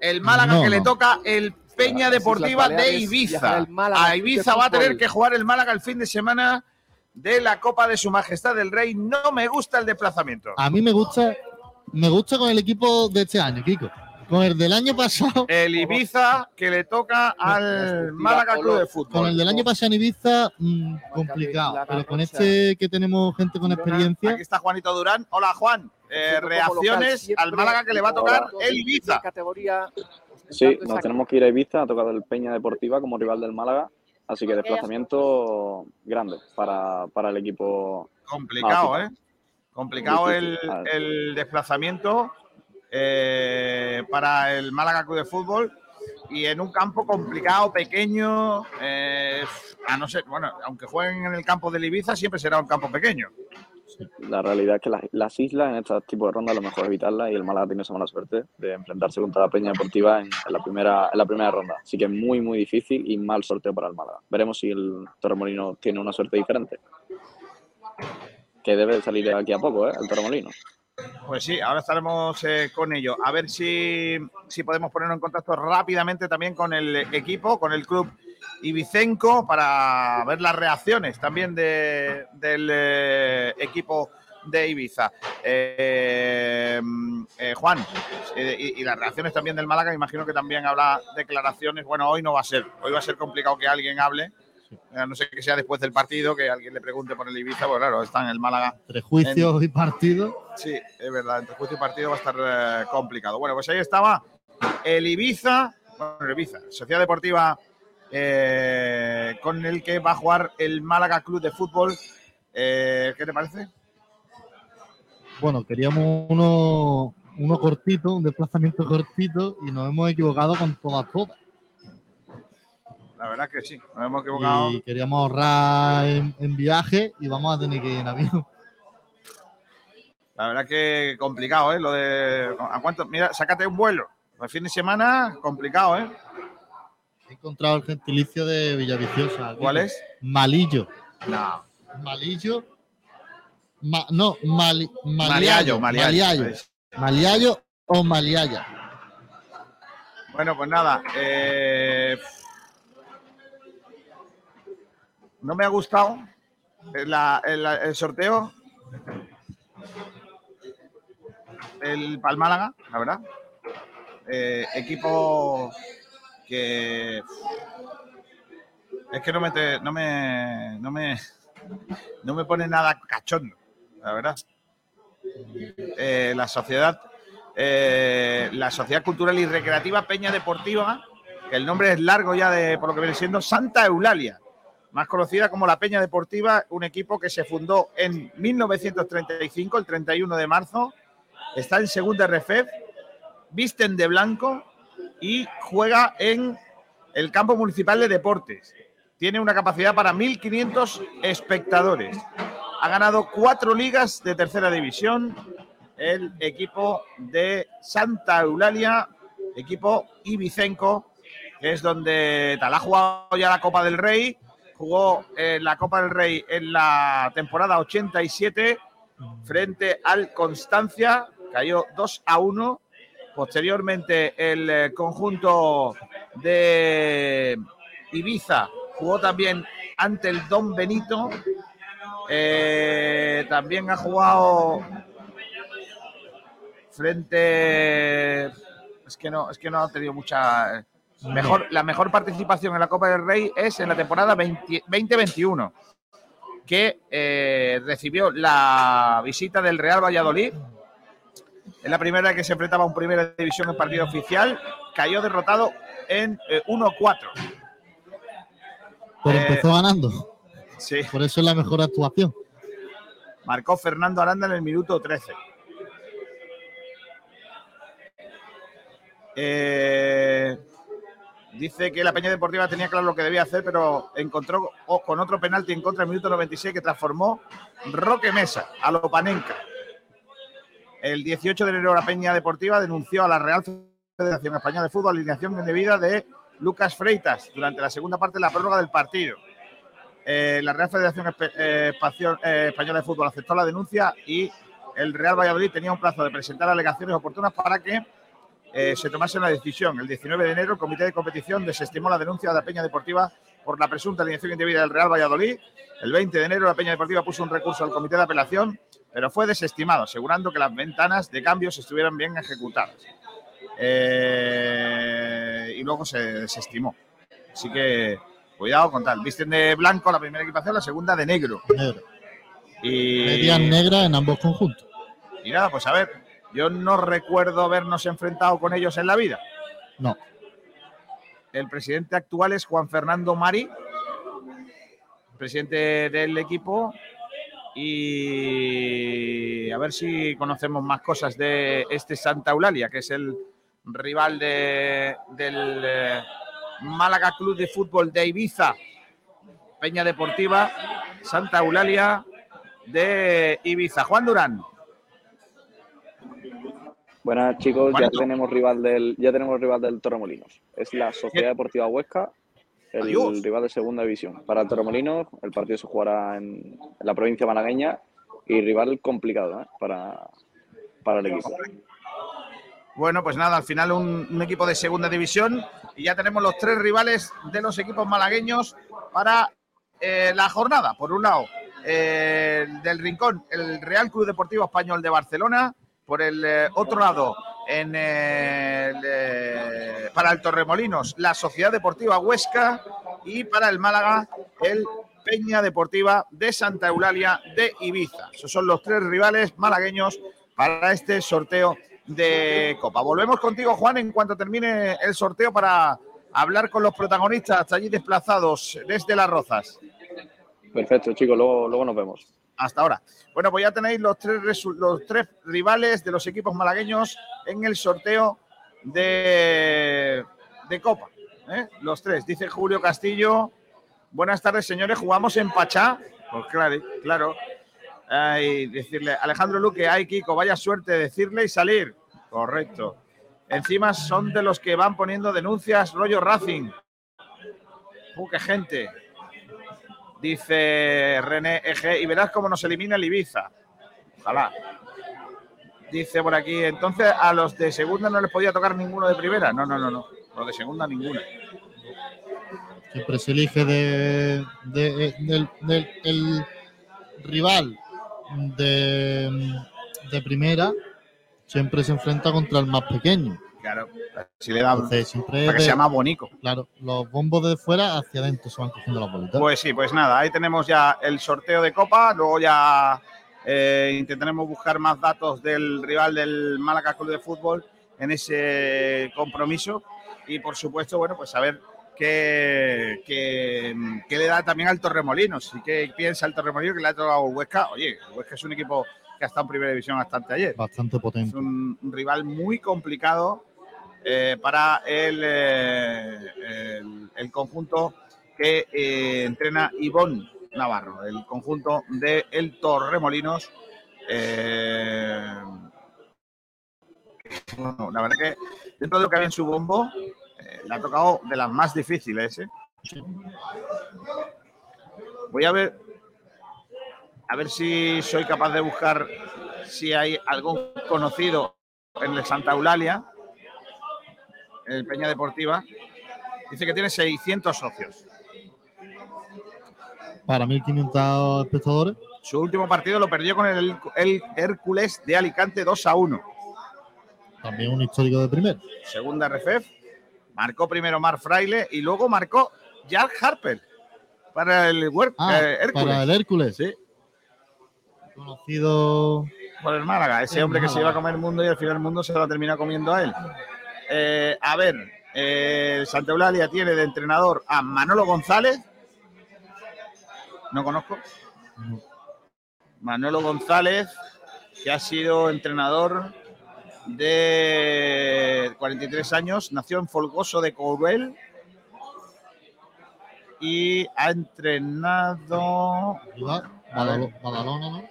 Speaker 1: El Málaga
Speaker 5: No,
Speaker 1: que le toca el Peña Deportiva de Ibiza.
Speaker 21: viajará el Málaga
Speaker 1: A Ibiza va a tener que jugar el Málaga el fin de semana de la Copa de Su Majestad del Rey. No me gusta el desplazamiento.
Speaker 5: A mí me gusta, me gusta con el equipo de este año, Kiko. Con el del año pasado.
Speaker 1: El Ibiza que le toca al Málaga Club de Fútbol.
Speaker 5: Con el del año pasado en Ibiza, mm, complicado. Pero con este que tenemos gente con experiencia.
Speaker 1: Aquí está Juanito Durán. Hola Juan. Eh, reacciones al Málaga que le va a tocar el Ibiza.
Speaker 7: Sí, nos tenemos que ir a Ibiza, ha tocado el Peña Deportiva como rival del Málaga, así que desplazamiento grande para, para el equipo.
Speaker 1: Complicado. ¿eh? Complicado el, el desplazamiento eh, para el Málaga Club de Fútbol y en un campo complicado, pequeño, eh, a no ser, bueno, aunque jueguen en el campo del Ibiza, siempre será un campo pequeño.
Speaker 7: La realidad es que las, las islas en este tipo de rondas lo mejor es evitarlas y el Málaga tiene esa mala suerte de enfrentarse contra la Peña Deportiva en, la primera en la primera ronda. Así que es muy muy difícil y mal sorteo para el Málaga. Veremos si el Torremolino tiene una suerte diferente. Que debe de salir de aquí a poco, ¿eh? El Torremolino.
Speaker 1: Pues sí, ahora estaremos eh, con ello. A ver si, si podemos ponernos en contacto rápidamente también con el equipo, con el club Ibicenco, para ver las reacciones también de- del eh, equipo de Ibiza. Eh, Juan, y, las reacciones también del Málaga, imagino que también habrá declaraciones. Bueno, hoy no va a ser, hoy va a ser complicado que alguien hable. A no sé que sea después del partido, que alguien le pregunte por el Ibiza, pues claro, está en el Málaga.
Speaker 5: Entre juicios y partidos.
Speaker 1: Sí, es verdad, entre juicio y partido va a estar eh, complicado. Bueno, pues ahí estaba el Ibiza, bueno, el Ibiza, Sociedad Deportiva eh, con el que va a jugar el Málaga Club de Fútbol. Eh, ¿Qué te parece?
Speaker 5: Bueno, queríamos uno, uno cortito, un desplazamiento cortito, y nos hemos equivocado con todas, todas.
Speaker 1: La verdad que sí, nos hemos equivocado.
Speaker 5: Y queríamos ahorrar en, en viaje y vamos a tener que ir en avión.
Speaker 1: La verdad que complicado, ¿eh? Lo de. ¿A cuánto? Mira, sácate un vuelo. El fin de semana, complicado, ¿eh?
Speaker 5: He encontrado el gentilicio de Villaviciosa. aquí.
Speaker 1: ¿Cuál es?
Speaker 5: Malillo.
Speaker 1: No.
Speaker 5: Malillo. Ma- no, mali,
Speaker 1: Maliallo,
Speaker 5: maliallo.
Speaker 1: Maliallo,
Speaker 5: o maliaya.
Speaker 1: Bueno, pues nada. eh, no me ha gustado el sorteo. El Palmálaga, la verdad. Eh, equipo que es que no me, te- no me no me no me pone nada cachondo, la verdad. Eh, la sociedad eh, la Sociedad Cultural y Recreativa Peña Deportiva, que el nombre es largo ya de por lo que viene siendo Santa Eulalia, más conocida como la Peña Deportiva, un equipo que se fundó en 1935, el 31 de marzo, está en segunda RFEF, visten de blanco y juega en el campo municipal de deportes. Tiene una capacidad para 1.500 espectadores. Ha ganado cuatro ligas de tercera división, el equipo de Santa Eulalia, equipo Ibicenco, es donde tal ha jugado ya la Copa del Rey, jugó eh, la Copa del Rey en la temporada 87 frente al Constancia, cayó 2 a 1. Posteriormente el eh, conjunto de Ibiza jugó también ante el Don Benito. Eh, también ha jugado frente. Es que no, es que no ha tenido mucha. Mejor, la mejor participación en la Copa del Rey es en la temporada 20 2021, que eh, recibió la visita del Real Valladolid. Es la primera que se enfrentaba a un primera división en partido oficial. Cayó derrotado en eh, 1-4.
Speaker 5: Pero
Speaker 1: Eh,
Speaker 5: empezó ganando.
Speaker 1: Sí.
Speaker 5: Por eso es la mejor actuación.
Speaker 1: Marcó Fernando Aranda en el minuto 13. Eh, dice que la Peña Deportiva tenía claro lo que debía hacer, pero encontró con otro penalti en contra en el minuto 96 que transformó Roque Mesa a Lopanenka. El 18 de enero la Peña Deportiva denunció a la Real Federación Española de Fútbol alineación indebida de Lucas Freitas durante la segunda parte de la prórroga del partido. Eh, la Real Federación eh, eh, Española de Fútbol aceptó la denuncia y el Real Valladolid tenía un plazo de presentar alegaciones oportunas para que eh, se tomase una decisión. El 19 de enero, el Comité de Competición desestimó la denuncia de la Peña Deportiva por la presunta alineación indebida del Real Valladolid. El 20 de enero, la Peña Deportiva puso un recurso al Comité de Apelación, pero fue desestimado, asegurando que las ventanas de cambios estuvieran bien ejecutadas. Eh, y luego se desestimó. Así que cuidado con tal. Visten de blanco la primera equipación, la segunda de negro.
Speaker 5: Negro.
Speaker 1: Y,
Speaker 5: Medias negras en ambos conjuntos.
Speaker 1: y nada, pues a ver, yo no recuerdo habernos enfrentado con ellos en la vida.
Speaker 5: No.
Speaker 1: El presidente actual es Juan Fernando Mari, presidente del equipo. Y a ver si conocemos más cosas de este Santa Eulalia, que es el rival de- del eh, Málaga Club de Fútbol de Ibiza, Peña Deportiva, Santa Eulalia de Ibiza. Juan Durán.
Speaker 7: Buenas chicos, ya tenemos rival del, ya tenemos rival del Torremolinos. Es la Sociedad Deportiva Huesca, el
Speaker 1: Adiós.
Speaker 7: rival de segunda división. Para el Torremolinos, el partido se jugará en, en la provincia malagueña y rival complicado ¿eh? para, para el equipo.
Speaker 1: Bueno, pues nada, al final un, un equipo de segunda división y ya tenemos los tres rivales de los equipos malagueños para eh, la jornada. Por un lado, eh, del Rincón, el Real Club Deportivo Español de Barcelona. Por el eh, otro lado, en eh, para el Torremolinos, la Sociedad Deportiva Huesca. Y para el Málaga, el Peña Deportiva de Santa Eulalia de Ibiza. Esos son los tres rivales malagueños para este sorteo de Copa. Volvemos contigo, Juan, en cuanto termine el sorteo para hablar con los protagonistas hasta allí desplazados desde Las Rozas.
Speaker 7: Perfecto, chicos, luego, luego nos vemos.
Speaker 1: Hasta ahora. Bueno, pues ya tenéis los tres, los tres rivales de los equipos malagueños en el sorteo de, de Copa. ¿eh? Los tres. Dice Julio Castillo. Buenas tardes, señores. Jugamos en Pachá. Pues claro, claro. Ay, decirle, Alejandro Luque, ay, Kiko, vaya suerte decirle y salir. Correcto. Encima son de los que van poniendo denuncias, rollo Racing. Uh, qué gente. Dice René Eg, y verás cómo nos elimina el Ibiza. Ojalá. Dice por aquí, entonces a los de segunda no les podía tocar ninguno de primera. No, no, no, no. Los de segunda ninguno.
Speaker 5: Siempre se elige de, de- del, del- el rival de, de primera, siempre se enfrenta contra el más pequeño.
Speaker 1: Claro, si le da
Speaker 5: Entonces, siempre
Speaker 1: para que
Speaker 5: de-
Speaker 1: sea más bonito.
Speaker 5: Claro, los bombos de fuera hacia adentro se van cogiendo las bolitas.
Speaker 1: Pues sí, pues nada, ahí tenemos ya el sorteo de Copa, luego ya eh, intentaremos buscar más datos del rival del Málaga Club de Fútbol en ese compromiso y por supuesto, bueno, pues saber qué, qué- qué le da también al Torremolinos y qué piensa el Torremolinos que le ha tocado el Huesca. Oye, el Huesca es un equipo que ha estado en primera división bastante ayer.
Speaker 5: Bastante
Speaker 1: Es
Speaker 5: potente.
Speaker 1: un, un rival muy complicado eh, para el, eh, el, el conjunto que eh, entrena Ivón Navarro, el conjunto de El Torremolinos. Bueno, la verdad que dentro de lo que había en su bombo, le ha tocado de las más difíciles. Voy a ver, a ver si soy capaz de buscar si hay algún conocido en el Santa Eulalia, el Peña Deportiva. Dice que tiene 600 socios.
Speaker 5: Para 1.500 espectadores.
Speaker 1: Su último partido lo perdió con el, el Hércules de Alicante 2 a 1.
Speaker 5: también un histórico de primero.
Speaker 1: Segunda RFEF. Marcó primero Mar Fraile y luego marcó Jack Harper para el
Speaker 5: Ah,
Speaker 1: eh, Hércules.
Speaker 5: para el Hércules.
Speaker 1: Sí.
Speaker 5: Conocido.
Speaker 1: Por el Málaga, ese
Speaker 5: El
Speaker 1: hombre que se iba a comer el mundo y al final el mundo se lo ha terminado comiendo a él. Eh, a ver, eh, Santa Eulalia tiene de entrenador a Manolo González. No conozco. Manolo González, que ha sido entrenador de 43 años, nació en Folgoso de Coruel y ha entrenado
Speaker 5: Badalo- Badalona, ¿no?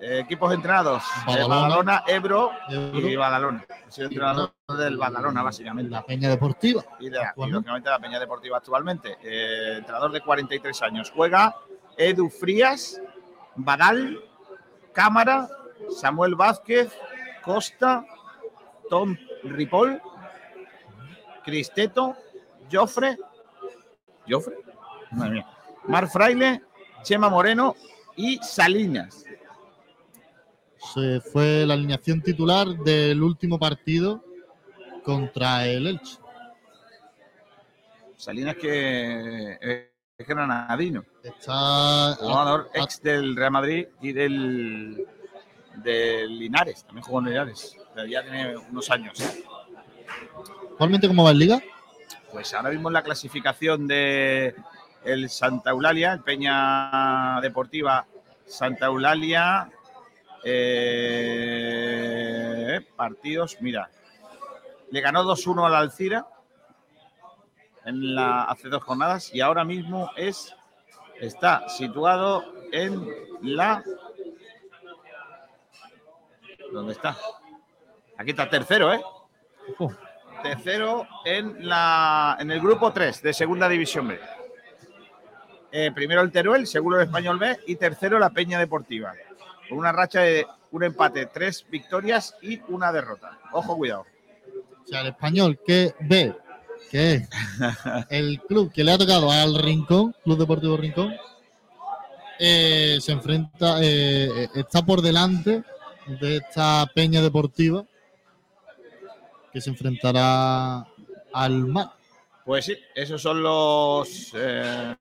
Speaker 1: Eh, equipos entrenados de
Speaker 5: Badalona.
Speaker 1: Badalona, Ebro,
Speaker 5: Ebro.
Speaker 1: y Badalona. Ha sido entrenador del Badalona, básicamente.
Speaker 5: La Peña Deportiva.
Speaker 1: Y, de, y lógicamente la Peña Deportiva actualmente. Eh, entrenador de 43 años. Juega Edu Frías, Badal, Cámara, Samuel Vázquez, Costa, Tom Ripoll, Cristeto, Jofre, Jofre, Mar Fraile, Chema Moreno y Salinas.
Speaker 5: Se fue la alineación titular del último partido contra el Elche.
Speaker 1: Salinas que eh, es granadino.
Speaker 5: Está
Speaker 1: jugador ex del Real Madrid y del, del Linares, también jugó en Linares, pero ya tiene unos años.
Speaker 5: ¿Actualmente cómo va en Liga?
Speaker 1: Pues ahora mismo en la clasificación de el Santa Eulalia, el Peña Deportiva Santa Eulalia, eh, partidos, mira, le ganó 2-1 al Alcira en la, hace dos jornadas y ahora mismo es está situado en la ¿Dónde está? Aquí está tercero, ¿eh? Tercero en la en el grupo 3 de Segunda División B. Eh, primero el Teruel, segundo el Español B y tercero la Peña Deportiva. Con una racha de un empate, tres victorias y una derrota. Ojo, cuidado.
Speaker 5: O sea, el español que ve que es el club que le ha tocado al Rincón, Club Deportivo Rincón, eh, se enfrenta, eh, está por delante de esta peña deportiva que se enfrentará al mar.
Speaker 1: Pues sí, esos son los eh,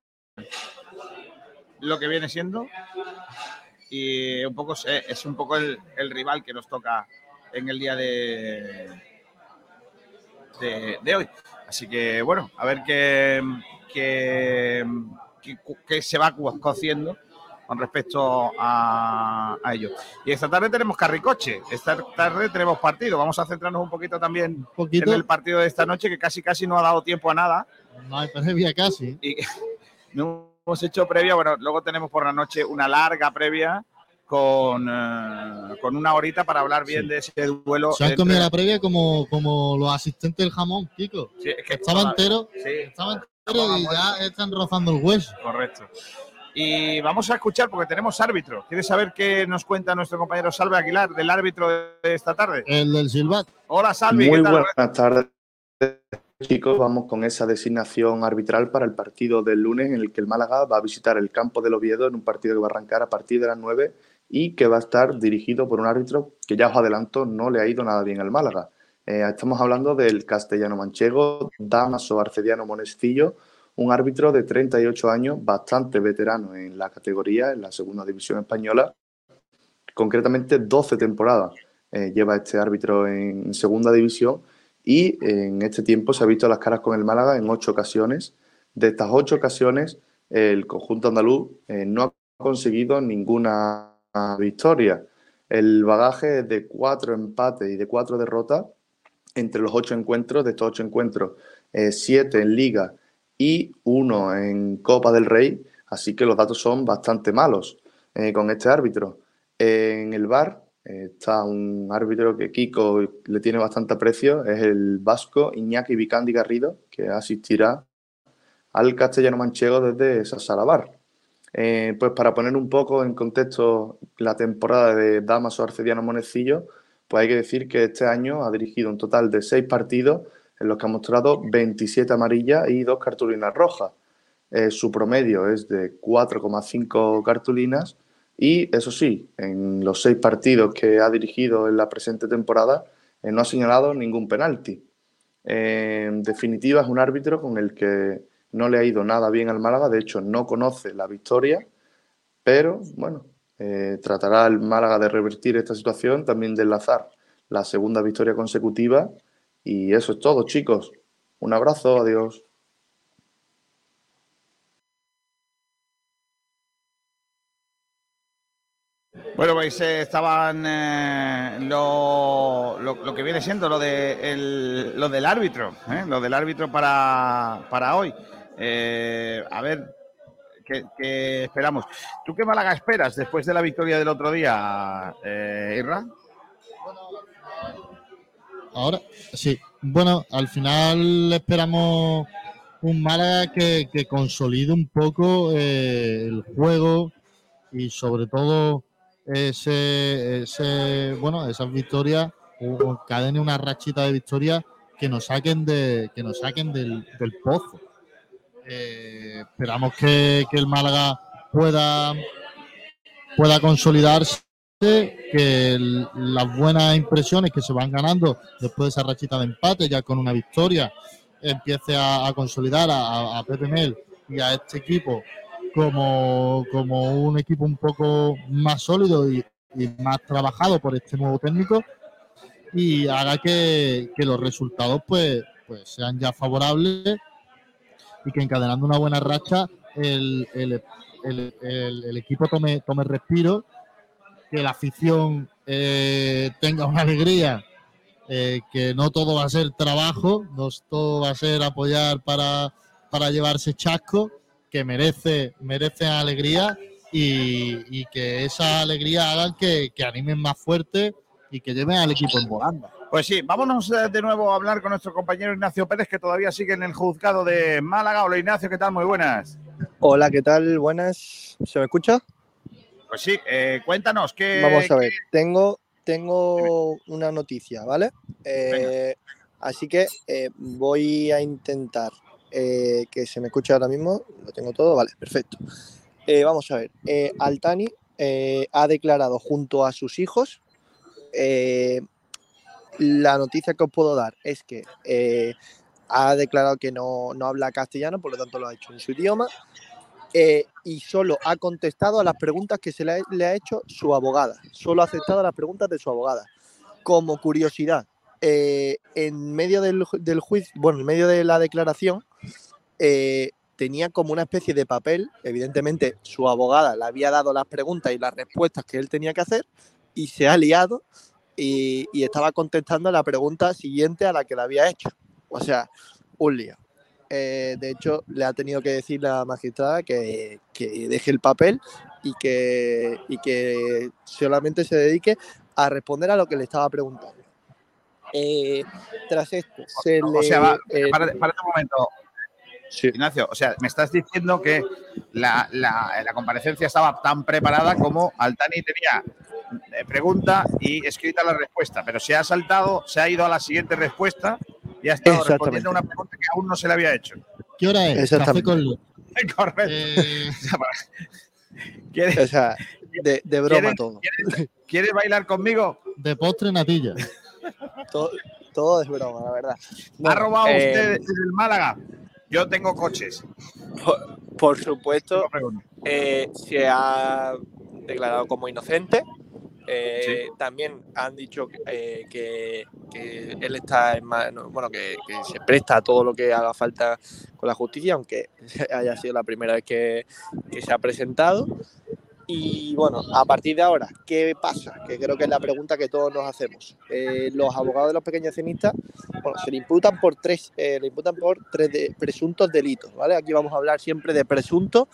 Speaker 1: lo que viene siendo y un poco es, es un poco el, el rival que nos toca en el día de, de, de hoy. Así que bueno, a ver qué, qué, qué- qué se va co- cociendo con respecto a, a ello. Y esta tarde tenemos carricoche, esta tarde tenemos partido. Vamos a centrarnos un poquito también
Speaker 5: poquito.
Speaker 1: en el partido de esta noche, que casi casi no ha dado tiempo a nada.
Speaker 5: No hay previa casi.
Speaker 1: Y no hemos hecho previa, bueno, luego tenemos por la noche una larga previa con, eh, con una horita para hablar bien de ese duelo.
Speaker 5: Se han
Speaker 1: entre-
Speaker 5: comido la previa como, como los asistentes del jamón, Kiko.
Speaker 1: Sí, es que
Speaker 5: estaba entero,
Speaker 1: Sí,
Speaker 5: estaba entero y ya están rozando el hueso.
Speaker 1: correcto. Y vamos a escuchar porque tenemos árbitro. ¿Quieres saber qué nos cuenta nuestro compañero Salve Aguilar del árbitro de esta tarde?
Speaker 5: El del Silvat.
Speaker 1: Hola Salvi,
Speaker 28: Muy
Speaker 1: ¿qué tal?
Speaker 28: buenas tardes, chicos. Vamos con esa designación arbitral para el partido del lunes en el que el Málaga va a visitar el campo del Oviedo en un partido que va a arrancar a partir de las 9 y que va a estar dirigido por un árbitro que ya os adelanto no le ha ido nada bien al Málaga. Eh, estamos hablando del castellano manchego Damaso Arcediano Monestillo, un árbitro de 38 años, bastante veterano en la categoría, en la segunda división española, concretamente 12 temporadas eh, lleva este árbitro en segunda división y en este tiempo se ha visto las caras con el Málaga en ocho ocasiones. De estas ocho ocasiones, el conjunto andaluz eh, no ha conseguido ninguna victoria. El bagaje es de cuatro empates y de cuatro derrotas entre los ocho encuentros. De estos ocho encuentros, eh, siete en Liga y uno en Copa del Rey. Así que los datos son bastante malos eh, con este árbitro. En el bar está un árbitro que Kiko le tiene bastante aprecio, es el vasco Iñaki Vicandi Garrido, que asistirá al castellano manchego desde esa sala bar. Eh, pues para poner un poco en contexto la temporada de Damaso Arcediano Monecillo, pues hay que decir que este año ha dirigido un total de seis partidos en los que ha mostrado 27 amarillas y dos cartulinas rojas. Eh, su promedio es de 4,5 cartulinas y eso sí, en los seis partidos que ha dirigido en la presente temporada, eh, no ha señalado ningún penalti. Eh, en definitiva, es un árbitro con el que no le ha ido nada bien al Málaga, de hecho no conoce la victoria, pero bueno, eh, tratará el Málaga de revertir esta situación, también de enlazar la segunda victoria consecutiva y eso es todo, chicos. Un abrazo, adiós.
Speaker 1: Bueno, pues eh, estaban eh, lo, lo- que viene siendo lo, de el- lo del árbitro, ¿eh? lo del árbitro para, para hoy. A ver, ¿qué, esperamos? ¿Tú qué Málaga esperas después de la victoria del otro día, Irra?
Speaker 5: Ahora, sí. Bueno, al final esperamos un Málaga que, que consolide un poco el juego y sobre todo ese, ese bueno, esas victorias, o- o una rachita de victorias que nos saquen de, que nos saquen del, del pozo. Eh, esperamos que, que el Málaga pueda, pueda consolidarse, que las buenas impresiones que se van ganando después de esa rachita de empate, ya con una victoria, empiece a, consolidar a- a Pepe Mel y a este equipo como, como un equipo un poco más sólido y, más trabajado por este nuevo técnico. Y haga que, que los resultados pues, pues sean ya favorables y que encadenando una buena racha el- el- el equipo tome, tome respiro, que la afición eh, tenga una alegría, eh, que no todo va a ser trabajo, no todo va a ser apoyar para, para llevarse chasco, que merece, merece alegría y, y que esa alegría hagan que, que animen más fuerte y que lleven al equipo en volanda.
Speaker 1: Pues sí, vámonos eh, de nuevo a hablar con nuestro compañero Ignacio Pérez, que todavía sigue en el juzgado de Málaga. Hola Ignacio, ¿qué tal? Muy buenas.
Speaker 6: Hola, ¿qué tal? Buenas. ¿Se me escucha?
Speaker 1: Pues sí, eh, cuéntanos qué.
Speaker 6: Vamos a ver. Tengo, tengo una noticia, ¿vale? Eh, así que eh, voy a intentar eh, que se me escuche ahora mismo. Lo tengo todo, vale, perfecto. Eh, vamos a ver. Eh, Altani ha declarado junto a sus hijos. la noticia que os puedo dar es que ha declarado que no, no habla castellano, por lo tanto lo ha hecho en su idioma. y solo ha contestado a las preguntas que se le ha, le ha hecho su abogada. Solo ha aceptado las preguntas de su abogada. Como curiosidad, eh, en medio del, ju- del juicio, bueno, en medio de la declaración, eh, tenía como una especie de papel. Evidentemente, su abogada le había dado las preguntas y las respuestas que él tenía que hacer y se ha liado y, estaba contestando la pregunta siguiente a la que le había hecho. O sea, un lío. Eh, de hecho, le ha tenido que decir la magistrada que, deje el papel y que solamente se dedique a responder a lo que le estaba preguntando. Eh, tras esto, se
Speaker 1: O
Speaker 6: le,
Speaker 1: sea, va,
Speaker 6: eh,
Speaker 1: párate, párate un momento. Ignacio, o sea, me estás diciendo que la, la- la comparecencia estaba tan preparada como Altani tenía eh, pregunta y escrita la respuesta, pero se ha saltado, se ha ido a la siguiente respuesta y ha estado respondiendo a una pregunta que aún no se le había hecho.
Speaker 5: ¿Qué hora es? Café con luz.
Speaker 1: Correcto. ¿Quieres,
Speaker 6: o sea, de, de broma
Speaker 1: ¿Quieres-
Speaker 6: todo.
Speaker 1: ¿quieres, quieres bailar conmigo?
Speaker 5: De postre natilla.
Speaker 6: Todo. Todo es broma, la verdad.
Speaker 1: ¿Ha
Speaker 6: Bueno,
Speaker 1: robado
Speaker 6: eh,
Speaker 1: usted desde el Málaga? Yo tengo coches.
Speaker 6: Por, por supuesto, eh, se ha declarado como inocente. Eh, También han dicho eh, que, que él está en mano- bueno, que, que se presta a todo lo que haga falta con la justicia, aunque haya sido la primera vez que, que se ha presentado. Y bueno, a partir de ahora, ¿qué pasa? Que creo que es la pregunta que todos nos hacemos. Eh, los abogados de los pequeños accionistas, bueno, se le imputan por tres, eh, le imputan por tres presuntos delitos, ¿vale? Aquí vamos a hablar siempre de presuntos,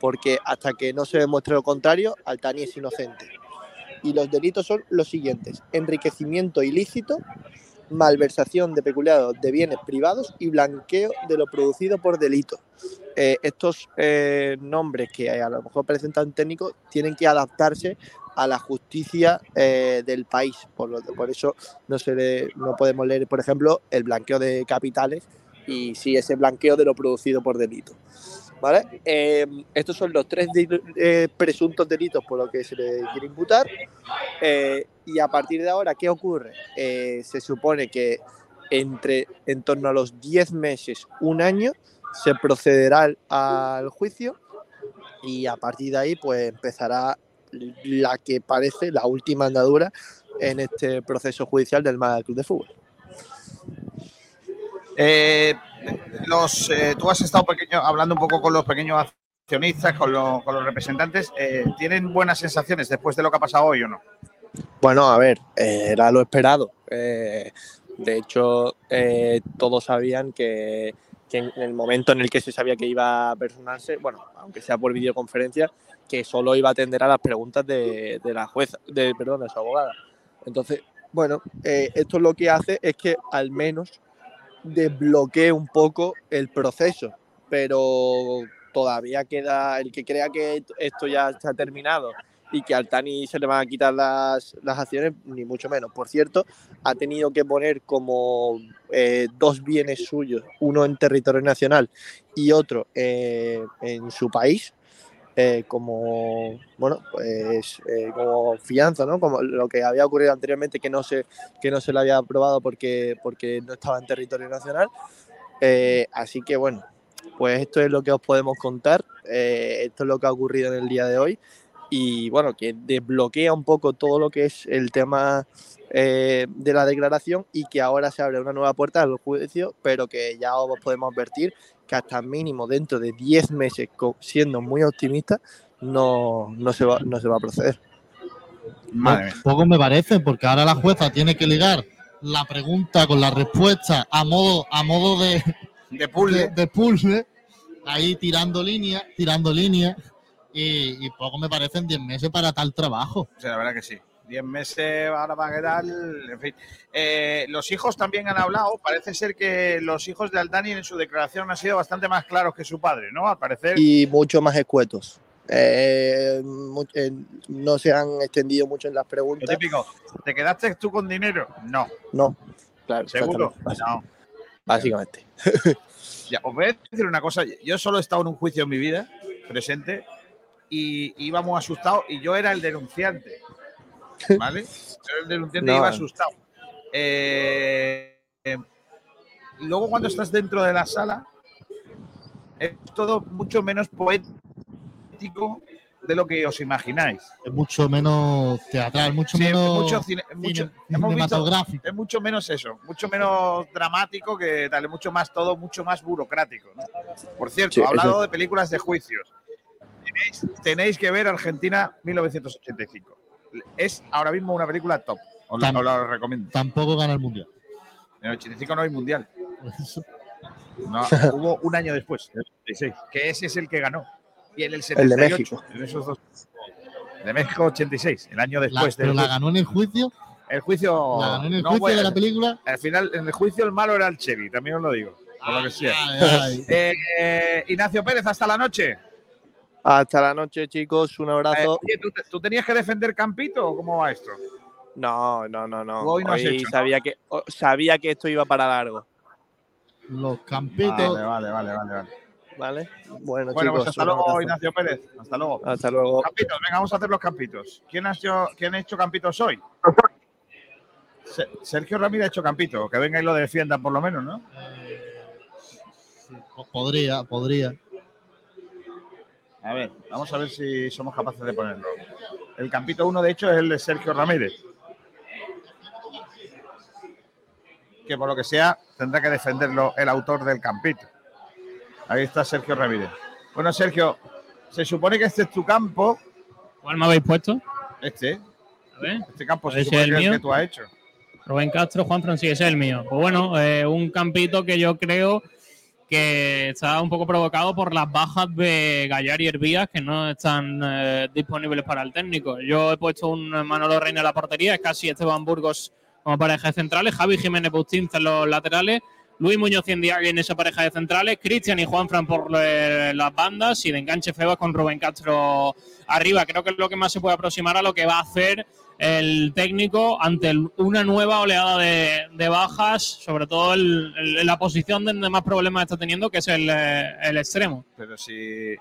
Speaker 6: porque hasta que no se demuestre lo contrario, Altani es inocente. Y los delitos son los siguientes: enriquecimiento ilícito, malversación de peculiados de bienes privados y blanqueo de lo producido por delito. Eh, estos eh, nombres que a lo mejor parecen tan técnicos tienen que adaptarse a la justicia eh, del país. Por, lo, por eso no, se le- no podemos leer, por ejemplo, el blanqueo de capitales y sí ese blanqueo de lo producido por delito. ¿Vale? Eh, estos son los tres de- eh, presuntos delitos por los que se le quiere imputar. Eh, Y a partir de ahora, ¿qué ocurre? Eh, se supone que entre en torno a los 10 meses, un año, se procederá al, al juicio y a partir de ahí pues empezará la que parece la última andadura en este proceso judicial del Málaga Club de Fútbol.
Speaker 1: Eh, eh, tú has estado hablando un poco con los pequeños accionistas, con, lo- con los representantes. eh, ¿Tienen buenas sensaciones después de lo que ha pasado hoy o no?
Speaker 6: Bueno, a ver, era lo esperado. De hecho, todos sabían que, en el momento en el que se sabía que iba a personarse, bueno, aunque sea por videoconferencia, que solo iba a atender a las preguntas de, de la jueza, de, perdón, de su abogada. Entonces, bueno, esto lo que hace es que al menos desbloquee un poco el proceso, pero todavía queda el que crea que esto ya ha terminado y que al Tani se le van a quitar las, las acciones, ni mucho menos. Por cierto, ha tenido que poner como eh, dos bienes suyos, uno en territorio nacional y otro eh, en su país, eh, como bueno, pues eh, como fianza, ¿no? Como lo que había ocurrido anteriormente que no se que no se le había aprobado porque porque no estaba en territorio nacional. Eh, así que bueno, pues esto es lo que os podemos contar. esto es lo que ha ocurrido en el día de hoy y bueno, que desbloquea un poco todo lo que es el tema eh, de la declaración y que ahora se abre una nueva puerta al juicio, pero que ya os podemos advertir que hasta mínimo dentro de 10 meses, siendo muy optimista, no, no, se, va, no se va a proceder.
Speaker 5: Poco me parece, porque ahora la jueza tiene que ligar la pregunta con la respuesta a modo, a modo de,
Speaker 1: de puzzle.
Speaker 5: de, de puzzle, ahí tirando líneas, tirando líneas, y, y poco me parecen 10 meses para tal trabajo.
Speaker 1: Sí, la verdad que sí. 10 meses ahora va a quedar, en fin. Eh, los hijos también han hablado. Parece ser que los hijos de Aldani en su declaración han sido bastante más claros que su padre, ¿no? Al parecer.
Speaker 6: Y mucho más escuetos. Eh, eh, no se han extendido mucho en las
Speaker 1: Lo
Speaker 6: preguntas.
Speaker 1: típico. ¿Te quedaste tú con dinero? No.
Speaker 6: No, claro.
Speaker 1: ¿Seguro? No.
Speaker 6: Básicamente.
Speaker 1: Ya, os voy a decir una cosa. Yo solo he estado en un juicio en mi vida, presente, y íbamos asustados, y yo era el denunciante. ¿Vale? Yo era el denunciante y iba asustado. Eh, eh, luego, cuando estás dentro de la sala, es todo mucho menos poético de lo que os imagináis.
Speaker 5: Es mucho menos teatral, mucho
Speaker 1: Sí,
Speaker 5: menos
Speaker 1: mucho cine- mucho-
Speaker 5: cine-
Speaker 1: hemos visto-
Speaker 5: cinematográfico.
Speaker 1: es mucho menos eso, mucho menos dramático que tal, es mucho más todo, mucho más burocrático. ¿no? Por cierto,
Speaker 6: Sí,
Speaker 1: hablando
Speaker 6: eso-
Speaker 1: de películas de juicios, tenéis, tenéis que ver Argentina 1985. Es ahora mismo una película top. Os la,
Speaker 5: Tam-
Speaker 1: os la recomiendo.
Speaker 5: Tampoco gana el mundial.
Speaker 1: En el 85 no hay mundial. No, hubo un año después, en el 86, que ese es el que ganó. Y en el 78,
Speaker 6: México.
Speaker 1: en esos dos. De México 86, el año
Speaker 5: La-
Speaker 1: después
Speaker 5: pero
Speaker 1: del
Speaker 5: la ganó en el juicio.
Speaker 1: El juicio.
Speaker 5: La ganó en el
Speaker 1: no
Speaker 5: juicio de la película.
Speaker 1: Al final, en el juicio, el malo era el Chevy, también os lo digo. Por lo que sea.
Speaker 5: Ay, ay.
Speaker 1: Eh, eh, Ignacio Pérez, hasta la noche.
Speaker 6: Hasta la noche, chicos. Un
Speaker 1: Eh,
Speaker 6: abrazo.
Speaker 1: oye, ¿tú, te- tú tenías que defender Campito o cómo va esto?
Speaker 6: No, no, no, no.
Speaker 1: Hoy no has hecho, ¿no?
Speaker 6: sabía, que, o- sabía que esto iba para largo.
Speaker 5: Los campitos.
Speaker 1: Vale, vale, vale, vale. vale.
Speaker 6: ¿Vale? Bueno,
Speaker 1: Bueno,
Speaker 6: chicos.
Speaker 1: pues hasta luego,
Speaker 6: abrazo.
Speaker 1: Ignacio Pérez. Hasta luego.
Speaker 6: Hasta luego.
Speaker 1: Campitos, venga, vamos a hacer los campitos. ¿Quién ha hecho, quién ha hecho campitos hoy? Se- Sergio Ramírez ha hecho campito. Que venga y lo defienda por lo menos, ¿no?
Speaker 5: Podría, podría.
Speaker 1: A ver, vamos a ver si somos capaces de ponerlo. El campito 1, de hecho, es el de Sergio Ramírez. Que por lo que sea, tendrá que defenderlo el autor del campito. Ahí está Sergio Ramírez. Bueno, Sergio, se supone que este es tu campo.
Speaker 29: ¿Cuál me habéis puesto?
Speaker 1: Este.
Speaker 29: A ver.
Speaker 1: Este campo se
Speaker 29: ¿Ese
Speaker 1: supone
Speaker 29: es el
Speaker 1: que
Speaker 29: mío?
Speaker 1: que tú has hecho.
Speaker 29: Rubén Castro, Juan Francisco, ese es el mío. Pues bueno, eh, un campito que yo creo que está un poco provocado por las bajas de Gallar y Hervías que no están eh, disponibles para el técnico. Yo he puesto un Manolo Reina en la portería, es casi Esteban Burgos como pareja de centrales, Javi Jiménez Bustinza en los laterales, Luis Muñoz Ciendiagui en esa pareja de centrales, Cristian y Juanfran por eh, las bandas y de enganche Febas con Rubén Castro arriba. Creo que es lo que más se puede aproximar a lo que va a hacer el técnico ante una nueva oleada de, de bajas, sobre todo el- la posición donde más problemas está teniendo, que es el, eh, el extremo.
Speaker 1: Pero si,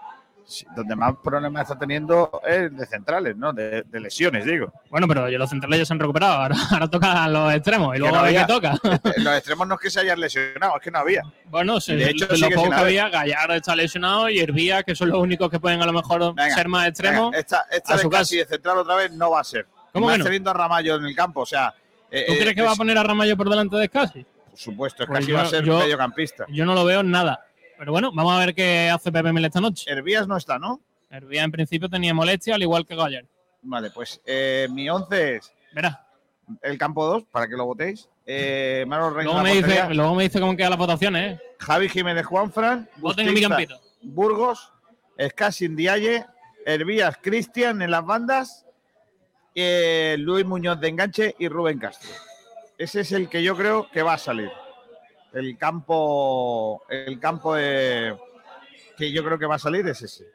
Speaker 1: Sí, donde más problemas está teniendo es de centrales, ¿no? De, de lesiones, digo.
Speaker 29: Bueno, pero los centrales ya se han recuperado. Ahora, ahora tocan los extremos y luego
Speaker 1: no
Speaker 29: a ver
Speaker 1: había.
Speaker 29: qué toca.
Speaker 1: Los extremos no es que se hayan lesionado, es que no había.
Speaker 29: Bueno, se,
Speaker 1: de hecho,
Speaker 29: de
Speaker 1: sigue
Speaker 29: lo poco
Speaker 1: sin
Speaker 29: que había, Gallardo está lesionado y Hervía, que son los únicos que pueden a lo mejor ser más extremos.
Speaker 1: Venga, esta esta
Speaker 29: a su
Speaker 1: casi de central otra vez no va a ser.
Speaker 29: ¿Cómo
Speaker 1: Más
Speaker 29: que no?
Speaker 1: teniendo a Ramallo en el campo, o sea. eh,
Speaker 29: ¿Tú
Speaker 1: eh,
Speaker 29: crees que va a poner a Ramallo por delante de Scassi?
Speaker 1: Por supuesto, es
Speaker 29: Pues yo-
Speaker 1: va a ser
Speaker 29: yo-
Speaker 1: mediocampista.
Speaker 29: Yo no lo veo en nada. Pero bueno, vamos a ver qué hace Pepe Mel esta noche.
Speaker 1: Hervías no está, ¿no?
Speaker 29: Hervía en principio tenía molestia, al igual que Gallardo.
Speaker 1: Vale, pues eh, mi 11 es.
Speaker 29: Verá.
Speaker 1: El campo 2, para que lo votéis. Eh, Manuel
Speaker 29: Luego me, dice, luego me dice cómo quedan las votaciones, ¿eh?
Speaker 1: Javi Jiménez Juanfran.
Speaker 29: Voten en mi campito.
Speaker 1: Burgos. Escasin Dialle. Hervías Cristian en las bandas. Luis Muñoz de enganche y Rubén Castro. Ese es el que yo creo que va a salir. El campo. El campo. Que yo creo que va a salir es ese.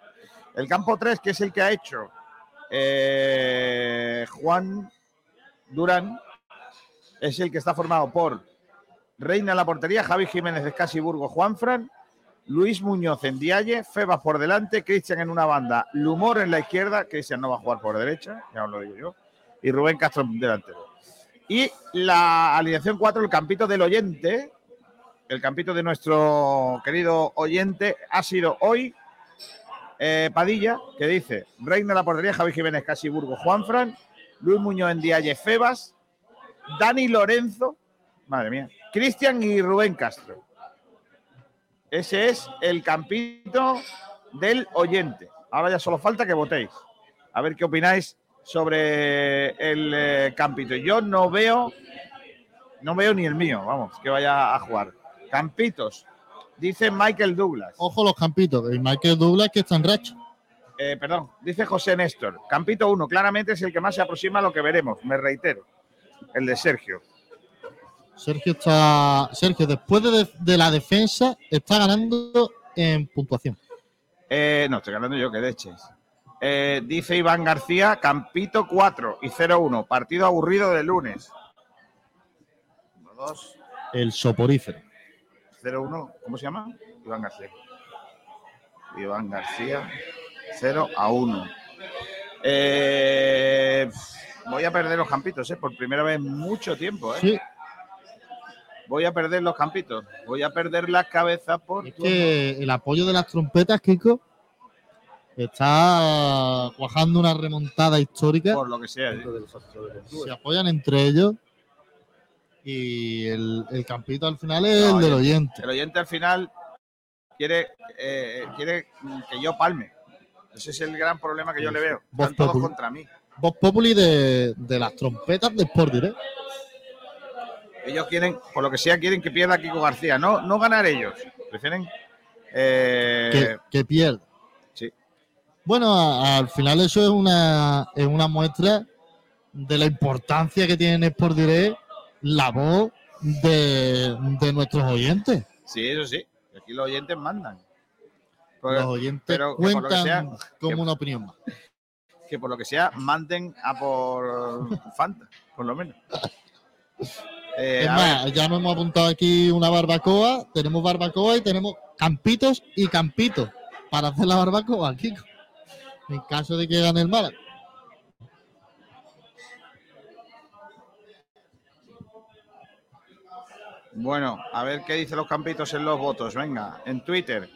Speaker 1: El campo 3, que es el que ha hecho eh, Juan Durán, es el que está formado por Reina en la portería, Javi Jiménez de Burgo, Juanfran, Luis Muñoz en Dialle, Febas por delante, Cristian en una banda, Lumor en la izquierda, Cristian no va a jugar por derecha, ya os lo digo yo, y Rubén Castro delantero. Y la alineación 4, el campito del oyente, el campito de nuestro querido oyente, ha sido hoy eh, Padilla, que dice Reina la portería, Javi Jiménez, Casi Burgo, Juanfran, Luis Muñoz en Dialle, Febas, Dani Lorenzo, madre mía, Cristian y Rubén Castro. Ese es el campito del oyente. Ahora ya solo falta que votéis. A ver qué opináis sobre el eh, campito. Yo no veo, no veo ni el mío, vamos, que vaya a jugar. Campitos, dice Michael Douglas.
Speaker 5: Ojo los campitos. Y Michael Douglas que está en racha.
Speaker 1: Eh, perdón, dice José Néstor. Campito 1, claramente es el que más se aproxima a lo que veremos, me reitero. El de Sergio.
Speaker 5: Sergio está. Sergio, después de, de la defensa, está ganando en puntuación.
Speaker 1: Eh, no, estoy ganando yo, que leches. Eh, dice Iván García, Campito 4 y 0-1. Partido aburrido de lunes. 2,
Speaker 5: El soporífero.
Speaker 1: 0-1. ¿Cómo se llama? Iván García. Iván García, 0 a 1. Eh, voy a perder los campitos, ¿eh? Por primera vez en mucho tiempo, ¿eh?
Speaker 5: Sí.
Speaker 1: Voy a perder los campitos. Voy a perder las cabezas por.
Speaker 5: Es que el apoyo de las trompetas, Kiko, está cuajando una remontada histórica.
Speaker 1: Por lo que sea. ¿eh?
Speaker 5: Se apoyan entre ellos. Y el, el campito al final es
Speaker 1: No,
Speaker 5: el del
Speaker 1: oye,
Speaker 5: oyente.
Speaker 1: El oyente al final quiere, eh, quiere que yo palme. Ese es el gran problema que yo le veo. Están todos contra mí.
Speaker 5: Voz Populi de, de las trompetas de Sport Direct.
Speaker 1: Ellos quieren, por lo que sea, quieren que pierda Kiko García. No, no ganar ellos. Prefieren. eh,
Speaker 5: que, que pierde.
Speaker 1: Sí.
Speaker 5: Bueno, a- al final eso es una, es una muestra de la importancia que tiene en Sport Direct la voz de, de nuestros oyentes.
Speaker 1: Sí, eso sí. Aquí los oyentes mandan. Porque-
Speaker 5: Los oyentes
Speaker 1: pero
Speaker 5: cuentan
Speaker 1: sea,
Speaker 5: como
Speaker 1: que-
Speaker 5: una opinión más.
Speaker 1: que por lo que sea manden a por Fanta, por lo menos. Eh,
Speaker 5: es más, ya nos hemos apuntado aquí una barbacoa, tenemos barbacoa y tenemos campitos y campitos para hacer la barbacoa, Kiko. En caso de que gane el Málaga.
Speaker 1: Bueno, a ver qué dicen los campitos en los votos. Venga, en Twitter.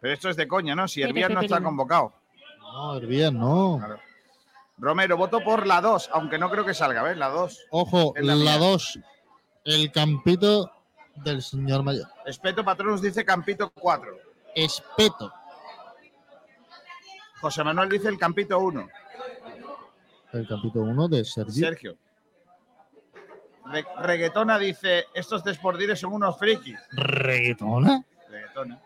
Speaker 1: Pero esto es de coña, ¿no? Si Hervías no está convocado.
Speaker 5: No, Hervías no.
Speaker 1: Romero, voto por la 2, aunque no creo que salga, ¿ves? La 2.
Speaker 5: Ojo,
Speaker 1: la
Speaker 5: la
Speaker 1: mía.
Speaker 5: 2, el campito del señor mayor.
Speaker 1: Espeto Patronus dice Campito 4.
Speaker 5: Espeto.
Speaker 1: José Manuel dice el Campito 1.
Speaker 5: El campito 1 de Sergio.
Speaker 1: Sergio. Re- Reggaetona dice, estos de Sportires son unos frikis.
Speaker 5: ¿Reggaetona?
Speaker 1: Reggaetona.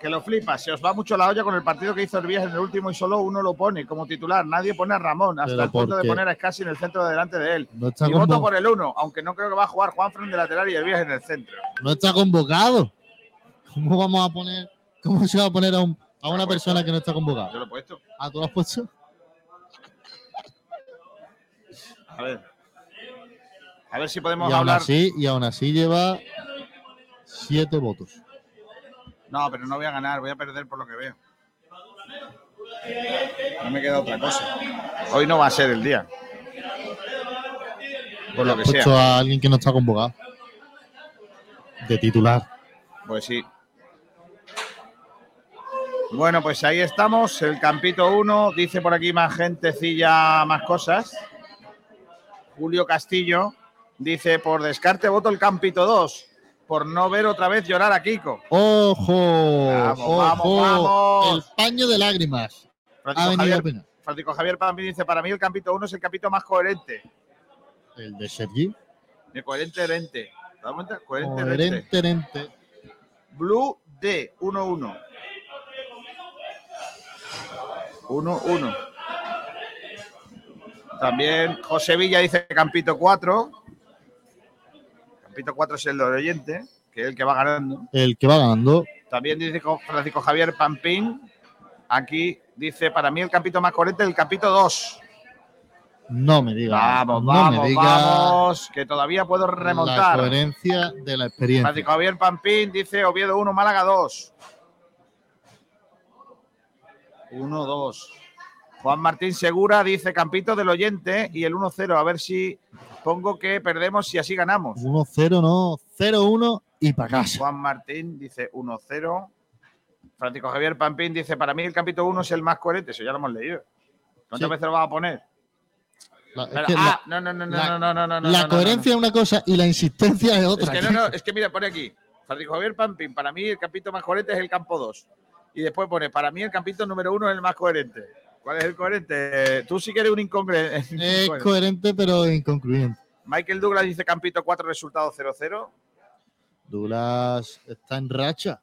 Speaker 1: Que lo flipa, se os va mucho la olla con el partido que hizo Hervías en el último y solo uno lo pone como titular. Nadie pone a Ramón, hasta el punto
Speaker 5: ¿por
Speaker 1: de poner a Scassi en el centro de delante de él.
Speaker 5: No
Speaker 1: y voto por el 1, aunque no creo que va a jugar Juanfran de lateral y Hervías en el centro.
Speaker 5: No está convocado. ¿Cómo vamos a poner, cómo se va a poner a, un- a una persona que no está
Speaker 1: Yo
Speaker 5: convocada?
Speaker 1: lo he puesto.
Speaker 5: Ah, ¿tú lo has puesto?
Speaker 1: A ver. A ver si podemos
Speaker 5: Y aún,
Speaker 1: hablar.
Speaker 5: así, y aún así lleva siete votos.
Speaker 1: No, pero no voy a ganar, voy a perder por lo que veo. No me queda otra cosa. Hoy no va a ser el día. Por lo que
Speaker 5: Puesto
Speaker 1: sea.
Speaker 5: a alguien que no está convocado. De titular.
Speaker 1: Pues sí. Bueno, pues ahí estamos, el campito 1, dice por aquí más gentecilla, más cosas. Julio Castillo dice, por descarte voto el campito 2, por no ver otra vez llorar a Kiko.
Speaker 5: ¡Ojo!
Speaker 1: Vamos,
Speaker 5: ¡Ojo!
Speaker 1: vamos, vamos.
Speaker 5: El paño de lágrimas.
Speaker 1: Francisco Javier. Francisco Javier Pampi dice, para mí el campito 1 es el campito más coherente.
Speaker 5: El de Sergi.
Speaker 1: De coherente, herente. ¿Te das cuenta? Coherente, herente.
Speaker 5: Coherente, herente.
Speaker 1: Blue D, 1-1. 1-1. También José Villa dice Campito 4. Campito 4 es el del oyente, que es el que va ganando.
Speaker 5: El que va ganando.
Speaker 1: También dice Francisco Javier Pampín. Aquí dice, para mí el campito más coherente es el capito 2.
Speaker 5: No me diga.
Speaker 1: Vamos,
Speaker 5: no
Speaker 1: vamos,
Speaker 5: me diga
Speaker 1: vamos, que todavía puedo
Speaker 5: La
Speaker 1: remontar.
Speaker 5: coherencia de la experiencia.
Speaker 1: Francisco Javier Pampín dice Oviedo 1, Málaga 2. 1, 2. Juan Martín Segura dice Campito del oyente y el 1-0. A ver si pongo que perdemos y así ganamos.
Speaker 5: 1-0, no. 0-1 y para casa.
Speaker 1: Juan Martín dice 1-0. Francisco Javier Pampín dice: Para mí el Campito 1 es el más coherente. Eso ya lo hemos leído. ¿Cuántas
Speaker 5: Sí.
Speaker 1: veces lo vas a poner?
Speaker 5: La, es
Speaker 1: Pero-
Speaker 5: que
Speaker 1: ah,
Speaker 5: la-
Speaker 1: no, no, no, no,
Speaker 5: la-
Speaker 1: no, no, no, no,
Speaker 5: la
Speaker 1: no, no,
Speaker 5: coherencia es una cosa y la insistencia es
Speaker 1: Es
Speaker 5: otra.
Speaker 1: que no, no, es que mira, pone aquí. Francisco Javier Pampín, para mí el campito más coherente es el campo 2. Y después pone, para mí el campito número 1 es el más coherente. ¿Cuál es el coherente? Tú sí que eres un incongruente.
Speaker 5: Es coherente, pero inconcluyente.
Speaker 1: Michael Douglas dice campito 4, resultado 0-0.
Speaker 5: Douglas está en racha.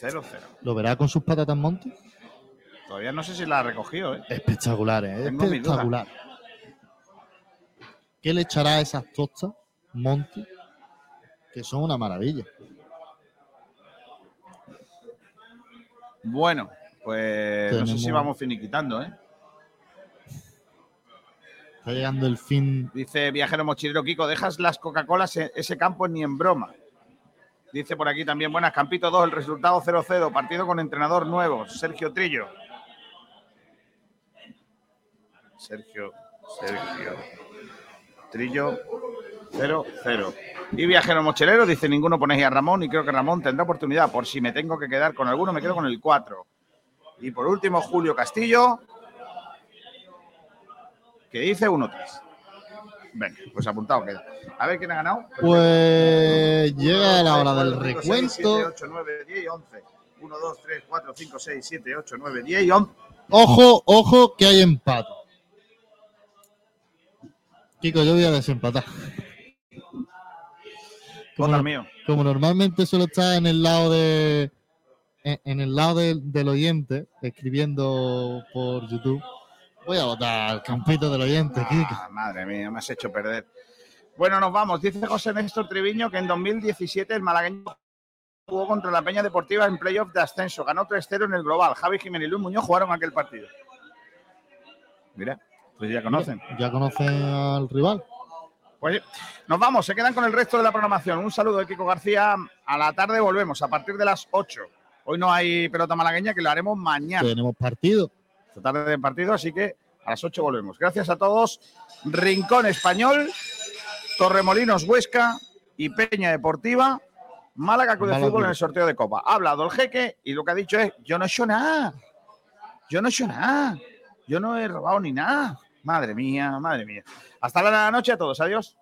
Speaker 1: 0-0.
Speaker 5: ¿Lo verá con sus patatas Monty?
Speaker 1: Todavía no sé si la ha recogido, ¿eh?
Speaker 5: Espectacular, ¿eh?
Speaker 1: Tengo.
Speaker 5: Espectacular. ¿Qué le echará a esas tostas, Monty? Que son una maravilla.
Speaker 1: Bueno, pues no sé si vamos finiquitando, ¿eh?
Speaker 5: Está llegando el fin.
Speaker 1: Dice Viajero Mochilero Kiko, dejas las Coca-Colas en ese campo ni en broma. Dice por aquí también, buenas, Campito 2, el resultado 0-0, partido con entrenador nuevo, Sergio Trillo. Sergio, Sergio Trillo, 0-0. Y Viajero Mochilero dice, ninguno ponéis a Ramón y creo que Ramón tendrá oportunidad. Por si me tengo que quedar con alguno, me quedo con el 4. Y por último, Julio Castillo, que dice 1-3. Venga, pues apuntado queda. A ver quién ha ganado.
Speaker 5: Pues llega la hora del
Speaker 1: 5, 6, 7,
Speaker 5: recuento.
Speaker 1: 8, 9, 10 y 11. 1, 2, 3, 4, 5, 6, 7, 8, 9, 10 y 11.
Speaker 5: Ojo, ojo, que hay empate. Kiko, yo voy a desempatar. Como,
Speaker 1: mío.
Speaker 5: como normalmente suelo estar en el lado de en, en el lado del- del oyente, escribiendo por YouTube, voy a votar al campito del oyente.
Speaker 1: Ah, madre mía, me has hecho perder. Bueno, nos vamos. Dice José Néstor Triviño que en 2017 el malagueño jugó contra la Peña Deportiva en playoff de ascenso. Ganó 3-0 en el global. Javi Jiménez y Luis Muñoz jugaron aquel partido. Mira, pues ya conocen.
Speaker 5: Ya conocen al rival.
Speaker 1: Pues nos vamos, se quedan con el resto de la programación. Un saludo de Kiko García. A la tarde volvemos a partir de las 8. Hoy no hay pelota malagueña, que lo haremos mañana.
Speaker 5: Tenemos partido.
Speaker 1: Esta tarde de partido, así que a las 8 volvemos. Gracias a todos. Rincón Español, Torremolinos Huesca y Peña Deportiva. Málaga Club de Fútbol en el sorteo de Copa. Ha hablado el jeque y lo que ha dicho es: Yo no he hecho nada. Yo no he hecho nada. Yo no he robado ni nada. Madre mía, madre mía. Hasta la noche a todos. Adiós.